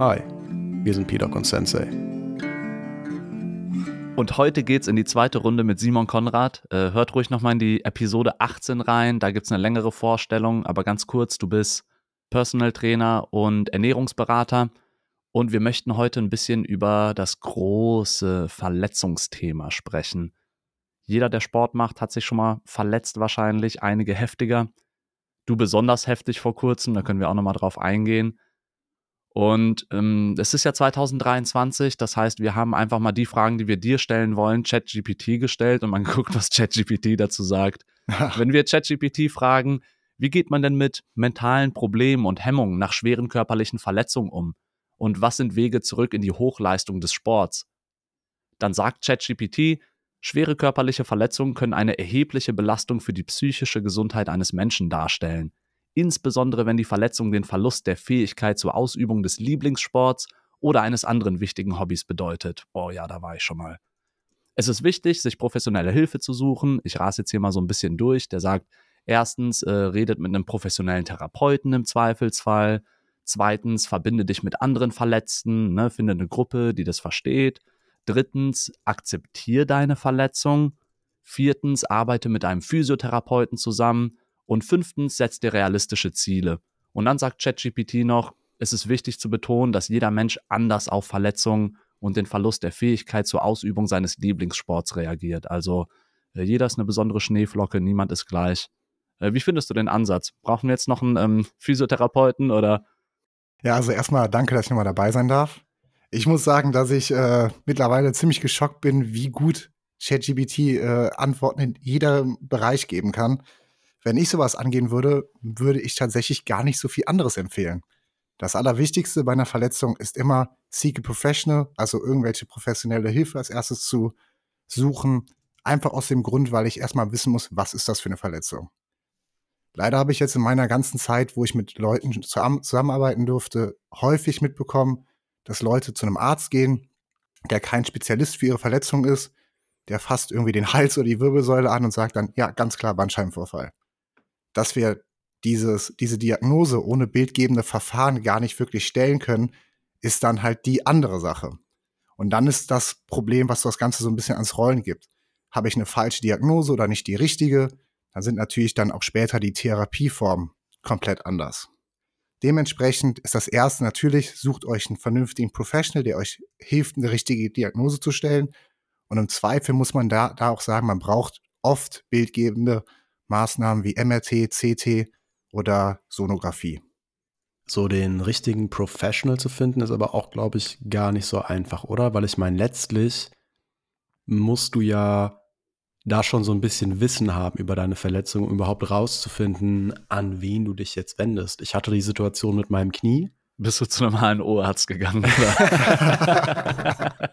Hi, wir sind Peter und Sensei. Und heute geht's in die zweite Runde mit Simon Konrad. Äh, hört ruhig nochmal in die Episode 18 rein, da gibt's eine längere Vorstellung, aber ganz kurz, du bist Personal Trainer und Ernährungsberater. Und wir möchten heute ein bisschen über das große Verletzungsthema sprechen. Jeder, der Sport macht, hat sich schon mal verletzt wahrscheinlich, einige heftiger. Du besonders heftig vor kurzem, da können wir auch nochmal drauf eingehen. Und ähm, es ist ja 2023, das heißt, wir haben einfach mal die Fragen, die wir dir stellen wollen, ChatGPT gestellt und man guckt, was ChatGPT dazu sagt. Wenn wir ChatGPT fragen, wie geht man denn mit mentalen Problemen und Hemmungen nach schweren körperlichen Verletzungen um? Und was sind Wege zurück in die Hochleistung des Sports? Dann sagt ChatGPT, schwere körperliche Verletzungen können eine erhebliche Belastung für die psychische Gesundheit eines Menschen darstellen insbesondere wenn die Verletzung den Verlust der Fähigkeit zur Ausübung des Lieblingssports oder eines anderen wichtigen Hobbys bedeutet. Oh ja, da war ich schon mal. Es ist wichtig, sich professionelle Hilfe zu suchen. Ich rase jetzt hier mal so ein bisschen durch. Der sagt, erstens, äh, redet mit einem professionellen Therapeuten im Zweifelsfall. Zweitens, verbinde dich mit anderen Verletzten, ne, finde eine Gruppe, die das versteht. Drittens, akzeptiere deine Verletzung. Viertens, arbeite mit einem Physiotherapeuten zusammen. Und fünftens, setzt dir realistische Ziele. Und dann sagt ChatGPT noch, es ist wichtig zu betonen, dass jeder Mensch anders auf Verletzungen und den Verlust der Fähigkeit zur Ausübung seines Lieblingssports reagiert. Also äh, jeder ist eine besondere Schneeflocke, niemand ist gleich. Äh, wie findest du den Ansatz? Brauchen wir jetzt noch einen ähm, Physiotherapeuten oder? Ja, also erstmal danke, dass ich nochmal dabei sein darf. Ich muss sagen, dass ich äh, mittlerweile ziemlich geschockt bin, wie gut ChatGPT äh, Antworten in jedem Bereich geben kann wenn ich sowas angehen würde, würde ich tatsächlich gar nicht so viel anderes empfehlen. Das Allerwichtigste bei einer Verletzung ist immer seek a professional, also irgendwelche professionelle Hilfe als erstes zu suchen. Einfach aus dem Grund, weil ich erstmal wissen muss, was ist das für eine Verletzung. Leider habe ich jetzt in meiner ganzen Zeit, wo ich mit Leuten zusammenarbeiten durfte, häufig mitbekommen, dass Leute zu einem Arzt gehen, der kein Spezialist für ihre Verletzung ist, der fasst irgendwie den Hals oder die Wirbelsäule an und sagt dann, ja, ganz klar Bandscheibenvorfall dass wir dieses, diese Diagnose ohne bildgebende Verfahren gar nicht wirklich stellen können, ist dann halt die andere Sache. Und dann ist das Problem, was das Ganze so ein bisschen ans Rollen gibt. Habe ich eine falsche Diagnose oder nicht die richtige, dann sind natürlich dann auch später die Therapieformen komplett anders. Dementsprechend ist das erste natürlich, sucht euch einen vernünftigen Professional, der euch hilft, eine richtige Diagnose zu stellen. Und im Zweifel muss man da, da auch sagen, man braucht oft bildgebende Maßnahmen wie MRT, CT oder Sonographie. So den richtigen Professional zu finden, ist aber auch, glaube ich, gar nicht so einfach, oder? Weil ich meine, letztlich musst du ja da schon so ein bisschen Wissen haben über deine Verletzung, um überhaupt rauszufinden, an wen du dich jetzt wendest. Ich hatte die Situation mit meinem Knie. Bist du zu einem HNO-Arzt gegangen? Oder?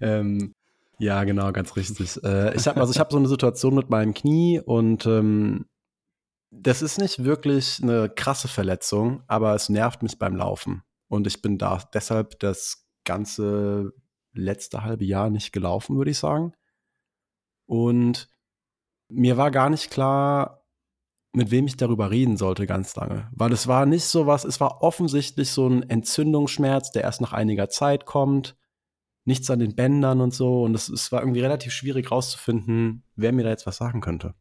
ähm, ja, genau, ganz richtig. Äh, ich habe also ich habe so eine Situation mit meinem Knie und ähm, das ist nicht wirklich eine krasse Verletzung, aber es nervt mich beim Laufen und ich bin da deshalb das ganze letzte halbe Jahr nicht gelaufen, würde ich sagen. Und mir war gar nicht klar, mit wem ich darüber reden sollte ganz lange, weil es war nicht so was, es war offensichtlich so ein Entzündungsschmerz, der erst nach einiger Zeit kommt nichts an den Bändern und so. Und es, es war irgendwie relativ schwierig rauszufinden, wer mir da jetzt was sagen könnte.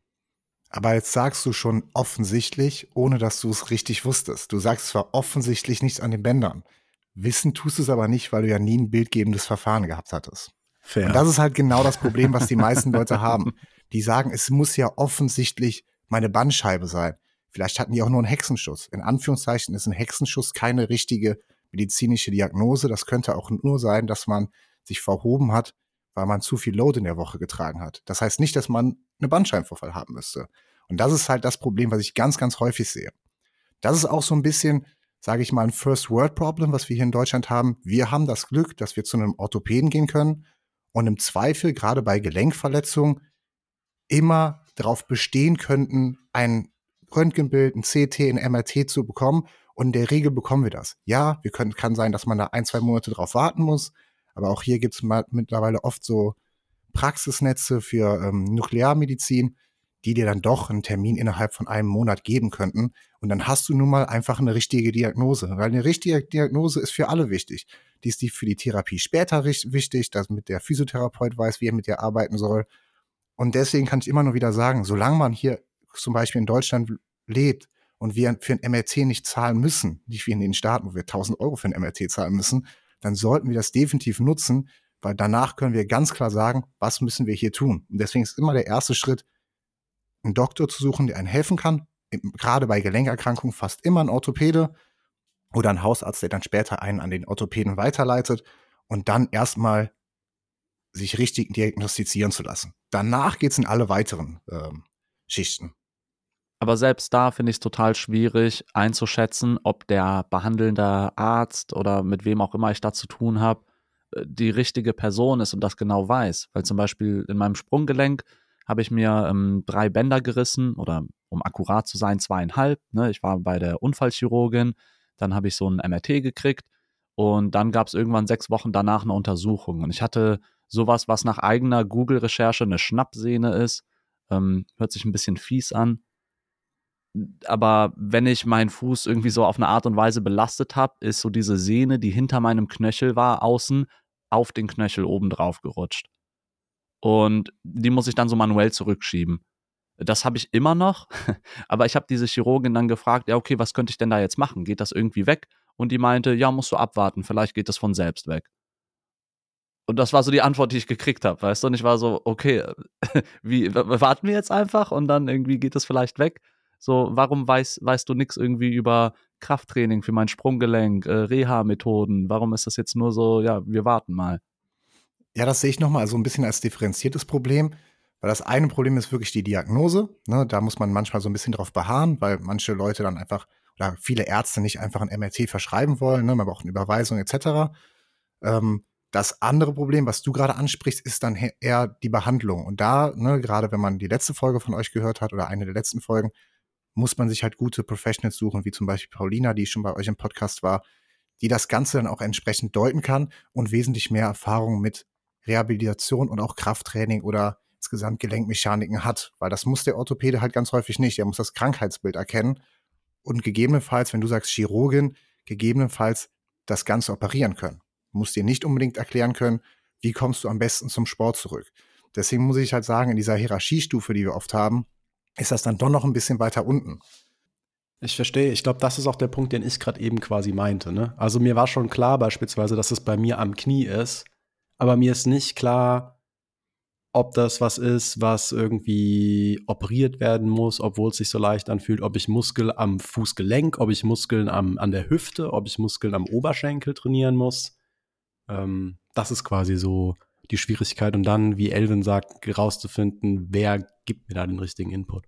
Aber jetzt sagst du schon offensichtlich, ohne dass du es richtig wusstest. Du sagst zwar offensichtlich nichts an den Bändern. Wissen tust du es aber nicht, weil du ja nie ein bildgebendes Verfahren gehabt hattest. Fair. Und das ist halt genau das Problem, was die meisten Leute haben. Die sagen, es muss ja offensichtlich meine Bandscheibe sein. Vielleicht hatten die auch nur einen Hexenschuss. In Anführungszeichen ist ein Hexenschuss keine richtige medizinische Diagnose. Das könnte auch nur sein, dass man sich verhoben hat, weil man zu viel Load in der Woche getragen hat. Das heißt nicht, dass man eine Bandscheibenvorfall haben müsste. Und das ist halt das Problem, was ich ganz, ganz häufig sehe. Das ist auch so ein bisschen, sage ich mal, ein First-World-Problem, was wir hier in Deutschland haben. Wir haben das Glück, dass wir zu einem Orthopäden gehen können und im Zweifel, gerade bei Gelenkverletzungen, immer darauf bestehen könnten, ein Röntgenbild, ein CT, ein MRT zu bekommen. Und in der Regel bekommen wir das. Ja, wir können, kann sein, dass man da ein, zwei Monate drauf warten muss. Aber auch hier gibt es mittlerweile oft so Praxisnetze für ähm, Nuklearmedizin, die dir dann doch einen Termin innerhalb von einem Monat geben könnten. Und dann hast du nun mal einfach eine richtige Diagnose. Weil eine richtige Diagnose ist für alle wichtig. Die ist die für die Therapie später wichtig, damit der Physiotherapeut weiß, wie er mit dir arbeiten soll. Und deswegen kann ich immer nur wieder sagen, solange man hier zum Beispiel in Deutschland lebt und wir für ein MRT nicht zahlen müssen, nicht wie in den Staaten, wo wir 1000 Euro für ein MRT zahlen müssen, dann sollten wir das definitiv nutzen, weil danach können wir ganz klar sagen, was müssen wir hier tun. Und deswegen ist immer der erste Schritt, einen Doktor zu suchen, der einen helfen kann. Gerade bei Gelenkerkrankungen fast immer ein Orthopäde oder ein Hausarzt, der dann später einen an den Orthopäden weiterleitet und dann erstmal sich richtig diagnostizieren zu lassen. Danach geht es in alle weiteren ähm, Schichten. Aber selbst da finde ich es total schwierig einzuschätzen, ob der behandelnde Arzt oder mit wem auch immer ich da zu tun habe, äh, die richtige Person ist und das genau weiß. Weil zum Beispiel in meinem Sprunggelenk habe ich mir ähm, drei Bänder gerissen oder um akkurat zu sein, zweieinhalb. Ne? Ich war bei der Unfallchirurgin, dann habe ich so ein MRT gekriegt und dann gab es irgendwann sechs Wochen danach eine Untersuchung. Und ich hatte sowas, was nach eigener Google-Recherche eine Schnappsehne ist. Ähm, hört sich ein bisschen fies an. Aber wenn ich meinen Fuß irgendwie so auf eine Art und Weise belastet habe, ist so diese Sehne, die hinter meinem Knöchel war, außen auf den Knöchel oben drauf gerutscht und die muss ich dann so manuell zurückschieben. Das habe ich immer noch, aber ich habe diese Chirurgin dann gefragt, ja, okay, was könnte ich denn da jetzt machen? Geht das irgendwie weg? Und die meinte, ja, musst du abwarten, vielleicht geht das von selbst weg. Und das war so die Antwort, die ich gekriegt habe, weißt du? Und ich war so, okay, wie, warten wir jetzt einfach und dann irgendwie geht das vielleicht weg? So, warum weiß, weißt du nichts irgendwie über Krafttraining für mein Sprunggelenk, äh, Reha-Methoden? Warum ist das jetzt nur so, ja, wir warten mal? Ja, das sehe ich nochmal so ein bisschen als differenziertes Problem. Weil das eine Problem ist wirklich die Diagnose. Ne? Da muss man manchmal so ein bisschen drauf beharren, weil manche Leute dann einfach oder viele Ärzte nicht einfach ein MRT verschreiben wollen. Ne? Man braucht eine Überweisung etc. Ähm, das andere Problem, was du gerade ansprichst, ist dann eher die Behandlung. Und da, ne, gerade wenn man die letzte Folge von euch gehört hat oder eine der letzten Folgen, muss man sich halt gute Professionals suchen, wie zum Beispiel Paulina, die schon bei euch im Podcast war, die das Ganze dann auch entsprechend deuten kann und wesentlich mehr Erfahrung mit Rehabilitation und auch Krafttraining oder insgesamt Gelenkmechaniken hat, weil das muss der Orthopäde halt ganz häufig nicht. Er muss das Krankheitsbild erkennen und gegebenenfalls, wenn du sagst Chirurgin, gegebenenfalls das Ganze operieren können. Muss dir nicht unbedingt erklären können, wie kommst du am besten zum Sport zurück. Deswegen muss ich halt sagen, in dieser Hierarchiestufe, die wir oft haben, ist das dann doch noch ein bisschen weiter unten. Ich verstehe. Ich glaube, das ist auch der Punkt, den ich gerade eben quasi meinte. Ne? Also mir war schon klar beispielsweise, dass es bei mir am Knie ist aber mir ist nicht klar, ob das was ist, was irgendwie operiert werden muss, obwohl es sich so leicht anfühlt, ob ich Muskel am Fußgelenk, ob ich Muskeln am, an der Hüfte, ob ich Muskeln am Oberschenkel trainieren muss. Ähm, das ist quasi so die Schwierigkeit. Und dann, wie Elvin sagt, herauszufinden, wer gibt mir da den richtigen Input.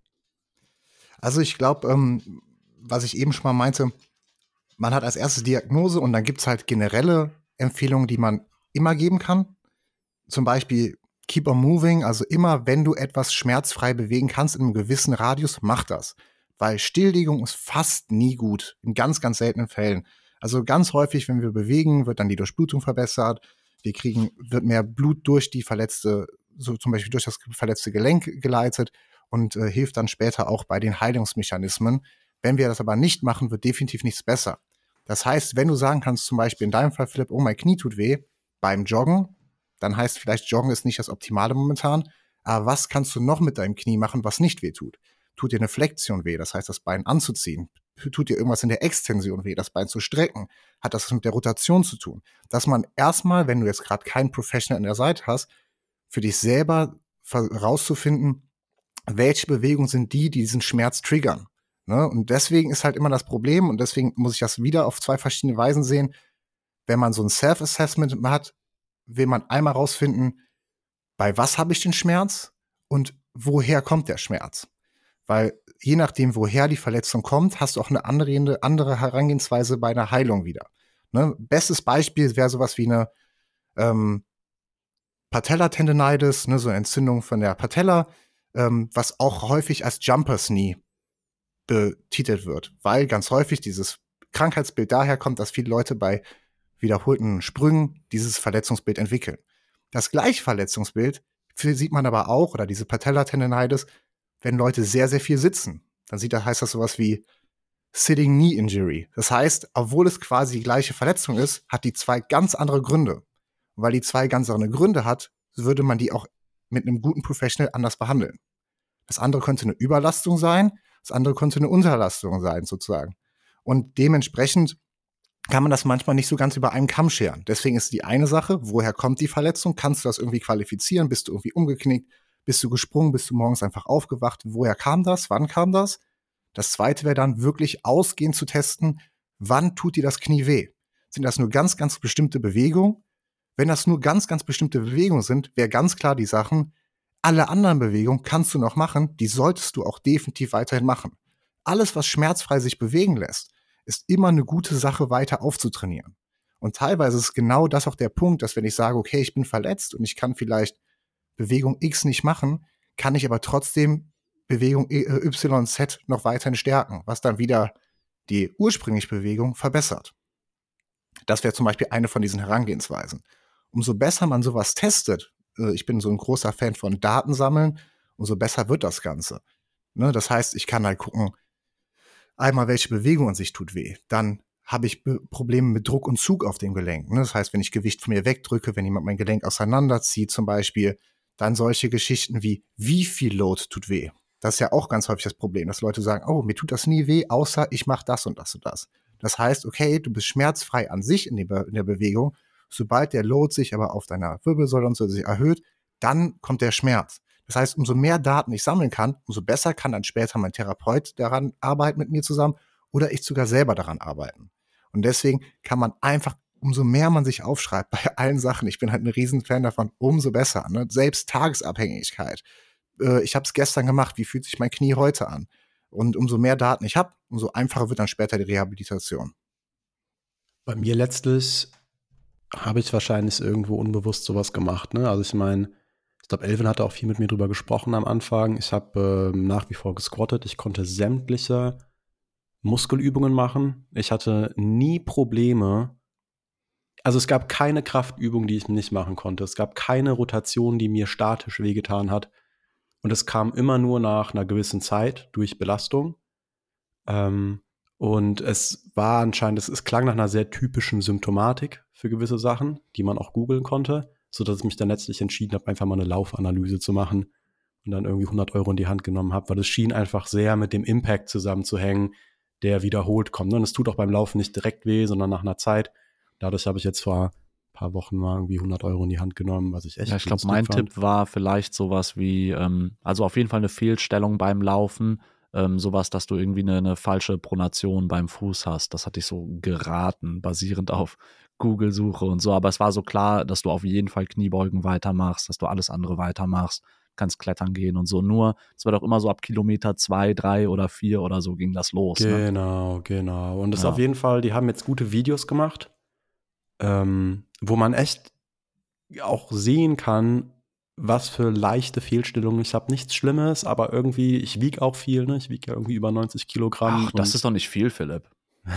Also ich glaube, ähm, was ich eben schon mal meinte, man hat als erstes Diagnose und dann gibt es halt generelle Empfehlungen, die man immer geben kann. Zum Beispiel keep on moving, also immer wenn du etwas schmerzfrei bewegen kannst in einem gewissen Radius, mach das. Weil Stilllegung ist fast nie gut, in ganz, ganz seltenen Fällen. Also ganz häufig, wenn wir bewegen, wird dann die Durchblutung verbessert. Wir kriegen, wird mehr Blut durch die verletzte, so zum Beispiel durch das verletzte Gelenk geleitet und äh, hilft dann später auch bei den Heilungsmechanismen. Wenn wir das aber nicht machen, wird definitiv nichts besser. Das heißt, wenn du sagen kannst, zum Beispiel in deinem Fall, Philipp, oh, mein Knie tut weh, beim Joggen, dann heißt vielleicht Joggen ist nicht das Optimale momentan. Aber was kannst du noch mit deinem Knie machen, was nicht weh tut? Tut dir eine Flexion weh, das heißt, das Bein anzuziehen? Tut dir irgendwas in der Extension weh, das Bein zu strecken? Hat das mit der Rotation zu tun? Dass man erstmal, wenn du jetzt gerade keinen Professional an der Seite hast, für dich selber herauszufinden, welche Bewegungen sind die, die diesen Schmerz triggern. Ne? Und deswegen ist halt immer das Problem, und deswegen muss ich das wieder auf zwei verschiedene Weisen sehen wenn man so ein Self-Assessment hat, will man einmal rausfinden, bei was habe ich den Schmerz und woher kommt der Schmerz. Weil je nachdem, woher die Verletzung kommt, hast du auch eine andere, andere Herangehensweise bei einer Heilung wieder. Ne? Bestes Beispiel wäre sowas wie eine ähm, Patella-Tendinitis, ne, so eine Entzündung von der Patella, ähm, was auch häufig als Jumpers Knee betitelt wird, weil ganz häufig dieses Krankheitsbild daher kommt, dass viele Leute bei wiederholten Sprüngen dieses Verletzungsbild entwickeln. Das gleiche Verletzungsbild sieht man aber auch, oder diese Patellatendinitis, wenn Leute sehr, sehr viel sitzen. Dann sieht heißt das sowas wie Sitting Knee Injury. Das heißt, obwohl es quasi die gleiche Verletzung ist, hat die zwei ganz andere Gründe. Und weil die zwei ganz andere Gründe hat, würde man die auch mit einem guten Professional anders behandeln. Das andere könnte eine Überlastung sein, das andere könnte eine Unterlastung sein, sozusagen. Und dementsprechend kann man das manchmal nicht so ganz über einen Kamm scheren. Deswegen ist die eine Sache, woher kommt die Verletzung? Kannst du das irgendwie qualifizieren? Bist du irgendwie umgeknickt? Bist du gesprungen? Bist du morgens einfach aufgewacht? Woher kam das? Wann kam das? Das zweite wäre dann wirklich ausgehend zu testen, wann tut dir das Knie weh? Sind das nur ganz, ganz bestimmte Bewegungen? Wenn das nur ganz, ganz bestimmte Bewegungen sind, wäre ganz klar die Sachen, alle anderen Bewegungen kannst du noch machen, die solltest du auch definitiv weiterhin machen. Alles, was schmerzfrei sich bewegen lässt, ist immer eine gute Sache, weiter aufzutrainieren. Und teilweise ist genau das auch der Punkt, dass wenn ich sage, okay, ich bin verletzt und ich kann vielleicht Bewegung X nicht machen, kann ich aber trotzdem Bewegung äh, YZ noch weiterhin stärken, was dann wieder die ursprüngliche Bewegung verbessert. Das wäre zum Beispiel eine von diesen Herangehensweisen. Umso besser man sowas testet, äh, ich bin so ein großer Fan von Datensammeln, umso besser wird das Ganze. Ne, das heißt, ich kann halt gucken, einmal, welche Bewegung an sich tut weh. Dann habe ich Probleme mit Druck und Zug auf dem Gelenk. Ne? Das heißt, wenn ich Gewicht von mir wegdrücke, wenn jemand mein Gelenk auseinanderzieht zum Beispiel, dann solche Geschichten wie, wie viel Load tut weh. Das ist ja auch ganz häufig das Problem, dass Leute sagen, oh, mir tut das nie weh, außer ich mache das und das und das. Das heißt, okay, du bist schmerzfrei an sich in, in der Bewegung. Sobald der Load sich aber auf deiner Wirbelsäule und so sich erhöht, dann kommt der Schmerz. Das heißt, umso mehr Daten ich sammeln kann, umso besser kann dann später mein Therapeut daran arbeiten mit mir zusammen oder ich sogar selber daran arbeiten. Und deswegen kann man einfach, umso mehr man sich aufschreibt bei allen Sachen, ich bin halt ein Riesenfan davon, umso besser. Ne? Selbst Tagesabhängigkeit. Äh, ich habe es gestern gemacht, wie fühlt sich mein Knie heute an? Und umso mehr Daten ich habe, umso einfacher wird dann später die Rehabilitation. Bei mir letztlich habe ich wahrscheinlich irgendwo unbewusst sowas gemacht. Ne? Also ich meine, ich glaube, Elvin hatte auch viel mit mir drüber gesprochen am Anfang. Ich habe äh, nach wie vor gesquattet. Ich konnte sämtliche Muskelübungen machen. Ich hatte nie Probleme. Also es gab keine Kraftübung, die ich nicht machen konnte. Es gab keine Rotation, die mir statisch wehgetan hat. Und es kam immer nur nach einer gewissen Zeit durch Belastung. Ähm, und es war anscheinend, es, es klang nach einer sehr typischen Symptomatik für gewisse Sachen, die man auch googeln konnte sodass ich mich dann letztlich entschieden habe, einfach mal eine Laufanalyse zu machen und dann irgendwie 100 Euro in die Hand genommen habe, weil es schien einfach sehr mit dem Impact zusammenzuhängen, der wiederholt kommt. Und es tut auch beim Laufen nicht direkt weh, sondern nach einer Zeit. Dadurch habe ich jetzt vor ein paar Wochen mal irgendwie 100 Euro in die Hand genommen, was ich echt Ja, ich glaube, mein fand. Tipp war vielleicht sowas wie, ähm, also auf jeden Fall eine Fehlstellung beim Laufen, ähm, sowas, dass du irgendwie eine, eine, falsche Pronation beim Fuß hast. Das hatte ich so geraten, basierend auf Google-Suche und so. Aber es war so klar, dass du auf jeden Fall Kniebeugen weitermachst, dass du alles andere weitermachst, kannst klettern gehen und so. Nur, es war doch immer so ab Kilometer zwei, drei oder vier oder so ging das los. Ne? Genau, ne? genau. Und das ja. auf jeden Fall, die haben jetzt gute Videos gemacht, ähm, wo man echt auch sehen kann, was für leichte Fehlstellungen ich habe. Nichts Schlimmes, aber irgendwie, ich wiege auch viel, ne? Ich wiege ja irgendwie über 90 Kilogramm. Ach, das ist doch nicht viel, Philipp.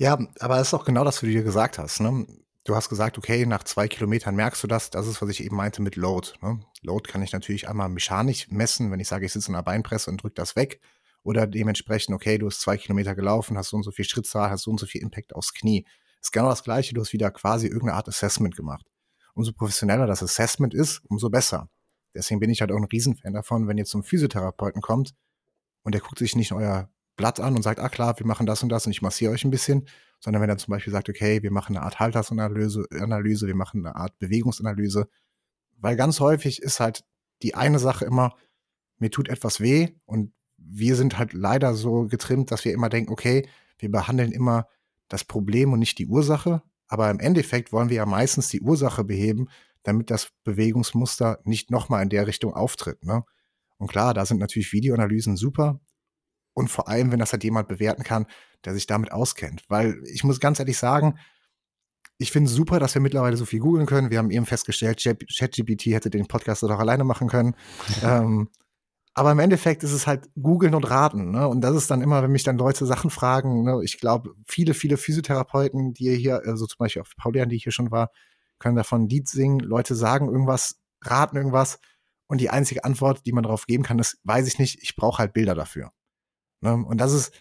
Ja, aber es ist auch genau das, was du dir gesagt hast. Ne? Du hast gesagt, okay, nach zwei Kilometern merkst du das. Das ist, was ich eben meinte mit Load. Ne? Load kann ich natürlich einmal mechanisch messen, wenn ich sage, ich sitze in der Beinpresse und drücke das weg. Oder dementsprechend, okay, du hast zwei Kilometer gelaufen, hast so und so viel Schrittzahl, hast so und so viel Impact aufs Knie. Ist genau das Gleiche. Du hast wieder quasi irgendeine Art Assessment gemacht. Umso professioneller das Assessment ist, umso besser. Deswegen bin ich halt auch ein Riesenfan davon, wenn ihr zum Physiotherapeuten kommt und der guckt sich nicht euer Blatt an und sagt, ah klar, wir machen das und das und ich massiere euch ein bisschen, sondern wenn er zum Beispiel sagt, okay, wir machen eine Art Haltersanalyse, Analyse, wir machen eine Art Bewegungsanalyse, weil ganz häufig ist halt die eine Sache immer, mir tut etwas weh und wir sind halt leider so getrimmt, dass wir immer denken, okay, wir behandeln immer das Problem und nicht die Ursache, aber im Endeffekt wollen wir ja meistens die Ursache beheben, damit das Bewegungsmuster nicht nochmal in der Richtung auftritt. Ne? Und klar, da sind natürlich Videoanalysen super, und vor allem, wenn das halt jemand bewerten kann, der sich damit auskennt. Weil ich muss ganz ehrlich sagen, ich finde es super, dass wir mittlerweile so viel googeln können. Wir haben eben festgestellt, ChatGPT hätte den Podcast doch alleine machen können. ähm, aber im Endeffekt ist es halt googeln und raten. Ne? Und das ist dann immer, wenn mich dann Leute Sachen fragen. Ne? Ich glaube, viele, viele Physiotherapeuten, die hier, also zum Beispiel auf Paulian, die hier schon war, können davon ein Lied singen. Leute sagen irgendwas, raten irgendwas und die einzige Antwort, die man darauf geben kann, ist, weiß ich nicht, ich brauche halt Bilder dafür. Ne? Und das ist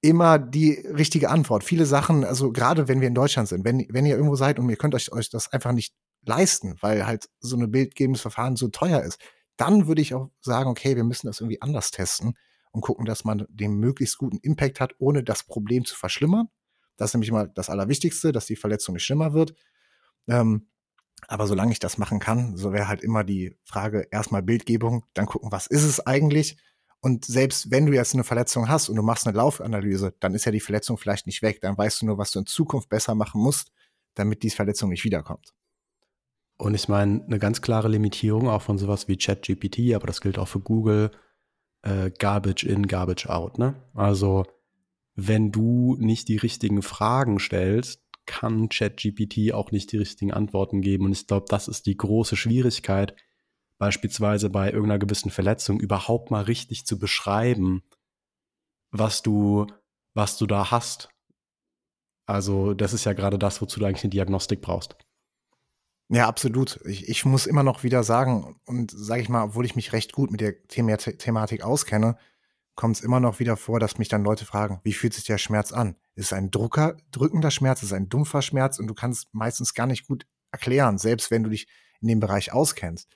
immer die richtige Antwort. Viele Sachen, also gerade wenn wir in Deutschland sind, wenn, wenn ihr irgendwo seid und ihr könnt euch, euch das einfach nicht leisten, weil halt so ein bildgebendes Verfahren so teuer ist, dann würde ich auch sagen, okay, wir müssen das irgendwie anders testen und gucken, dass man den möglichst guten Impact hat, ohne das Problem zu verschlimmern. Das ist nämlich mal das Allerwichtigste, dass die Verletzung nicht schlimmer wird. Ähm, aber solange ich das machen kann, so wäre halt immer die Frage, erstmal Bildgebung, dann gucken, was ist es eigentlich? Und selbst wenn du jetzt eine Verletzung hast und du machst eine Laufanalyse, dann ist ja die Verletzung vielleicht nicht weg. Dann weißt du nur, was du in Zukunft besser machen musst, damit diese Verletzung nicht wiederkommt. Und ich meine, eine ganz klare Limitierung auch von sowas wie ChatGPT, aber das gilt auch für Google, äh, Garbage in, Garbage out. Ne? Also wenn du nicht die richtigen Fragen stellst, kann ChatGPT auch nicht die richtigen Antworten geben. Und ich glaube, das ist die große Schwierigkeit, beispielsweise bei irgendeiner gewissen Verletzung überhaupt mal richtig zu beschreiben, was du, was du da hast. Also, das ist ja gerade das, wozu du eigentlich eine Diagnostik brauchst. Ja, absolut. Ich, ich muss immer noch wieder sagen, und sage ich mal, obwohl ich mich recht gut mit der The Thematik auskenne, kommt es immer noch wieder vor, dass mich dann Leute fragen, wie fühlt sich der Schmerz an? Ist es ein Drucker, drückender Schmerz, ist es ein dumpfer Schmerz? Und du kannst meistens gar nicht gut erklären, selbst wenn du dich in dem Bereich auskennst.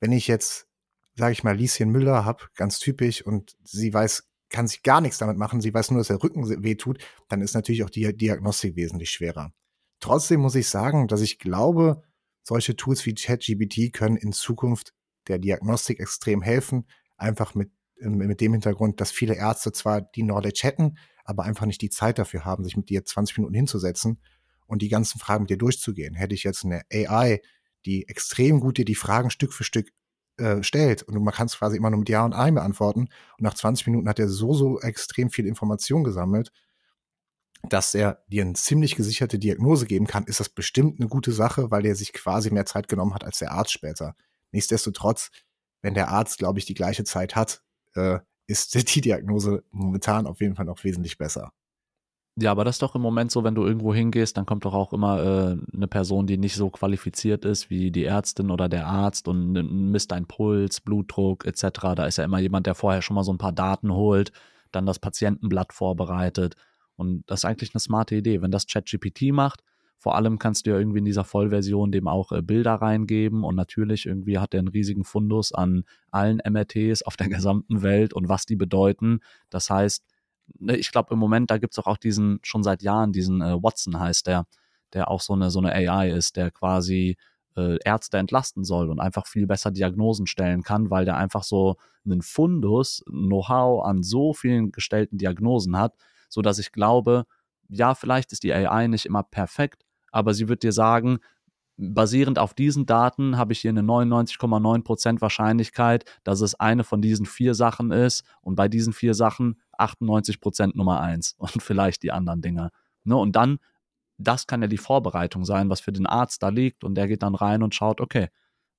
Wenn ich jetzt, sage ich mal, Lieschen Müller habe, ganz typisch, und sie weiß, kann sich gar nichts damit machen, sie weiß nur, dass der Rücken wehtut, dann ist natürlich auch die Diagnostik wesentlich schwerer. Trotzdem muss ich sagen, dass ich glaube, solche Tools wie ChatGPT können in Zukunft der Diagnostik extrem helfen, einfach mit mit dem Hintergrund, dass viele Ärzte zwar die Knowledge hätten, aber einfach nicht die Zeit dafür haben, sich mit dir 20 Minuten hinzusetzen und die ganzen Fragen mit dir durchzugehen. Hätte ich jetzt eine AI, die extrem gut dir die Fragen Stück für Stück äh, stellt und man kann es quasi immer nur mit Ja und Nein beantworten und nach 20 Minuten hat er so, so extrem viel Information gesammelt, dass er dir eine ziemlich gesicherte Diagnose geben kann, ist das bestimmt eine gute Sache, weil er sich quasi mehr Zeit genommen hat als der Arzt später. Nichtsdestotrotz, wenn der Arzt, glaube ich, die gleiche Zeit hat, äh, ist die Diagnose momentan auf jeden Fall noch wesentlich besser. Ja, aber das ist doch im Moment so, wenn du irgendwo hingehst, dann kommt doch auch immer äh, eine Person, die nicht so qualifiziert ist wie die Ärztin oder der Arzt und misst deinen Puls, Blutdruck etc. Da ist ja immer jemand, der vorher schon mal so ein paar Daten holt, dann das Patientenblatt vorbereitet. Und das ist eigentlich eine smarte Idee. Wenn das ChatGPT macht, vor allem kannst du ja irgendwie in dieser Vollversion dem auch äh, Bilder reingeben und natürlich irgendwie hat er einen riesigen Fundus an allen MRTs auf der gesamten Welt und was die bedeuten. Das heißt, ne, ich glaube im Moment, da gibt es auch, auch diesen, schon seit Jahren, diesen äh, Watson heißt der, der auch so eine, so eine AI ist, der quasi äh, Ärzte entlasten soll und einfach viel besser Diagnosen stellen kann, weil der einfach so einen Fundus, Know-how an so vielen gestellten Diagnosen hat, so dass ich glaube, ja, vielleicht ist die AI nicht immer perfekt, aber sie wird dir sagen, basierend auf diesen Daten habe ich hier eine 99,9% Wahrscheinlichkeit, dass es eine von diesen vier Sachen ist und bei diesen vier Sachen 98% Nummer eins und vielleicht die anderen Dinge. Ne? Und dann, das kann ja die Vorbereitung sein, was für den Arzt da liegt und der geht dann rein und schaut, okay,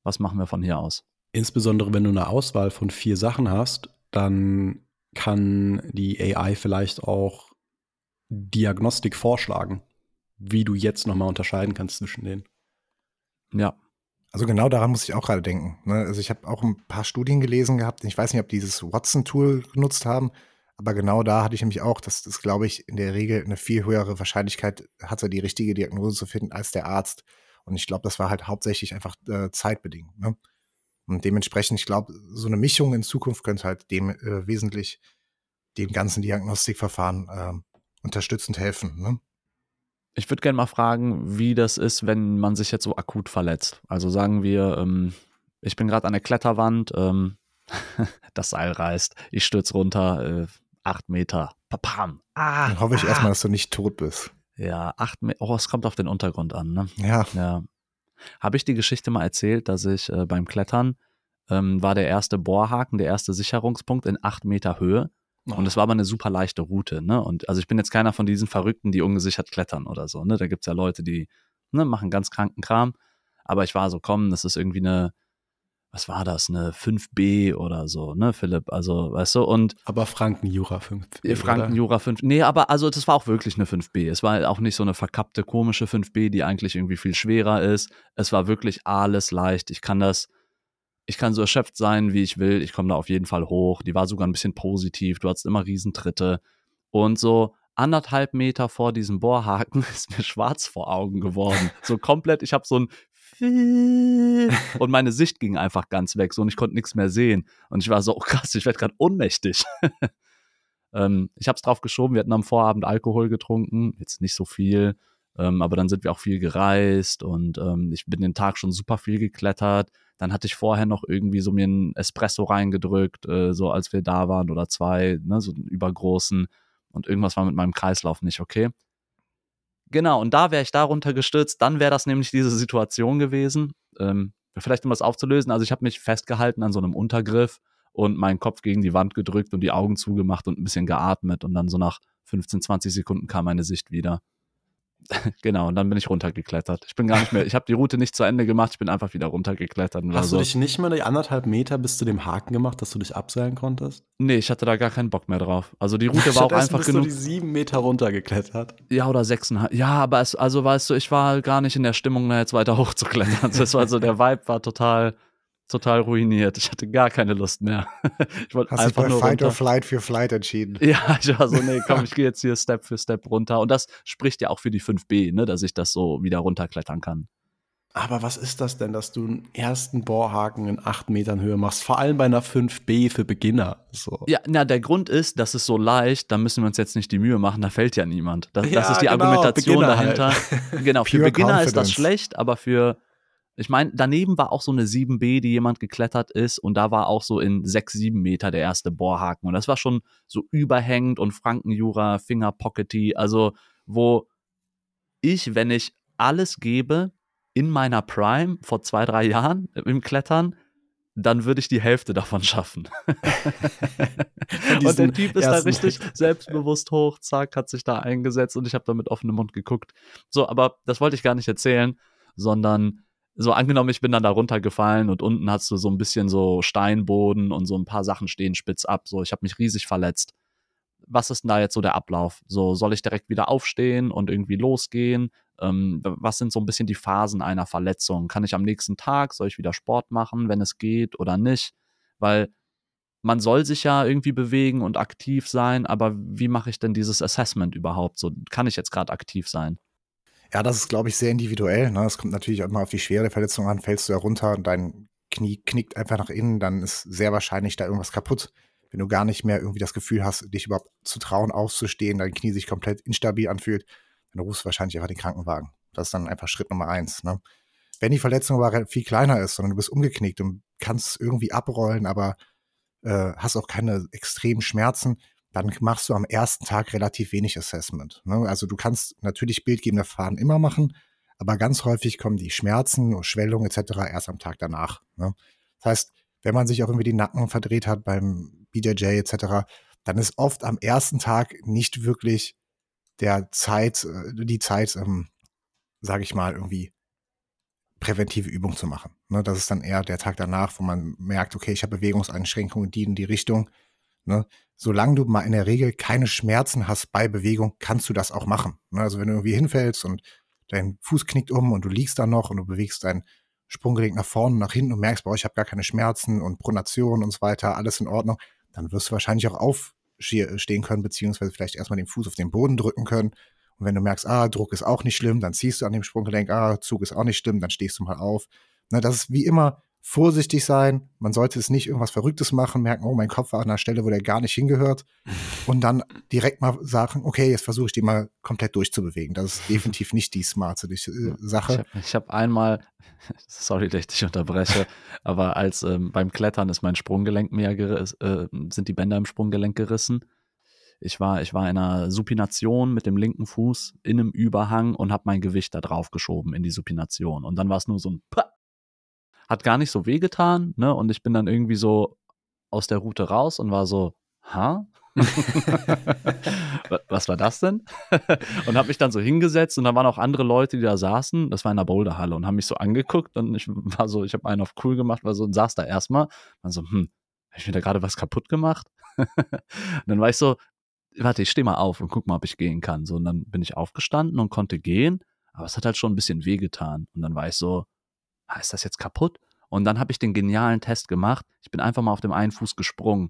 was machen wir von hier aus? Insbesondere wenn du eine Auswahl von vier Sachen hast, dann kann die AI vielleicht auch Diagnostik vorschlagen wie du jetzt nochmal unterscheiden kannst zwischen denen. Ja. Also genau daran muss ich auch gerade denken. Ne? Also ich habe auch ein paar Studien gelesen gehabt. Ich weiß nicht, ob die dieses Watson-Tool genutzt haben, aber genau da hatte ich nämlich auch, dass das, glaube ich, in der Regel eine viel höhere Wahrscheinlichkeit hatte, die richtige Diagnose zu finden als der Arzt. Und ich glaube, das war halt hauptsächlich einfach äh, zeitbedingt. Ne? Und dementsprechend, ich glaube, so eine Mischung in Zukunft könnte halt dem äh, wesentlich dem ganzen Diagnostikverfahren äh, unterstützend helfen. Ne? Ich würde gerne mal fragen, wie das ist, wenn man sich jetzt so akut verletzt. Also sagen wir, ähm, ich bin gerade an der Kletterwand, ähm, das Seil reißt, ich stürze runter, äh, acht Meter, papam. Ah, Dann hoffe ich ah. erstmal, dass du nicht tot bist. Ja, acht Meter, oh, es kommt auf den Untergrund an, ne? Ja. ja. Habe ich die Geschichte mal erzählt, dass ich äh, beim Klettern ähm, war der erste Bohrhaken, der erste Sicherungspunkt in acht Meter Höhe. Und es war aber eine super leichte Route, ne? Und also ich bin jetzt keiner von diesen Verrückten, die ungesichert klettern oder so, ne? Da gibt's ja Leute, die ne, machen ganz kranken Kram. Aber ich war so, komm, das ist irgendwie eine, was war das, eine 5b oder so, ne, Philipp? Also, weißt du, und. Aber Franken-Jura 5b. Franken-Jura 5. Nee, aber also das war auch wirklich eine 5b. Es war auch nicht so eine verkappte, komische 5b, die eigentlich irgendwie viel schwerer ist. Es war wirklich alles leicht. Ich kann das ich kann so erschöpft sein, wie ich will. Ich komme da auf jeden Fall hoch. Die war sogar ein bisschen positiv. Du hattest immer Riesentritte. Und so anderthalb Meter vor diesem Bohrhaken ist mir schwarz vor Augen geworden. So komplett, ich habe so ein und meine Sicht ging einfach ganz weg so und ich konnte nichts mehr sehen. Und ich war so, oh krass, ich werde gerade ohnmächtig. ähm, ich habe es drauf geschoben, wir hatten am Vorabend Alkohol getrunken, jetzt nicht so viel, ähm, aber dann sind wir auch viel gereist und ähm, ich bin den Tag schon super viel geklettert. Dann hatte ich vorher noch irgendwie so mir einen Espresso reingedrückt, äh, so als wir da waren oder zwei, ne, so einen übergroßen. Und irgendwas war mit meinem Kreislauf nicht okay. Genau, und da wäre ich darunter gestürzt, dann wäre das nämlich diese Situation gewesen. Ähm, vielleicht um das aufzulösen, also ich habe mich festgehalten an so einem Untergriff und meinen Kopf gegen die Wand gedrückt und die Augen zugemacht und ein bisschen geatmet und dann so nach 15, 20 Sekunden kam meine Sicht wieder. genau, und dann bin ich runtergeklettert. Ich bin gar nicht mehr, ich habe die Route nicht zu Ende gemacht, ich bin einfach wieder runtergeklettert. Hast du dich nicht mal die anderthalb Meter bis zu dem Haken gemacht, dass du dich abseilen konntest? Nee, ich hatte da gar keinen Bock mehr drauf. Also die Route war auch einfach bist genug. Du die sieben Meter runtergeklettert. Ja, oder sechseinhalb. Ja, aber es, also weißt du, ich war gar nicht in der Stimmung, da jetzt weiter hochzuklettern. Das war also der Vibe war total total ruiniert. Ich hatte gar keine Lust mehr. Ich wollte Hast einfach dich bei nur Fight runter. or Flight für Flight entschieden. Ja, ich war so, nee, komm, ich gehe jetzt hier Step für Step runter. Und das spricht ja auch für die 5B, ne, dass ich das so wieder runterklettern kann. Aber was ist das denn, dass du einen ersten Bohrhaken in 8 Metern Höhe machst? Vor allem bei einer 5B für Beginner. So. Ja, na, der Grund ist, das ist so leicht, da müssen wir uns jetzt nicht die Mühe machen, da fällt ja niemand. Das, ja, das ist die genau, Argumentation Beginner dahinter. Halt. Genau, für Beginner Confidence. ist das schlecht, aber für ich meine, daneben war auch so eine 7B, die jemand geklettert ist und da war auch so in 6, 7 Meter der erste Bohrhaken und das war schon so überhängend und Frankenjura, Fingerpockety, also wo ich, wenn ich alles gebe in meiner Prime vor zwei, drei Jahren im Klettern, dann würde ich die Hälfte davon schaffen. und der Typ ist da richtig selbstbewusst hoch, zack, hat sich da eingesetzt und ich habe da mit offenem Mund geguckt. So, aber das wollte ich gar nicht erzählen, sondern so angenommen, ich bin dann da runtergefallen und unten hast du so ein bisschen so Steinboden und so ein paar Sachen stehen spitz ab. So, ich habe mich riesig verletzt. Was ist denn da jetzt so der Ablauf? So, soll ich direkt wieder aufstehen und irgendwie losgehen? Ähm, was sind so ein bisschen die Phasen einer Verletzung? Kann ich am nächsten Tag, soll ich wieder Sport machen, wenn es geht oder nicht? Weil man soll sich ja irgendwie bewegen und aktiv sein, aber wie mache ich denn dieses Assessment überhaupt? So, kann ich jetzt gerade aktiv sein? Ja, das ist, glaube ich, sehr individuell. Ne? Kommt natürlich auch immer auf die schwere Verletzung an. Fällst du da runter und dein Knie knickt einfach nach innen, dann ist sehr wahrscheinlich da irgendwas kaputt. Wenn du gar nicht mehr irgendwie das Gefühl hast, dich überhaupt zu trauen, aufzustehen, dein Knie sich komplett instabil anfühlt, dann rufst du wahrscheinlich einfach den Krankenwagen. Das ist dann einfach Schritt Nummer eins. Ne? Wenn die Verletzung aber viel kleiner ist, sondern du bist umgeknickt und kannst irgendwie abrollen, aber äh, hast auch keine extremen Schmerzen, dann machst du am ersten Tag relativ wenig Assessment. Ne? Also du kannst natürlich bildgebende Fahren immer machen, aber ganz häufig kommen die Schmerzen, Schwellungen etc. erst am Tag danach. Ne? Das heißt, wenn man sich auch irgendwie die Nacken verdreht hat beim BJJ etc., dann ist oft am ersten Tag nicht wirklich der Zeit, äh, die Zeit, ähm, sage ich mal, irgendwie präventive Übung zu machen. Ne? Das ist dann eher der Tag danach, wo man merkt, okay, ich habe Bewegungseinschränkungen, die in die Richtung. Ne? Solange du mal in der Regel keine Schmerzen hast bei Bewegung, kannst du das auch machen. Ne? Also wenn du irgendwie hinfällst und dein Fuß knickt um und du liegst da noch und du bewegst dein Sprunggelenk nach vorne, nach hinten und merkst, boah, ich habe gar keine Schmerzen und Pronation und so weiter, alles in Ordnung, dann wirst du wahrscheinlich auch aufstehen können, beziehungsweise vielleicht erstmal den Fuß auf den Boden drücken können. Und wenn du merkst, ah, Druck ist auch nicht schlimm, dann ziehst du an dem Sprunggelenk, ah, Zug ist auch nicht schlimm, dann stehst du mal auf. Ne, das ist wie immer vorsichtig sein. Man sollte es nicht irgendwas Verrücktes machen, merken, oh, mein Kopf war an einer Stelle, wo der gar nicht hingehört. Und dann direkt mal sagen, okay, jetzt versuche ich den mal komplett durchzubewegen. Das ist definitiv nicht die smarte äh, Sache. Ich habe hab einmal, sorry, dass ich dich unterbreche, aber als ähm, beim Klettern ist mein Sprunggelenk mehr äh, sind die Bänder im Sprunggelenk gerissen. Ich war, ich war in einer Supination mit dem linken Fuß in einem Überhang und habe mein Gewicht da drauf geschoben in die Supination. Und dann war es nur so ein Pah! Hat gar nicht so wehgetan, ne? Und ich bin dann irgendwie so aus der Route raus und war so, ha? Was war das denn? und habe mich dann so hingesetzt und da waren auch andere Leute, die da saßen. Das war in der Boulderhalle und haben mich so angeguckt und ich war so, ich habe einen auf cool gemacht, war so und saß da erstmal. War so, hm, habe ich mir da gerade was kaputt gemacht? und dann war ich so, warte, ich stehe mal auf und guck mal, ob ich gehen kann. So und dann bin ich aufgestanden und konnte gehen, aber es hat halt schon ein bisschen wehgetan. Und dann war ich so, ist das jetzt kaputt? Und dann habe ich den genialen Test gemacht. Ich bin einfach mal auf dem einen Fuß gesprungen.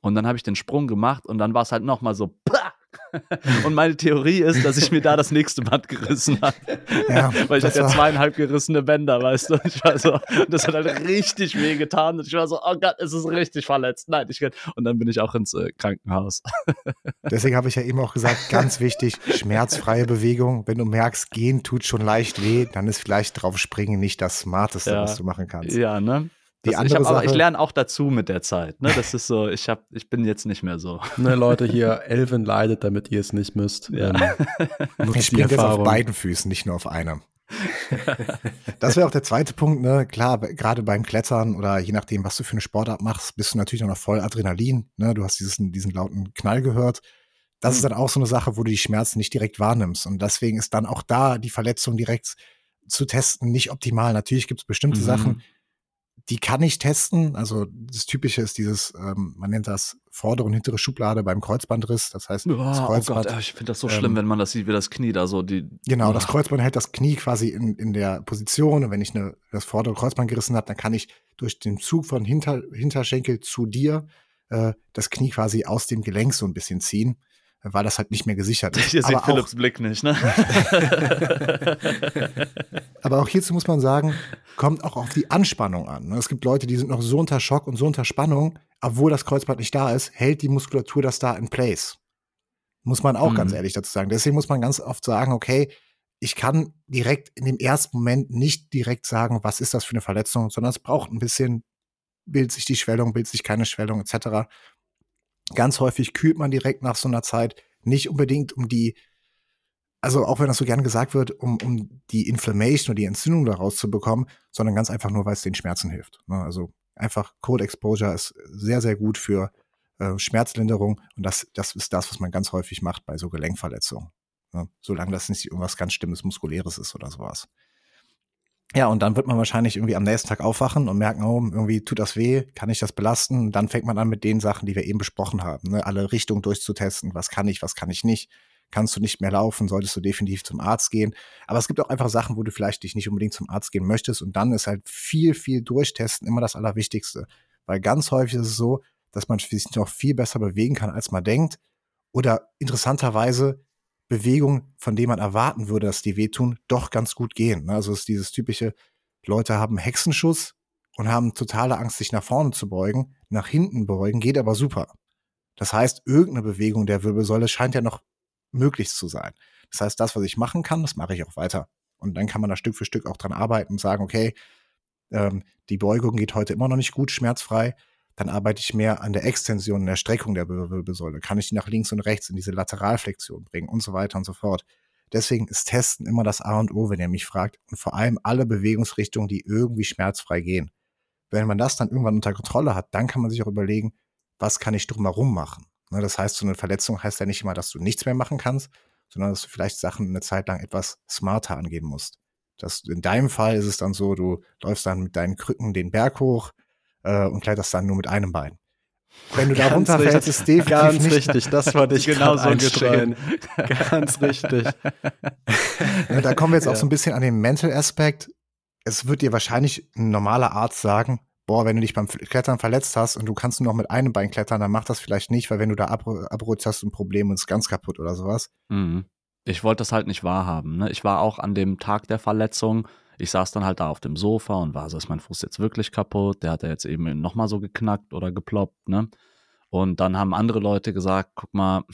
Und dann habe ich den Sprung gemacht und dann war es halt nochmal so, pah! Und meine Theorie ist, dass ich mir da das nächste Band gerissen habe. Ja, Weil ich hatte ja zweieinhalb gerissene Bänder, weißt du. Ich war so, das hat halt richtig weh getan. Und ich war so, oh Gott, es ist richtig verletzt. Nein, ich kann. Und dann bin ich auch ins äh, Krankenhaus. Deswegen habe ich ja eben auch gesagt, ganz wichtig, schmerzfreie Bewegung. Wenn du merkst, gehen tut schon leicht weh, dann ist vielleicht drauf springen nicht das Smarteste, ja. was du machen kannst. Ja, ne? Die das, andere ich, Sache, ich lerne auch dazu mit der Zeit. Ne? Das ist so, ich, hab, ich bin jetzt nicht mehr so. Ne, Leute, hier, Elvin leidet, damit ihr es nicht müsst. Ja. Ähm, ich spiele jetzt auf beiden Füßen, nicht nur auf einem. das wäre auch der zweite Punkt, ne? Klar, gerade beim Klettern oder je nachdem, was du für eine Sportart machst, bist du natürlich auch noch voll Adrenalin. Ne? Du hast diesen, diesen lauten Knall gehört. Das mhm. ist dann auch so eine Sache, wo du die Schmerzen nicht direkt wahrnimmst. Und deswegen ist dann auch da die Verletzung direkt zu testen nicht optimal. Natürlich gibt es bestimmte mhm. Sachen, die kann ich testen. Also das Typische ist dieses, ähm, man nennt das vordere und hintere Schublade beim Kreuzbandriss. Das heißt, oh, das Kreuzband. Oh Gott, ich finde das so schlimm, ähm, wenn man das sieht, wie das Knie da so die. Genau, oh. das Kreuzband hält das Knie quasi in, in der Position. Und wenn ich eine, das vordere Kreuzband gerissen habe, dann kann ich durch den Zug von Hinter, Hinterschenkel zu dir äh, das Knie quasi aus dem Gelenk so ein bisschen ziehen weil das halt nicht mehr gesichert ist. Ihr seht Philips Blick nicht, ne? aber auch hierzu muss man sagen, kommt auch auf die Anspannung an. Ne? Es gibt Leute, die sind noch so unter Schock und so unter Spannung, obwohl das Kreuzband nicht da ist, hält die Muskulatur das da in place. Muss man auch mhm. ganz ehrlich dazu sagen. Deswegen muss man ganz oft sagen, okay, ich kann direkt in dem ersten Moment nicht direkt sagen, was ist das für eine Verletzung, sondern es braucht ein bisschen, bildet sich die Schwellung, bildet sich keine Schwellung etc. Ganz häufig kühlt man direkt nach so einer Zeit nicht unbedingt um die, also auch wenn das so gern gesagt wird, um, um die Inflammation oder die Entzündung daraus zu bekommen, sondern ganz einfach nur, weil es den Schmerzen hilft. Ne? Also einfach Cold Exposure ist sehr, sehr gut für äh, Schmerzlinderung und das, das ist das, was man ganz häufig macht bei so Gelenkverletzungen. Ne? Solange das nicht irgendwas ganz Stimmes, Muskuläres ist oder sowas. Ja, und dann wird man wahrscheinlich irgendwie am nächsten Tag aufwachen und merken, oh, irgendwie tut das weh, kann ich das belasten? Und dann fängt man an mit den Sachen, die wir eben besprochen haben, ne? alle Richtungen durchzutesten, was kann ich, was kann ich nicht. Kannst du nicht mehr laufen, solltest du definitiv zum Arzt gehen. Aber es gibt auch einfach Sachen, wo du vielleicht dich nicht unbedingt zum Arzt gehen möchtest. Und dann ist halt viel, viel durchtesten immer das Allerwichtigste. Weil ganz häufig ist es so, dass man sich noch viel besser bewegen kann, als man denkt. Oder interessanterweise Bewegungen, von denen man erwarten würde, dass die wehtun, doch ganz gut gehen. Ne? Also es ist dieses typische, Leute haben Hexenschuss und haben totale Angst, sich nach vorne zu beugen, nach hinten beugen, geht aber super. Das heißt, irgendeine Bewegung der Wirbelsäule scheint ja noch möglich zu sein. Das heißt, das, was ich machen kann, das mache ich auch weiter. Und dann kann man da Stück für Stück auch dran arbeiten und sagen, okay, ähm, die Beugung geht heute immer noch nicht gut, schmerzfrei dann arbeite ich mehr an der Extension, der Streckung der Wirbelsäule. Kann ich die nach links und rechts in diese Lateralflexion bringen und so weiter und so fort. Deswegen ist Testen immer das A und O, wenn ihr mich fragt. Und vor allem alle Bewegungsrichtungen, die irgendwie schmerzfrei gehen. Wenn man das dann irgendwann unter Kontrolle hat, dann kann man sich auch überlegen, was kann ich drumherum machen. Ne, das heißt, so eine Verletzung heißt ja nicht immer, dass du nichts mehr machen kannst, sondern dass du vielleicht Sachen eine Zeit lang etwas smarter angehen musst. Das, in deinem Fall ist es dann so, du läufst dann mit deinen Krücken den Berg hoch, äh, und kletterst dann nur mit einem Bein. Wenn du da runterfällst, ist definitiv Ganz nicht richtig, das wollte ich genau so geschrien. Ganz richtig. da kommen wir jetzt ja. auch so ein bisschen an den Mental-Aspekt. Es wird dir wahrscheinlich ein normaler Arzt sagen, boah, wenn du dich beim Klettern verletzt hast und du kannst nur noch mit einem Bein klettern, dann mach das vielleicht nicht, weil wenn du da abrutscht, hast du ein Problem und ist ganz kaputt oder sowas. Mhm. Ich wollte das halt nicht wahrhaben. Ne? Ich war auch an dem Tag der Verletzung ich saß dann halt da auf dem Sofa und war so, ist mein Fuß jetzt wirklich kaputt? Der hat ja jetzt eben nochmal so geknackt oder geploppt, ne? Und dann haben andere Leute gesagt, guck mal,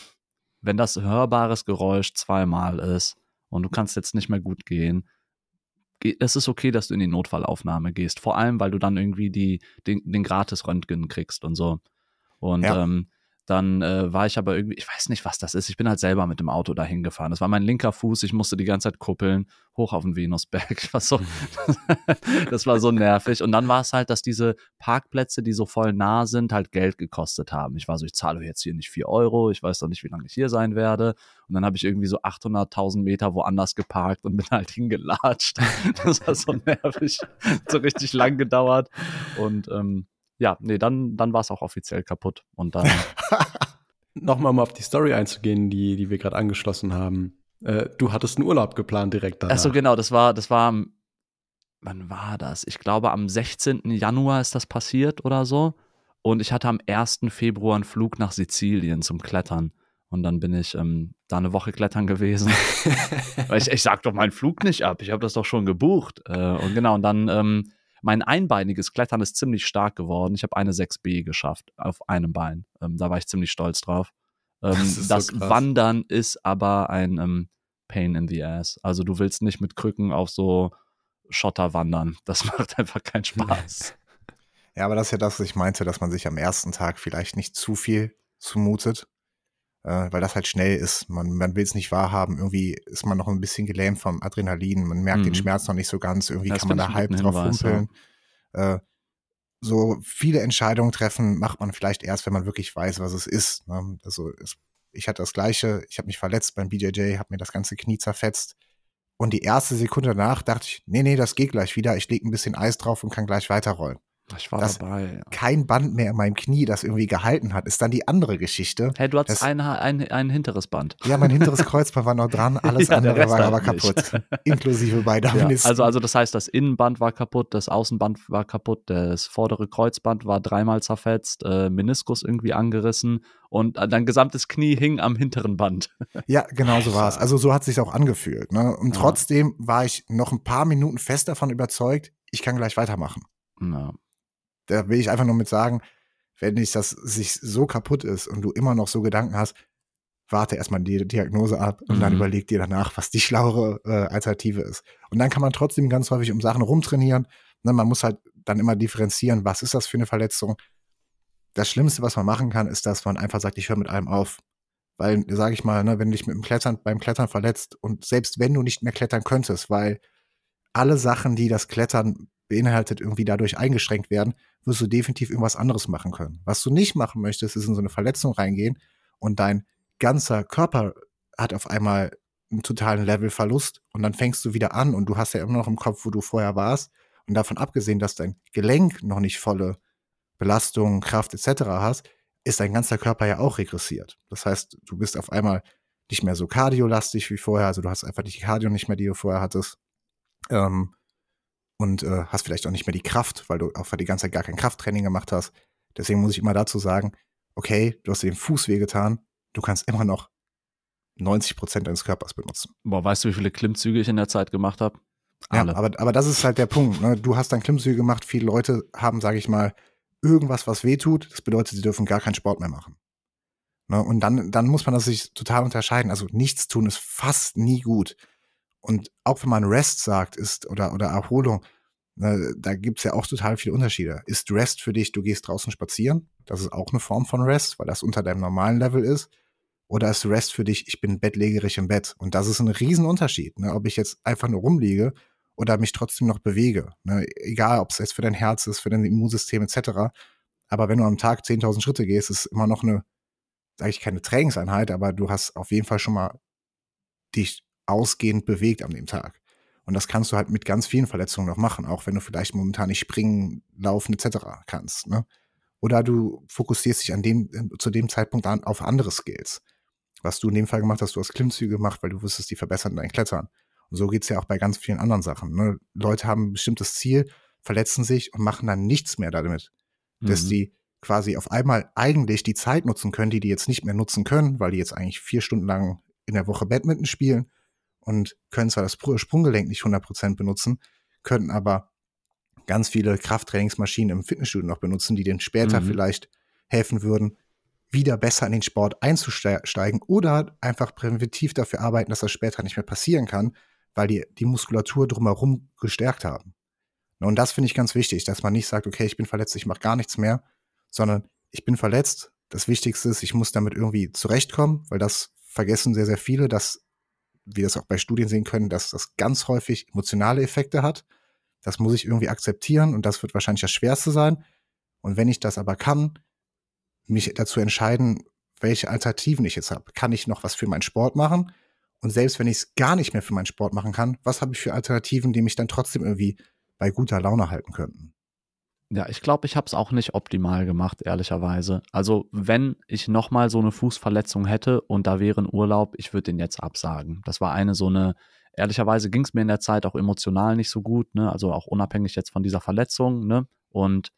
wenn das hörbares Geräusch zweimal ist und du kannst jetzt nicht mehr gut gehen, es ist okay, dass du in die Notfallaufnahme gehst. Vor allem, weil du dann irgendwie die, den, den Gratis-Röntgen kriegst und so. Und ja. ähm, dann äh, war ich aber irgendwie, ich weiß nicht, was das ist. Ich bin halt selber mit dem Auto dahin gefahren. Das war mein linker Fuß. Ich musste die ganze Zeit kuppeln, hoch auf den Venusberg. Was so, das war so nervig. Und dann war es halt, dass diese Parkplätze, die so voll nah sind, halt Geld gekostet haben. Ich war so, ich zahle jetzt hier nicht vier Euro. Ich weiß doch nicht, wie lange ich hier sein werde. Und dann habe ich irgendwie so 800.000 Meter woanders geparkt und bin halt hingelatscht. Das war so nervig. so richtig lang gedauert. Und ähm, ja, nee, dann, dann war es auch offiziell kaputt. Und dann. Nochmal mal auf die Story einzugehen, die, die wir gerade angeschlossen haben. Äh, du hattest einen Urlaub geplant direkt danach. Achso, genau, das war, das war wann war das? Ich glaube, am 16. Januar ist das passiert oder so. Und ich hatte am 1. Februar einen Flug nach Sizilien zum Klettern. Und dann bin ich ähm, da eine Woche klettern gewesen. Weil ich, ich sag doch meinen Flug nicht ab. Ich habe das doch schon gebucht. Äh, und genau, und dann ähm, mein einbeiniges Klettern ist ziemlich stark geworden. Ich habe eine 6B geschafft auf einem Bein. Ähm, da war ich ziemlich stolz drauf. Ähm, das, das so Wandern ist aber ein ähm, Pain in the Ass. Also du willst nicht mit Krücken auf so Schotter wandern. Das macht einfach keinen Spaß. Ja, aber das ist ja das, was ich meinte, dass man sich am ersten Tag vielleicht nicht zu viel zumutet, äh, weil das halt schnell ist. Man, man will es nicht wahrhaben. Irgendwie ist man noch ein bisschen gelähmt vom Adrenalin. Man merkt mhm. den Schmerz noch nicht so ganz. Irgendwie das kann man da halb drauf humpeln. Ja. Äh, so viele Entscheidungen treffen macht man vielleicht erst, wenn man wirklich weiß, was es ist. Ne? Also es, ich hatte das Gleiche. Ich habe mich verletzt beim BJJ, habe mir das ganze Knie zerfetzt. Und die erste Sekunde danach dachte ich, nee, nee, das geht gleich wieder. Ich lege ein bisschen Eis drauf und kann gleich weiterrollen. Ich war dass dabei. Ja. Kein Band mehr in meinem Knie, das irgendwie gehalten hat, ist dann die andere Geschichte. Hey, du hattest ein, ein, ein hinteres Band. Ja, mein hinteres Kreuzband war noch dran, alles ja, andere war aber kaputt. Inklusive beide ja, also, also das heißt, das Innenband war kaputt, das Außenband war kaputt, das vordere Kreuzband war dreimal zerfetzt, äh, Meniskus irgendwie angerissen und dein gesamtes Knie hing am hinteren Band. Ja, genau so war es. Also so hat es sich auch angefühlt. Ne? Und trotzdem war ich noch ein paar Minuten fest davon überzeugt, ich kann gleich weitermachen. Ja da will ich einfach nur mit sagen, wenn nicht das sich so kaputt ist und du immer noch so Gedanken hast, warte erstmal die Diagnose ab und mhm. dann überleg dir danach, was die schlauere äh, Alternative ist. Und dann kann man trotzdem ganz häufig um Sachen rumtrainieren. Ne, man muss halt dann immer differenzieren, was ist das für eine Verletzung. Das Schlimmste, was man machen kann, ist, dass man einfach sagt, ich höre mit allem auf. Weil, sage ich mal, ne, wenn du dich mit dem Klettern, beim Klettern verletzt und selbst wenn du nicht mehr klettern könntest, weil alle Sachen, die das Klettern beinhaltet, irgendwie dadurch eingeschränkt werden, wirst du definitiv irgendwas anderes machen können. Was du nicht machen möchtest, ist in so eine Verletzung reingehen und dein ganzer Körper hat auf einmal einen totalen Levelverlust und dann fängst du wieder an und du hast ja immer noch im Kopf, wo du vorher warst. Und davon abgesehen, dass dein Gelenk noch nicht volle Belastung, Kraft etc. hast, ist dein ganzer Körper ja auch regressiert. Das heißt, du bist auf einmal nicht mehr so kardiolastig wie vorher, also du hast einfach die Cardio nicht mehr, die du vorher hattest. Ähm, und äh, hast vielleicht auch nicht mehr die Kraft, weil du auch die ganze Zeit gar kein Krafttraining gemacht hast. Deswegen muss ich immer dazu sagen, okay, du hast dir den Fuß wehgetan, du kannst immer noch 90 Prozent deines Körpers benutzen. Boah, weißt du, wie viele Klimmzüge ich in der Zeit gemacht habe? Ja, aber, aber das ist halt der Punkt. Ne? Du hast dann Klimmzüge gemacht, viele Leute haben, sage ich mal, irgendwas, was wehtut. Das bedeutet, sie dürfen gar keinen Sport mehr machen. Ne? Und dann, dann muss man das sich total unterscheiden. Also nichts tun ist fast nie gut. Und auch wenn man Rest sagt, ist oder, oder Erholung, ne, da gibt's ja auch total viele Unterschiede. Ist Rest für dich, du gehst draußen spazieren? Das ist auch eine Form von Rest, weil das unter deinem normalen Level ist. Oder ist Rest für dich, ich bin bettlägerig im Bett? Und das ist ein Riesenunterschied, ne, ob ich jetzt einfach nur rumliege oder mich trotzdem noch bewege. Ne? Egal, ob es jetzt für dein Herz ist, für dein Immunsystem etc. Aber wenn du am Tag 10.000 Schritte gehst, ist immer noch eine, sage ich keine Trainingseinheit, aber du hast auf jeden Fall schon mal dich ausgehend bewegt an dem Tag. Und das kannst du halt mit ganz vielen Verletzungen noch machen, auch wenn du vielleicht momentan nicht springen, laufen etc. kannst. Ne? Oder du fokussierst dich an dem, zu dem Zeitpunkt an, auf andere Skills. Was du in dem Fall gemacht hast, du hast Klimmzüge gemacht, weil du wusstest, die verbessern dein Klettern. Und so geht's ja auch bei ganz vielen anderen Sachen. Ne? Leute haben ein bestimmtes Ziel, verletzen sich und machen dann nichts mehr damit. Mhm. Dass die quasi auf einmal eigentlich die Zeit nutzen können, die die jetzt nicht mehr nutzen können, weil die jetzt eigentlich vier Stunden lang in der Woche Badminton spielen und können zwar das Sprunggelenk nicht 100% benutzen, könnten aber ganz viele Krafttrainingsmaschinen im Fitnessstudio noch benutzen, die denen später mhm. vielleicht helfen würden, wieder besser in den Sport einzusteigen oder einfach präventiv dafür arbeiten, dass das später nicht mehr passieren kann, weil die die Muskulatur drumherum gestärkt haben. Und das finde ich ganz wichtig, dass man nicht sagt, okay, ich bin verletzt, ich mache gar nichts mehr, sondern ich bin verletzt. Das Wichtigste ist, ich muss damit irgendwie zurechtkommen, weil das vergessen sehr, sehr viele, dass wir das auch bei Studien sehen können, dass das ganz häufig emotionale Effekte hat. Das muss ich irgendwie akzeptieren und das wird wahrscheinlich das Schwerste sein. Und wenn ich das aber kann, mich dazu entscheiden, welche Alternativen ich jetzt habe. Kann ich noch was für meinen Sport machen? Und selbst wenn ich es gar nicht mehr für meinen Sport machen kann, was habe ich für Alternativen, die mich dann trotzdem irgendwie bei guter Laune halten könnten? Ja, ich glaube, ich habe es auch nicht optimal gemacht, ehrlicherweise. Also, wenn ich nochmal so eine Fußverletzung hätte und da wäre ein Urlaub, ich würde den jetzt absagen. Das war eine so eine ehrlicherweise ging es mir in der Zeit auch emotional nicht so gut, ne? Also auch unabhängig jetzt von dieser Verletzung, ne? Und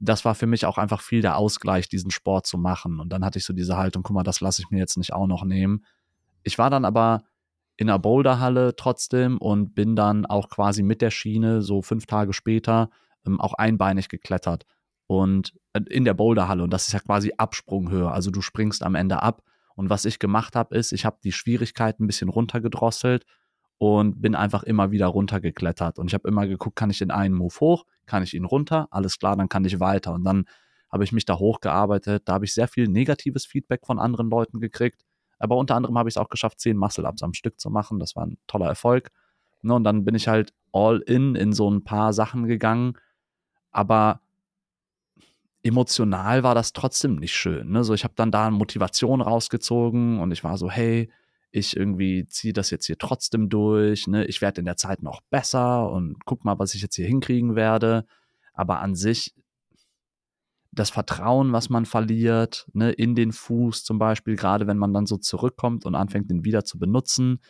das war für mich auch einfach viel der Ausgleich, diesen Sport zu machen. Und dann hatte ich so diese Haltung, guck mal, das lasse ich mir jetzt nicht auch noch nehmen. Ich war dann aber in der Boulderhalle trotzdem und bin dann auch quasi mit der Schiene so fünf Tage später ähm, auch einbeinig geklettert und äh, in der Boulderhalle. Und das ist ja quasi Absprunghöhe, also du springst am Ende ab. Und was ich gemacht habe ist, ich habe die Schwierigkeiten ein bisschen runtergedrosselt und bin einfach immer wieder runtergeklettert. Und ich habe immer geguckt, kann ich den einen Move hoch, kann ich ihn runter, alles klar, dann kann ich weiter. Und dann habe ich mich da hochgearbeitet, da habe ich sehr viel negatives Feedback von anderen Leuten gekriegt, aber unter anderem habe ich es auch geschafft, zehn Muscle-Ups am Stück zu machen, das war ein toller Erfolg. Ne, und dann bin ich halt all in in so ein paar Sachen gegangen, aber emotional war das trotzdem nicht schön. Ne? So, ich habe dann da Motivation rausgezogen und ich war so, hey, ich irgendwie ziehe das jetzt hier trotzdem durch, ne? ich werde in der Zeit noch besser und guck mal, was ich jetzt hier hinkriegen werde. Aber an sich, das Vertrauen, was man verliert, ne, in den Fuß zum Beispiel, gerade wenn man dann so zurückkommt und anfängt, den wieder zu benutzen,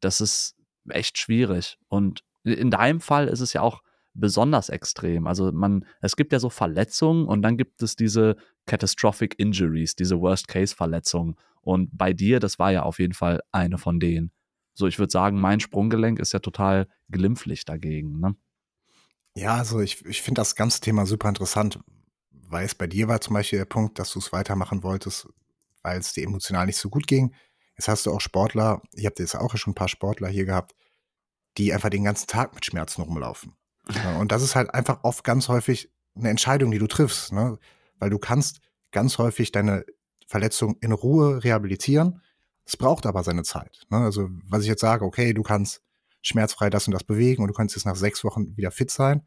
das ist echt schwierig. Und in deinem Fall ist es ja auch besonders extrem. Also man, es gibt ja so Verletzungen und dann gibt es diese catastrophic injuries, diese Worst-Case-Verletzungen. Und bei dir, das war ja auf jeden Fall eine von denen. So, ich würde sagen, mein Sprunggelenk ist ja total glimpflich dagegen. Ne? Ja, also ich, ich finde das ganze Thema super interessant, weil es bei dir war zum Beispiel der Punkt, dass du es weitermachen wolltest, weil es dir emotional nicht so gut ging. Jetzt hast du auch Sportler, ich habe jetzt auch schon ein paar Sportler hier gehabt, die einfach den ganzen Tag mit Schmerzen rumlaufen. Ja, und das ist halt einfach oft ganz häufig eine Entscheidung, die du triffst, ne? weil du kannst ganz häufig deine Verletzung in Ruhe rehabilitieren. Es braucht aber seine Zeit. Ne? Also was ich jetzt sage, okay, du kannst schmerzfrei das und das bewegen und du kannst jetzt nach sechs Wochen wieder fit sein,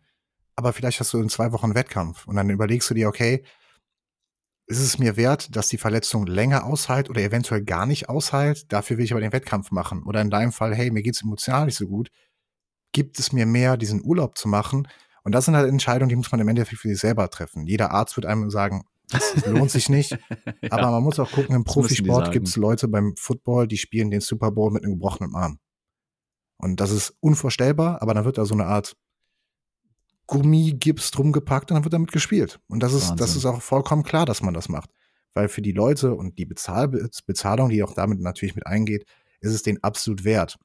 aber vielleicht hast du in zwei Wochen Wettkampf und dann überlegst du dir, okay, ist es mir wert, dass die Verletzung länger aushält oder eventuell gar nicht aushält? Dafür will ich aber den Wettkampf machen. Oder in deinem Fall, hey, mir geht's emotional nicht so gut gibt es mir mehr, diesen Urlaub zu machen? Und das sind halt Entscheidungen, die muss man im Endeffekt für sich selber treffen. Jeder Arzt wird einem sagen, das lohnt sich nicht. ja. Aber man muss auch gucken, im Profisport gibt es Leute beim Football, die spielen den Super Bowl mit einem gebrochenen Arm. Und das ist unvorstellbar, aber dann wird da so eine Art Gummigips drum gepackt und dann wird damit gespielt. Und das ist, das ist auch vollkommen klar, dass man das macht. Weil für die Leute und die Bezahl Bezahlung, die auch damit natürlich mit eingeht, ist es den absolut wert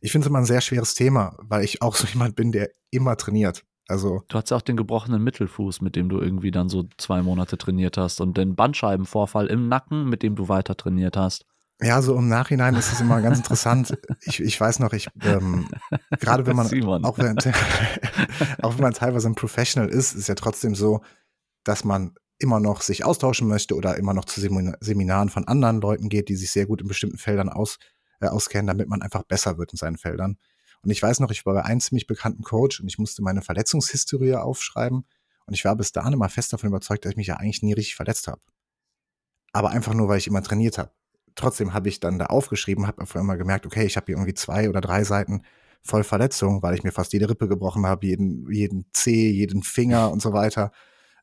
ich finde es immer ein sehr schweres Thema, weil ich auch so jemand bin, der immer trainiert. Also du hast ja auch den gebrochenen Mittelfuß, mit dem du irgendwie dann so zwei Monate trainiert hast und den Bandscheibenvorfall im Nacken, mit dem du weiter trainiert hast. Ja, so im Nachhinein ist es immer ganz interessant. Ich, ich weiß noch, ich ähm, gerade wenn man auch wenn, auch wenn man teilweise ein Professional ist, ist ja trotzdem so, dass man immer noch sich austauschen möchte oder immer noch zu Seminaren von anderen Leuten geht, die sich sehr gut in bestimmten Feldern aus, äh, auskennen, damit man einfach besser wird in seinen Feldern. Und ich weiß noch, ich war bei einem ziemlich bekannten Coach und ich musste meine Verletzungshistorie aufschreiben. Und ich war bis dahin immer fest davon überzeugt, dass ich mich ja eigentlich nie richtig verletzt habe. Aber einfach nur, weil ich immer trainiert habe. Trotzdem habe ich dann da aufgeschrieben, habe einfach immer gemerkt, okay, ich habe hier irgendwie zwei oder drei Seiten voll Verletzungen, weil ich mir fast jede Rippe gebrochen habe, jeden, jeden Zeh, jeden Finger und so weiter,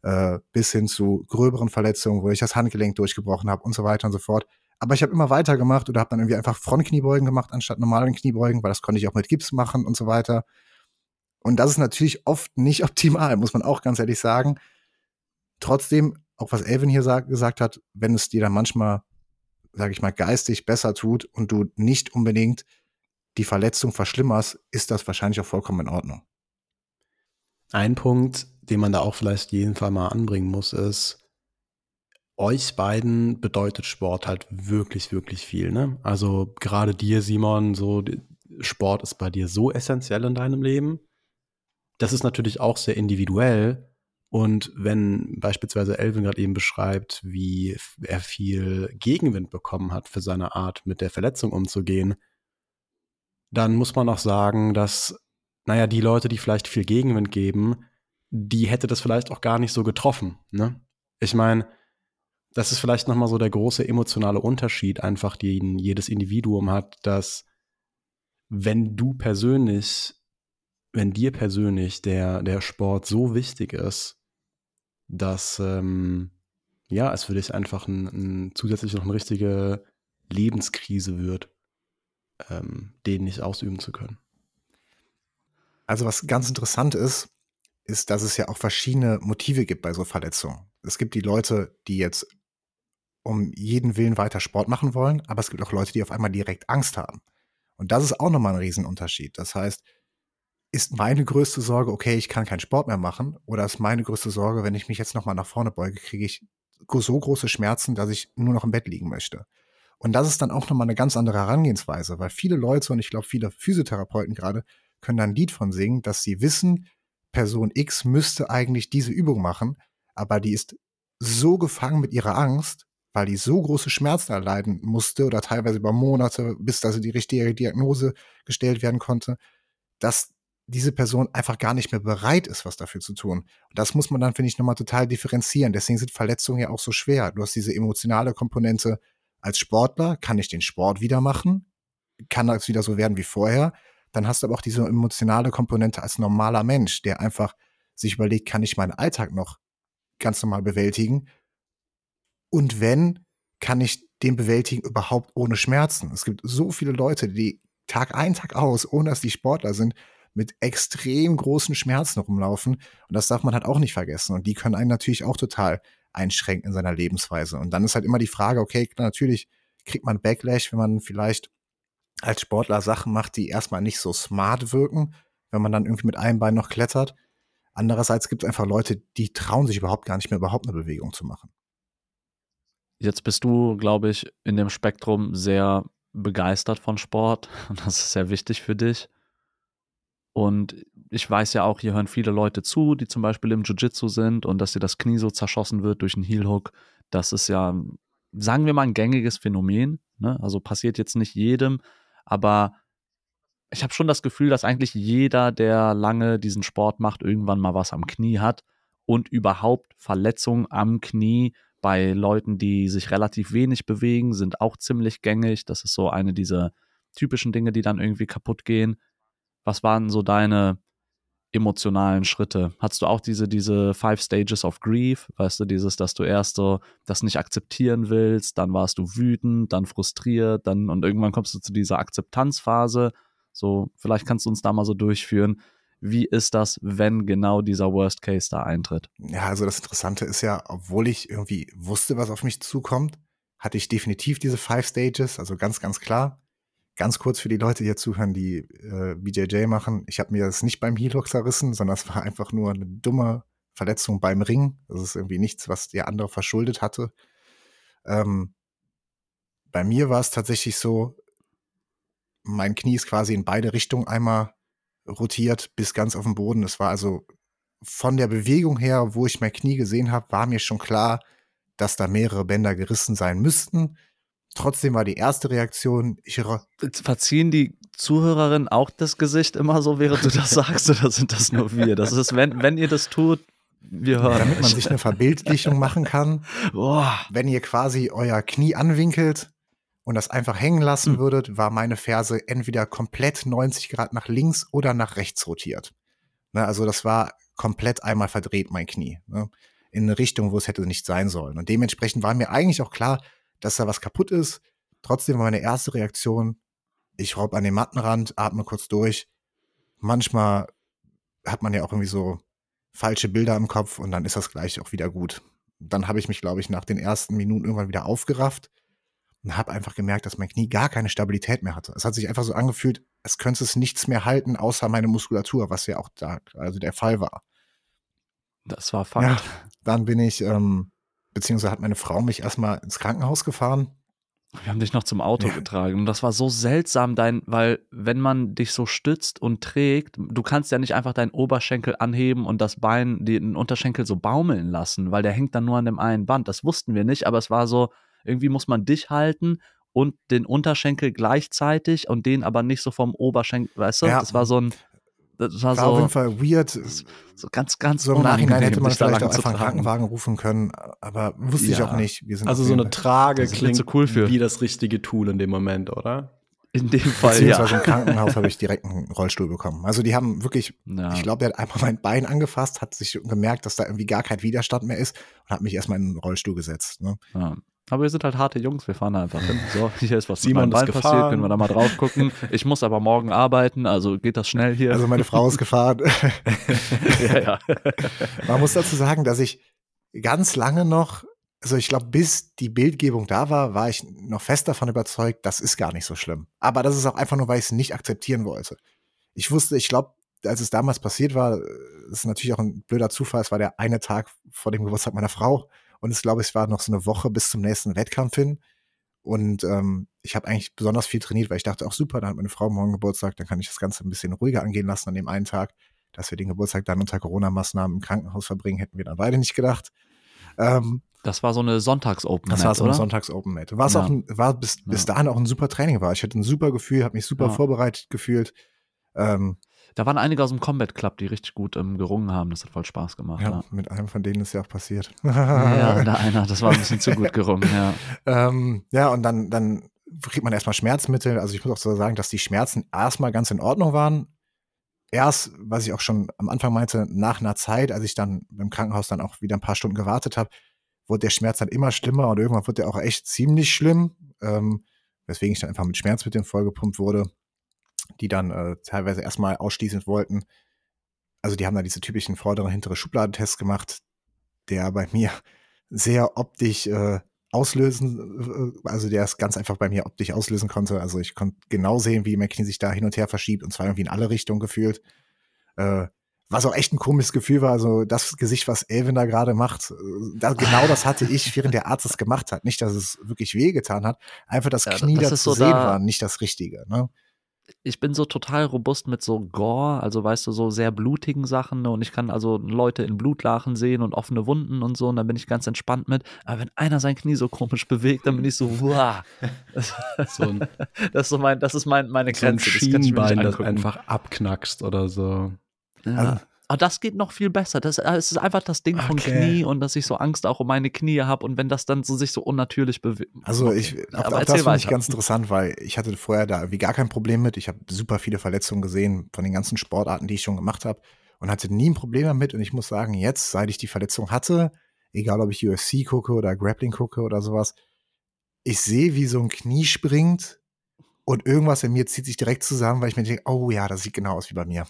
äh, bis hin zu gröberen Verletzungen, wo ich das Handgelenk durchgebrochen habe und so weiter und so fort. Aber ich habe immer weitergemacht oder habe dann irgendwie einfach Frontkniebeugen gemacht anstatt normalen Kniebeugen, weil das konnte ich auch mit Gips machen und so weiter. Und das ist natürlich oft nicht optimal, muss man auch ganz ehrlich sagen. Trotzdem, auch was Elvin hier sag, gesagt hat, wenn es dir dann manchmal, sage ich mal, geistig besser tut und du nicht unbedingt die Verletzung verschlimmerst, ist das wahrscheinlich auch vollkommen in Ordnung. Ein Punkt, den man da auch vielleicht jeden Fall mal anbringen muss, ist, euch beiden bedeutet Sport halt wirklich, wirklich viel. Ne? Also gerade dir, Simon, so Sport ist bei dir so essentiell in deinem Leben. Das ist natürlich auch sehr individuell. Und wenn beispielsweise Elvin gerade eben beschreibt, wie er viel Gegenwind bekommen hat für seine Art, mit der Verletzung umzugehen, dann muss man auch sagen, dass, naja, die Leute, die vielleicht viel Gegenwind geben, die hätte das vielleicht auch gar nicht so getroffen. Ne? Ich meine, das ist vielleicht nochmal so der große emotionale Unterschied, einfach den jedes Individuum hat, dass wenn du persönlich, wenn dir persönlich der, der Sport so wichtig ist, dass ähm, ja, es für dich einfach ein, ein, zusätzlich noch eine richtige Lebenskrise wird. ähm, den nicht ausüben zu können. Also was ganz interessant ist, ist, dass es ja auch verschiedene Motive gibt bei so Verletzungen. Es gibt die Leute, die jetzt um jeden Willen weiter Sport machen wollen, aber es gibt auch Leute, die auf einmal direkt Angst haben. Und das ist auch nochmal ein Riesenunterschied. Das heißt, ist meine größte Sorge, okay, ich kann keinen Sport mehr machen, oder ist meine größte Sorge, wenn ich mich jetzt nochmal nach vorne beuge, kriege ich so große Schmerzen, dass ich nur noch im Bett liegen möchte. Und das ist dann auch nochmal eine ganz andere Herangehensweise, weil viele Leute und ich glaube viele Physiotherapeuten gerade können da ein Lied von singen, dass sie wissen, Person X müsste eigentlich diese Übung machen, aber die ist so gefangen mit ihrer Angst, weil die so große Schmerzen erleiden musste oder teilweise über Monate, bis da die richtige Diagnose gestellt werden konnte, dass diese Person einfach gar nicht mehr bereit ist, was dafür zu tun. Und das muss man dann, finde ich, nochmal total differenzieren. Deswegen sind Verletzungen ja auch so schwer. Du hast diese emotionale Komponente als Sportler, kann ich den Sport wieder machen? Kann das wieder so werden wie vorher? Dann hast du aber auch diese emotionale Komponente als normaler Mensch, der einfach sich überlegt, kann ich meinen Alltag noch ganz normal bewältigen? Und wenn, kann ich den bewältigen überhaupt ohne Schmerzen? Es gibt so viele Leute, die Tag ein, Tag aus, ohne dass die Sportler sind, mit extrem großen Schmerzen rumlaufen. Und das darf man halt auch nicht vergessen. Und die können einen natürlich auch total einschränken in seiner Lebensweise. Und dann ist halt immer die Frage, okay, natürlich kriegt man Backlash, wenn man vielleicht als Sportler Sachen macht, die erstmal nicht so smart wirken, wenn man dann irgendwie mit einem Bein noch klettert. Andererseits gibt es einfach Leute, die trauen sich überhaupt gar nicht mehr, überhaupt eine Bewegung zu machen. Jetzt bist du, glaube ich, in dem Spektrum sehr begeistert von Sport das ist sehr wichtig für dich. Und ich weiß ja auch, hier hören viele Leute zu, die zum Beispiel im Jiu-Jitsu sind und dass dir das Knie so zerschossen wird durch einen Heel-Hook. Das ist ja, sagen wir mal, ein gängiges Phänomen. Ne? Also passiert jetzt nicht jedem, aber ich habe schon das Gefühl, dass eigentlich jeder, der lange diesen Sport macht, irgendwann mal was am Knie hat und überhaupt Verletzungen am Knie bei Leuten, die sich relativ wenig bewegen, sind auch ziemlich gängig. Das ist so eine dieser typischen Dinge, die dann irgendwie kaputt gehen. Was waren so deine emotionalen Schritte? Hattest du auch diese, diese Five Stages of Grief? Weißt du, dieses, dass du erst so das nicht akzeptieren willst, dann warst du wütend, dann frustriert, dann und irgendwann kommst du zu dieser Akzeptanzphase. So, vielleicht kannst du uns da mal so durchführen. Wie ist das, wenn genau dieser Worst Case da eintritt? Ja, also das Interessante ist ja, obwohl ich irgendwie wusste, was auf mich zukommt, hatte ich definitiv diese Five Stages, also ganz, ganz klar. Ganz kurz für die Leute, die hier zuhören, die äh, BJJ machen. Ich habe mir das nicht beim Heel-Hook zerrissen, sondern es war einfach nur eine dumme Verletzung beim Ring. Das ist irgendwie nichts, was der andere verschuldet hatte. Ähm, bei mir war es tatsächlich so, mein Knie ist quasi in beide Richtungen einmal rotiert bis ganz auf den Boden. Es war also von der Bewegung her, wo ich mein Knie gesehen habe, war mir schon klar, dass da mehrere Bänder gerissen sein müssten. Trotzdem war die erste Reaktion, ich verziehen die Zuhörerinnen auch das Gesicht immer so, während du das sagst, oder sind das nur wir? Das ist, wenn, wenn ihr das tut, wir hören. Damit man sich eine Verbildlichung machen kann. Boah. Wenn ihr quasi euer Knie anwinkelt und das einfach hängen lassen mhm. würdet, war meine Ferse entweder komplett 90 Grad nach links oder nach rechts rotiert. Ne, also das war komplett einmal verdreht, mein Knie. Ne, in eine Richtung, wo es hätte nicht sein sollen. Und dementsprechend war mir eigentlich auch klar, dass da was kaputt ist. Trotzdem war meine erste Reaktion, ich raub an den Mattenrand, atme kurz durch. Manchmal hat man ja auch irgendwie so falsche Bilder im Kopf und dann ist das gleich auch wieder gut. Dann habe ich mich, glaube ich, nach den ersten Minuten irgendwann wieder aufgerafft und habe einfach gemerkt, dass mein Knie gar keine Stabilität mehr hatte. Es hat sich einfach so angefühlt, es könnte es nichts mehr halten, außer meine Muskulatur, was ja auch da also der Fall war. Das war Fakt. Ja, dann bin ich ähm, beziehungsweise hat meine Frau mich erstmal ins Krankenhaus gefahren. Wir haben dich noch zum Auto ja. getragen. Und das war so seltsam, dein, weil wenn man dich so stützt und trägt, du kannst ja nicht einfach deinen Oberschenkel anheben und das Bein, den Unterschenkel so baumeln lassen, weil der hängt dann nur an dem einen Band. Das wussten wir nicht, aber es war so, irgendwie muss man dich halten und den Unterschenkel gleichzeitig und den aber nicht so vom Oberschenkel, weißt du? Ja. Das war so ein, das war, war so, auf jeden Fall weird. So ganz, ganz So im Nachhinein hätte man vielleicht auch einfach einen Krankenwagen rufen können, aber wusste ja. ich auch nicht. also so eine Trage klingt so cool für. wie das richtige Tool in dem Moment, oder? In dem Fall, Beziehungsweise ja. im Krankenhaus habe ich direkt einen Rollstuhl bekommen. Also die haben wirklich, ja. ich glaube, der hat einfach mein Bein angefasst, hat sich gemerkt, dass da irgendwie gar kein Widerstand mehr ist und hat mich erstmal in einen Rollstuhl gesetzt. Ne? Ja. Aber wir sind halt harte Jungs, wir fahren da einfach hin. So, hier ist was Simon mit ist passiert, können wir da mal drauf gucken. Ich muss aber morgen arbeiten, also geht das schnell hier. Also meine Frau ist gefahren. ja, ja. Man muss dazu sagen, dass ich ganz lange noch, also ich glaube, bis die Bildgebung da war, war ich noch fest davon überzeugt, das ist gar nicht so schlimm. Aber das ist auch einfach nur, weil ich es nicht akzeptieren wollte. Ich wusste, ich glaube, als es damals passiert war, das ist natürlich auch ein blöder Zufall, es war der eine Tag vor dem Geburtstag meiner Frau und ich glaube, es war noch so eine Woche bis zum nächsten Wettkampf hin. Und ähm, ich habe eigentlich besonders viel trainiert, weil ich dachte, auch super, dann hat meine Frau morgen Geburtstag, dann kann ich das Ganze ein bisschen ruhiger angehen lassen an dem einen Tag. Dass wir den Geburtstag dann unter Corona-Maßnahmen im Krankenhaus verbringen, hätten wir dann beide nicht gedacht. Ähm, Das war so eine Sonntags-Open. das war so ein oder? Sonntags-Open-Mate. Was Ja. auch ein, war bis, bis Ja. dahin auch ein super Training war. Ich hatte ein super Gefühl, habe mich super Ja. vorbereitet gefühlt. Ähm, Da waren einige aus dem Combat Club, die richtig gut ähm, gerungen haben. Das hat voll Spaß gemacht. ja, Ja, mit einem von denen ist ja auch passiert. ja. da einer, das war ein bisschen zu gut gerungen, ja. Ähm, ja, und dann, dann kriegt man erstmal Schmerzmittel. Also ich muss auch so sagen, dass die Schmerzen erstmal ganz in Ordnung waren. Erst, was ich auch schon am Anfang meinte, nach einer Zeit, als ich dann im Krankenhaus dann auch wieder ein paar Stunden gewartet habe, wurde der Schmerz dann immer schlimmer und irgendwann wurde der auch echt ziemlich schlimm, ähm, weswegen ich dann einfach mit Schmerzmitteln vollgepumpt wurde, die dann äh, teilweise erstmal ausschließend wollten. Also die haben da diese typischen vordere, hintere Schubladentests gemacht, der bei mir sehr optisch äh, auslösen, äh, also der es ganz einfach bei mir optisch auslösen konnte. Also ich konnte genau sehen, wie mein Knie sich da hin und her verschiebt und zwar irgendwie in alle Richtungen gefühlt. Äh, was auch echt ein komisches Gefühl war, also das Gesicht, was Elvin da gerade macht, äh, da, genau das hatte ich, während der Arzt es gemacht hat. Nicht, dass es wirklich wehgetan hat, einfach das Ja, Knie das zu so sehen da- war, nicht das Richtige. Ne? Ich bin so total robust mit so Gore, also weißt du, so sehr blutigen Sachen ne? und ich kann also Leute in Blutlachen sehen und offene Wunden und so und dann bin ich ganz entspannt mit. Aber wenn einer sein Knie so komisch bewegt, dann bin ich so, wow. So ein, Das ist so mein, das ist mein, meine so ein Grenze. das mir nicht Schienbein, das angucken. einfach abknackst oder so. Ja. Also- Aber das geht noch viel besser. Das, äh, es ist einfach das Ding vom Okay. Knie und dass ich so Angst auch um meine Knie habe und wenn das dann so sich so unnatürlich bewegt. Also ich, auch, auch das finde ich ganz interessant, weil ich hatte vorher da irgendwie gar kein Problem mit. Ich habe super viele Verletzungen gesehen von den ganzen Sportarten, die ich schon gemacht habe und hatte nie ein Problem damit. Und ich muss sagen, jetzt, seit ich die Verletzung hatte, egal ob ich UFC gucke oder Grappling gucke oder sowas, ich sehe, wie so ein Knie springt und irgendwas in mir zieht sich direkt zusammen, weil ich mir denke, oh ja, das sieht genau aus wie bei mir.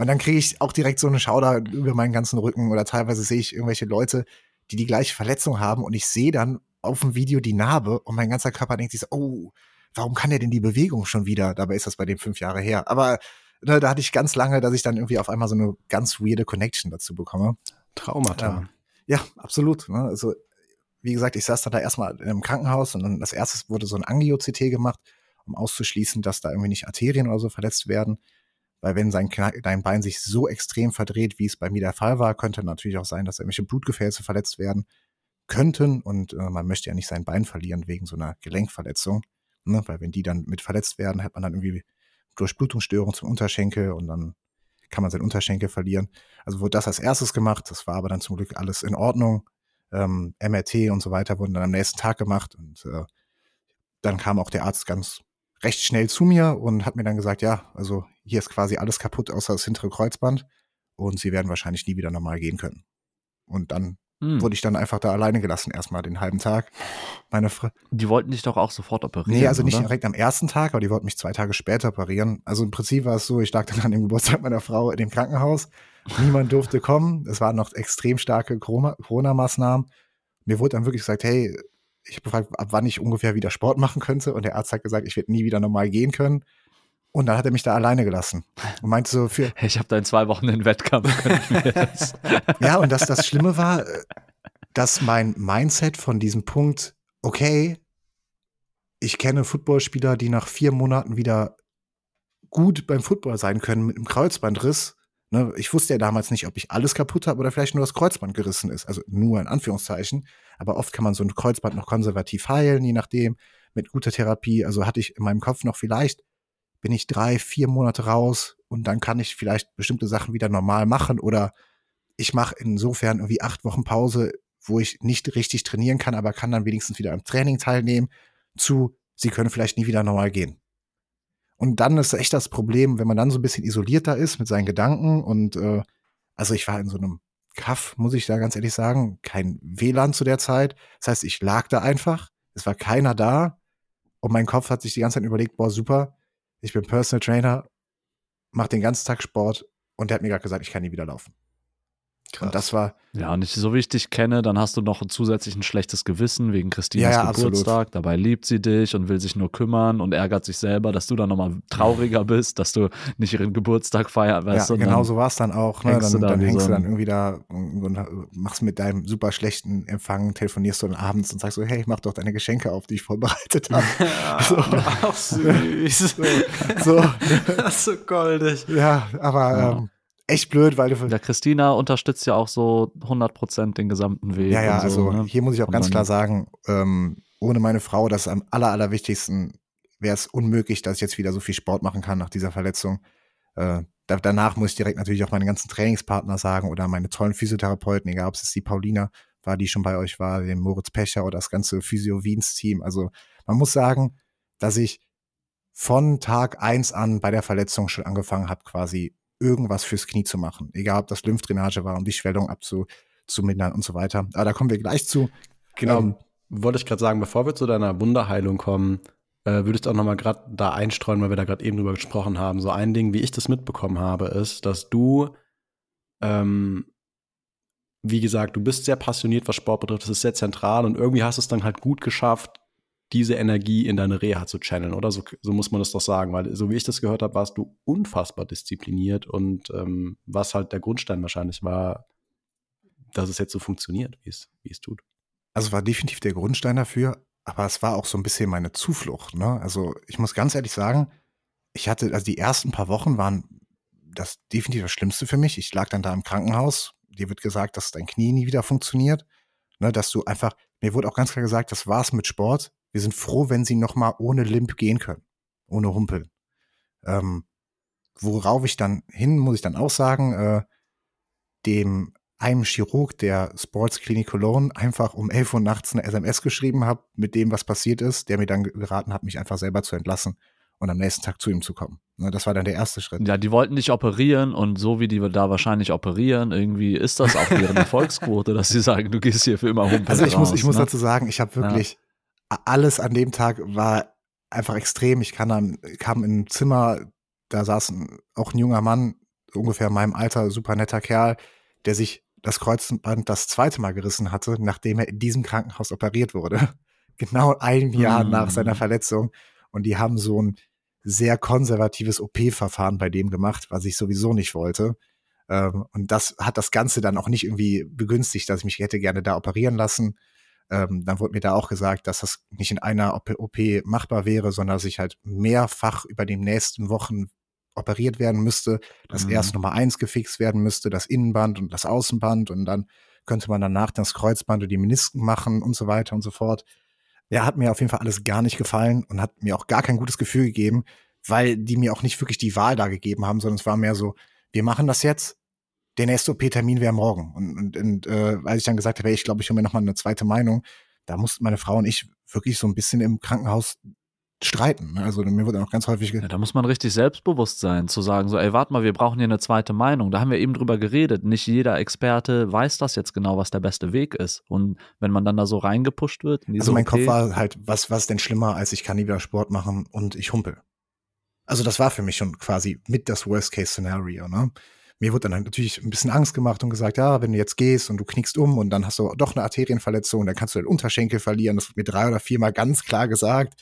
Und dann kriege ich auch direkt so eine Schauder über meinen ganzen Rücken oder teilweise sehe ich irgendwelche Leute, die die gleiche Verletzung haben und ich sehe dann auf dem Video die Narbe und mein ganzer Körper denkt sich so, oh, warum kann der denn die Bewegung schon wieder? Dabei ist das bei dem fünf Jahre her. Aber ne, da hatte ich ganz lange, dass ich dann irgendwie auf einmal so eine ganz weirde Connection dazu bekomme. Traumata. Ja, absolut. Ne? Also, wie gesagt, ich saß dann da erstmal im Krankenhaus und dann das erste wurde so ein Angio-CT gemacht, um auszuschließen, dass da irgendwie nicht Arterien oder so verletzt werden. Weil wenn sein dein Bein sich so extrem verdreht, wie es bei mir der Fall war, könnte natürlich auch sein, dass irgendwelche Blutgefäße verletzt werden könnten. Und äh, man möchte ja nicht sein Bein verlieren wegen so einer Gelenkverletzung. Ne? Weil wenn die dann mit verletzt werden, hat man dann irgendwie Durchblutungsstörung zum Unterschenkel und dann kann man seinen Unterschenkel verlieren. Also wurde das als erstes gemacht. Das war aber dann zum Glück alles in Ordnung. Ähm, MRT und so weiter wurden dann am nächsten Tag gemacht und äh, dann kam auch der Arzt ganz recht schnell zu mir und hat mir dann gesagt, ja, also hier ist quasi alles kaputt außer das hintere Kreuzband und sie werden wahrscheinlich nie wieder normal gehen können. Und dann Hm. wurde ich dann einfach da alleine gelassen, erstmal den halben Tag. Meine Fr Die wollten dich doch auch sofort operieren. Nee, also nicht oder? direkt am ersten Tag, aber die wollten mich zwei Tage später operieren. Also im Prinzip war es so, ich lag dann an dem Geburtstag meiner Frau in dem Krankenhaus. Niemand durfte kommen. Es waren noch extrem starke Corona- Corona-Maßnahmen. Mir wurde dann wirklich gesagt, hey, ich habe gefragt, ab wann ich ungefähr wieder Sport machen könnte. Und der Arzt hat gesagt, ich werde nie wieder normal gehen können. Und dann hat er mich da alleine gelassen. Und meinte so, für, ich habe da in zwei Wochen einen Wettkampf. Ja, und das, das Schlimme war, äh, dass mein Mindset von diesem Punkt, okay, ich kenne Footballspieler, die nach vier Monaten wieder gut beim Football sein können mit einem Kreuzbandriss. Ne, ich wusste ja damals nicht, ob ich alles kaputt habe oder vielleicht nur das Kreuzband gerissen ist. Also nur in Anführungszeichen. Aber oft kann man so ein Kreuzband noch konservativ heilen, je nachdem, mit guter Therapie. Also hatte ich in meinem Kopf noch vielleicht, bin ich drei, vier Monate raus und dann kann ich vielleicht bestimmte Sachen wieder normal machen oder ich mache insofern irgendwie acht Wochen Pause, wo ich nicht richtig trainieren kann, aber kann dann wenigstens wieder am Training teilnehmen, zu, sie können vielleicht nie wieder normal gehen. Und dann ist echt das Problem, wenn man dann so ein bisschen isolierter ist mit seinen Gedanken und äh, also ich war in so einem Kaff, muss ich da ganz ehrlich sagen, kein WLAN zu der Zeit. Das heißt, ich lag da einfach, es war keiner da und mein Kopf hat sich die ganze Zeit überlegt, boah, super, ich bin Personal Trainer, mach den ganzen Tag Sport und der hat mir gerade gesagt, ich kann nie wieder laufen. Krass. Und das war. Ja, und ich, so wie ich dich kenne, dann hast du noch zusätzlich ein schlechtes Gewissen wegen Christinas ja, ja, Geburtstag. Absolut. Dabei liebt sie dich und will sich nur kümmern und ärgert sich selber, dass du dann nochmal trauriger bist, dass du nicht ihren Geburtstag feierst. Weißt ja, genau so war es dann auch. Ne? Dann, da dann hängst so du dann irgendwie da und, und, machst mit deinem super schlechten Empfang, telefonierst du dann abends und sagst so, hey, mach doch deine Geschenke auf, die ich vorbereitet habe. Ja, so. Ach, süß. so, so. Das ist so goldig. Ja, aber ja. Ähm, echt blöd, weil du. Ja, Christina unterstützt ja auch so 100% den gesamten Weg. Ja, ja, so, also ne? hier muss ich auch ganz klar sagen, ähm, ohne meine Frau, das ist am aller, allerwichtigsten, wäre es unmöglich, dass ich jetzt wieder so viel Sport machen kann nach dieser Verletzung. Äh, da, danach muss ich direkt natürlich auch meine ganzen Trainingspartner sagen oder meine tollen Physiotherapeuten, egal ob es die Paulina war, die schon bei euch war, den Moritz Pecher oder das ganze Physio-Wiens-Team. Also man muss sagen, dass ich von Tag eins an bei der Verletzung schon angefangen habe, quasi irgendwas fürs Knie zu machen. Egal, ob das Lymphdrainage war, um die Schwellung abzumindern und so weiter. Aber da kommen wir gleich zu. Genau. Ähm, wollte ich gerade sagen, bevor wir zu deiner Wunderheilung kommen, äh, würde ich auch noch mal gerade da einstreuen, weil wir da gerade eben drüber gesprochen haben. So ein Ding, wie ich das mitbekommen habe, ist, dass du, ähm, wie gesagt, du bist sehr passioniert, was Sport betrifft. Das ist sehr zentral und irgendwie hast du es dann halt gut geschafft, diese Energie in deine Reha zu channeln, oder? So, so muss man das doch sagen, weil so wie ich das gehört habe, warst du unfassbar diszipliniert und ähm, was halt der Grundstein wahrscheinlich war, dass es jetzt so funktioniert, wie es, wie es tut. Also war definitiv der Grundstein dafür, aber es war auch so ein bisschen meine Zuflucht. Ne? Also ich muss ganz ehrlich sagen, ich hatte, also die ersten paar Wochen waren das definitiv das Schlimmste für mich. Ich lag dann da im Krankenhaus, dir wird gesagt, dass dein Knie nie wieder funktioniert, ne, dass du einfach, mir wurde auch ganz klar gesagt, das war's mit Sport wir sind froh, wenn sie noch mal ohne Limp gehen können, ohne Humpeln. Ähm, worauf ich dann hin, muss ich dann auch sagen, äh, dem einem Chirurg der Sports Clinic Cologne einfach um 11 Uhr nachts eine SMS geschrieben habe mit dem, was passiert ist, der mir dann geraten hat, mich einfach selber zu entlassen und am nächsten Tag zu ihm zu kommen. Ne, das war dann der erste Schritt. Ja, die wollten dich operieren und so wie die da wahrscheinlich operieren, irgendwie ist das auch deren Erfolgsquote, dass sie sagen, du gehst hier für immer humpeln. Also ich raus, muss, ich ne? muss dazu sagen, ich habe wirklich, ja alles an dem Tag war einfach extrem. Ich kam, kam in ein Zimmer, da saß ein, auch ein junger Mann, ungefähr in meinem Alter, super netter Kerl, der sich das Kreuzband das zweite Mal gerissen hatte, nachdem er in diesem Krankenhaus operiert wurde. genau ein Jahr mm. nach seiner Verletzung. Und die haben so ein sehr konservatives OP-Verfahren bei dem gemacht, was ich sowieso nicht wollte. Ähm, und das hat das Ganze dann auch nicht irgendwie begünstigt, dass ich mich hätte gerne da operieren lassen. Ähm, dann wurde mir da auch gesagt, dass das nicht in einer OP machbar wäre, sondern dass ich halt mehrfach über die nächsten Wochen operiert werden müsste, dass mhm. erst Nummer eins gefixt werden müsste, das Innenband und das Außenband und dann könnte man danach das Kreuzband und die Menisken machen und so weiter und so fort. Ja, hat mir auf jeden Fall alles gar nicht gefallen und hat mir auch gar kein gutes Gefühl gegeben, weil die mir auch nicht wirklich die Wahl da gegeben haben, sondern es war mehr so, wir machen das jetzt, der nächste OP-Termin wäre morgen. Und, und, und äh, als ich dann gesagt habe, hey, ich glaube, ich hole mir nochmal eine zweite Meinung, da mussten meine Frau und ich wirklich so ein bisschen im Krankenhaus streiten. Ne? Also mir wurde auch ganz häufig. Ja, da muss man richtig selbstbewusst sein, zu sagen, so, ey, warte mal, wir brauchen hier eine zweite Meinung. Da haben wir eben drüber geredet. Nicht jeder Experte weiß das jetzt genau, was der beste Weg ist. Und wenn man dann da so reingepusht wird. also mein OP, Kopf war halt, was, was denn schlimmer, als ich kann nie wieder Sport machen und ich humpel. Also das war für mich schon quasi mit das Worst-Case-Szenario, ne? Mir wurde dann halt natürlich ein bisschen Angst gemacht und gesagt, ja, wenn du jetzt gehst und du knickst um und dann hast du doch eine Arterienverletzung, dann kannst du den Unterschenkel verlieren. Das wurde mir drei oder viermal ganz klar gesagt.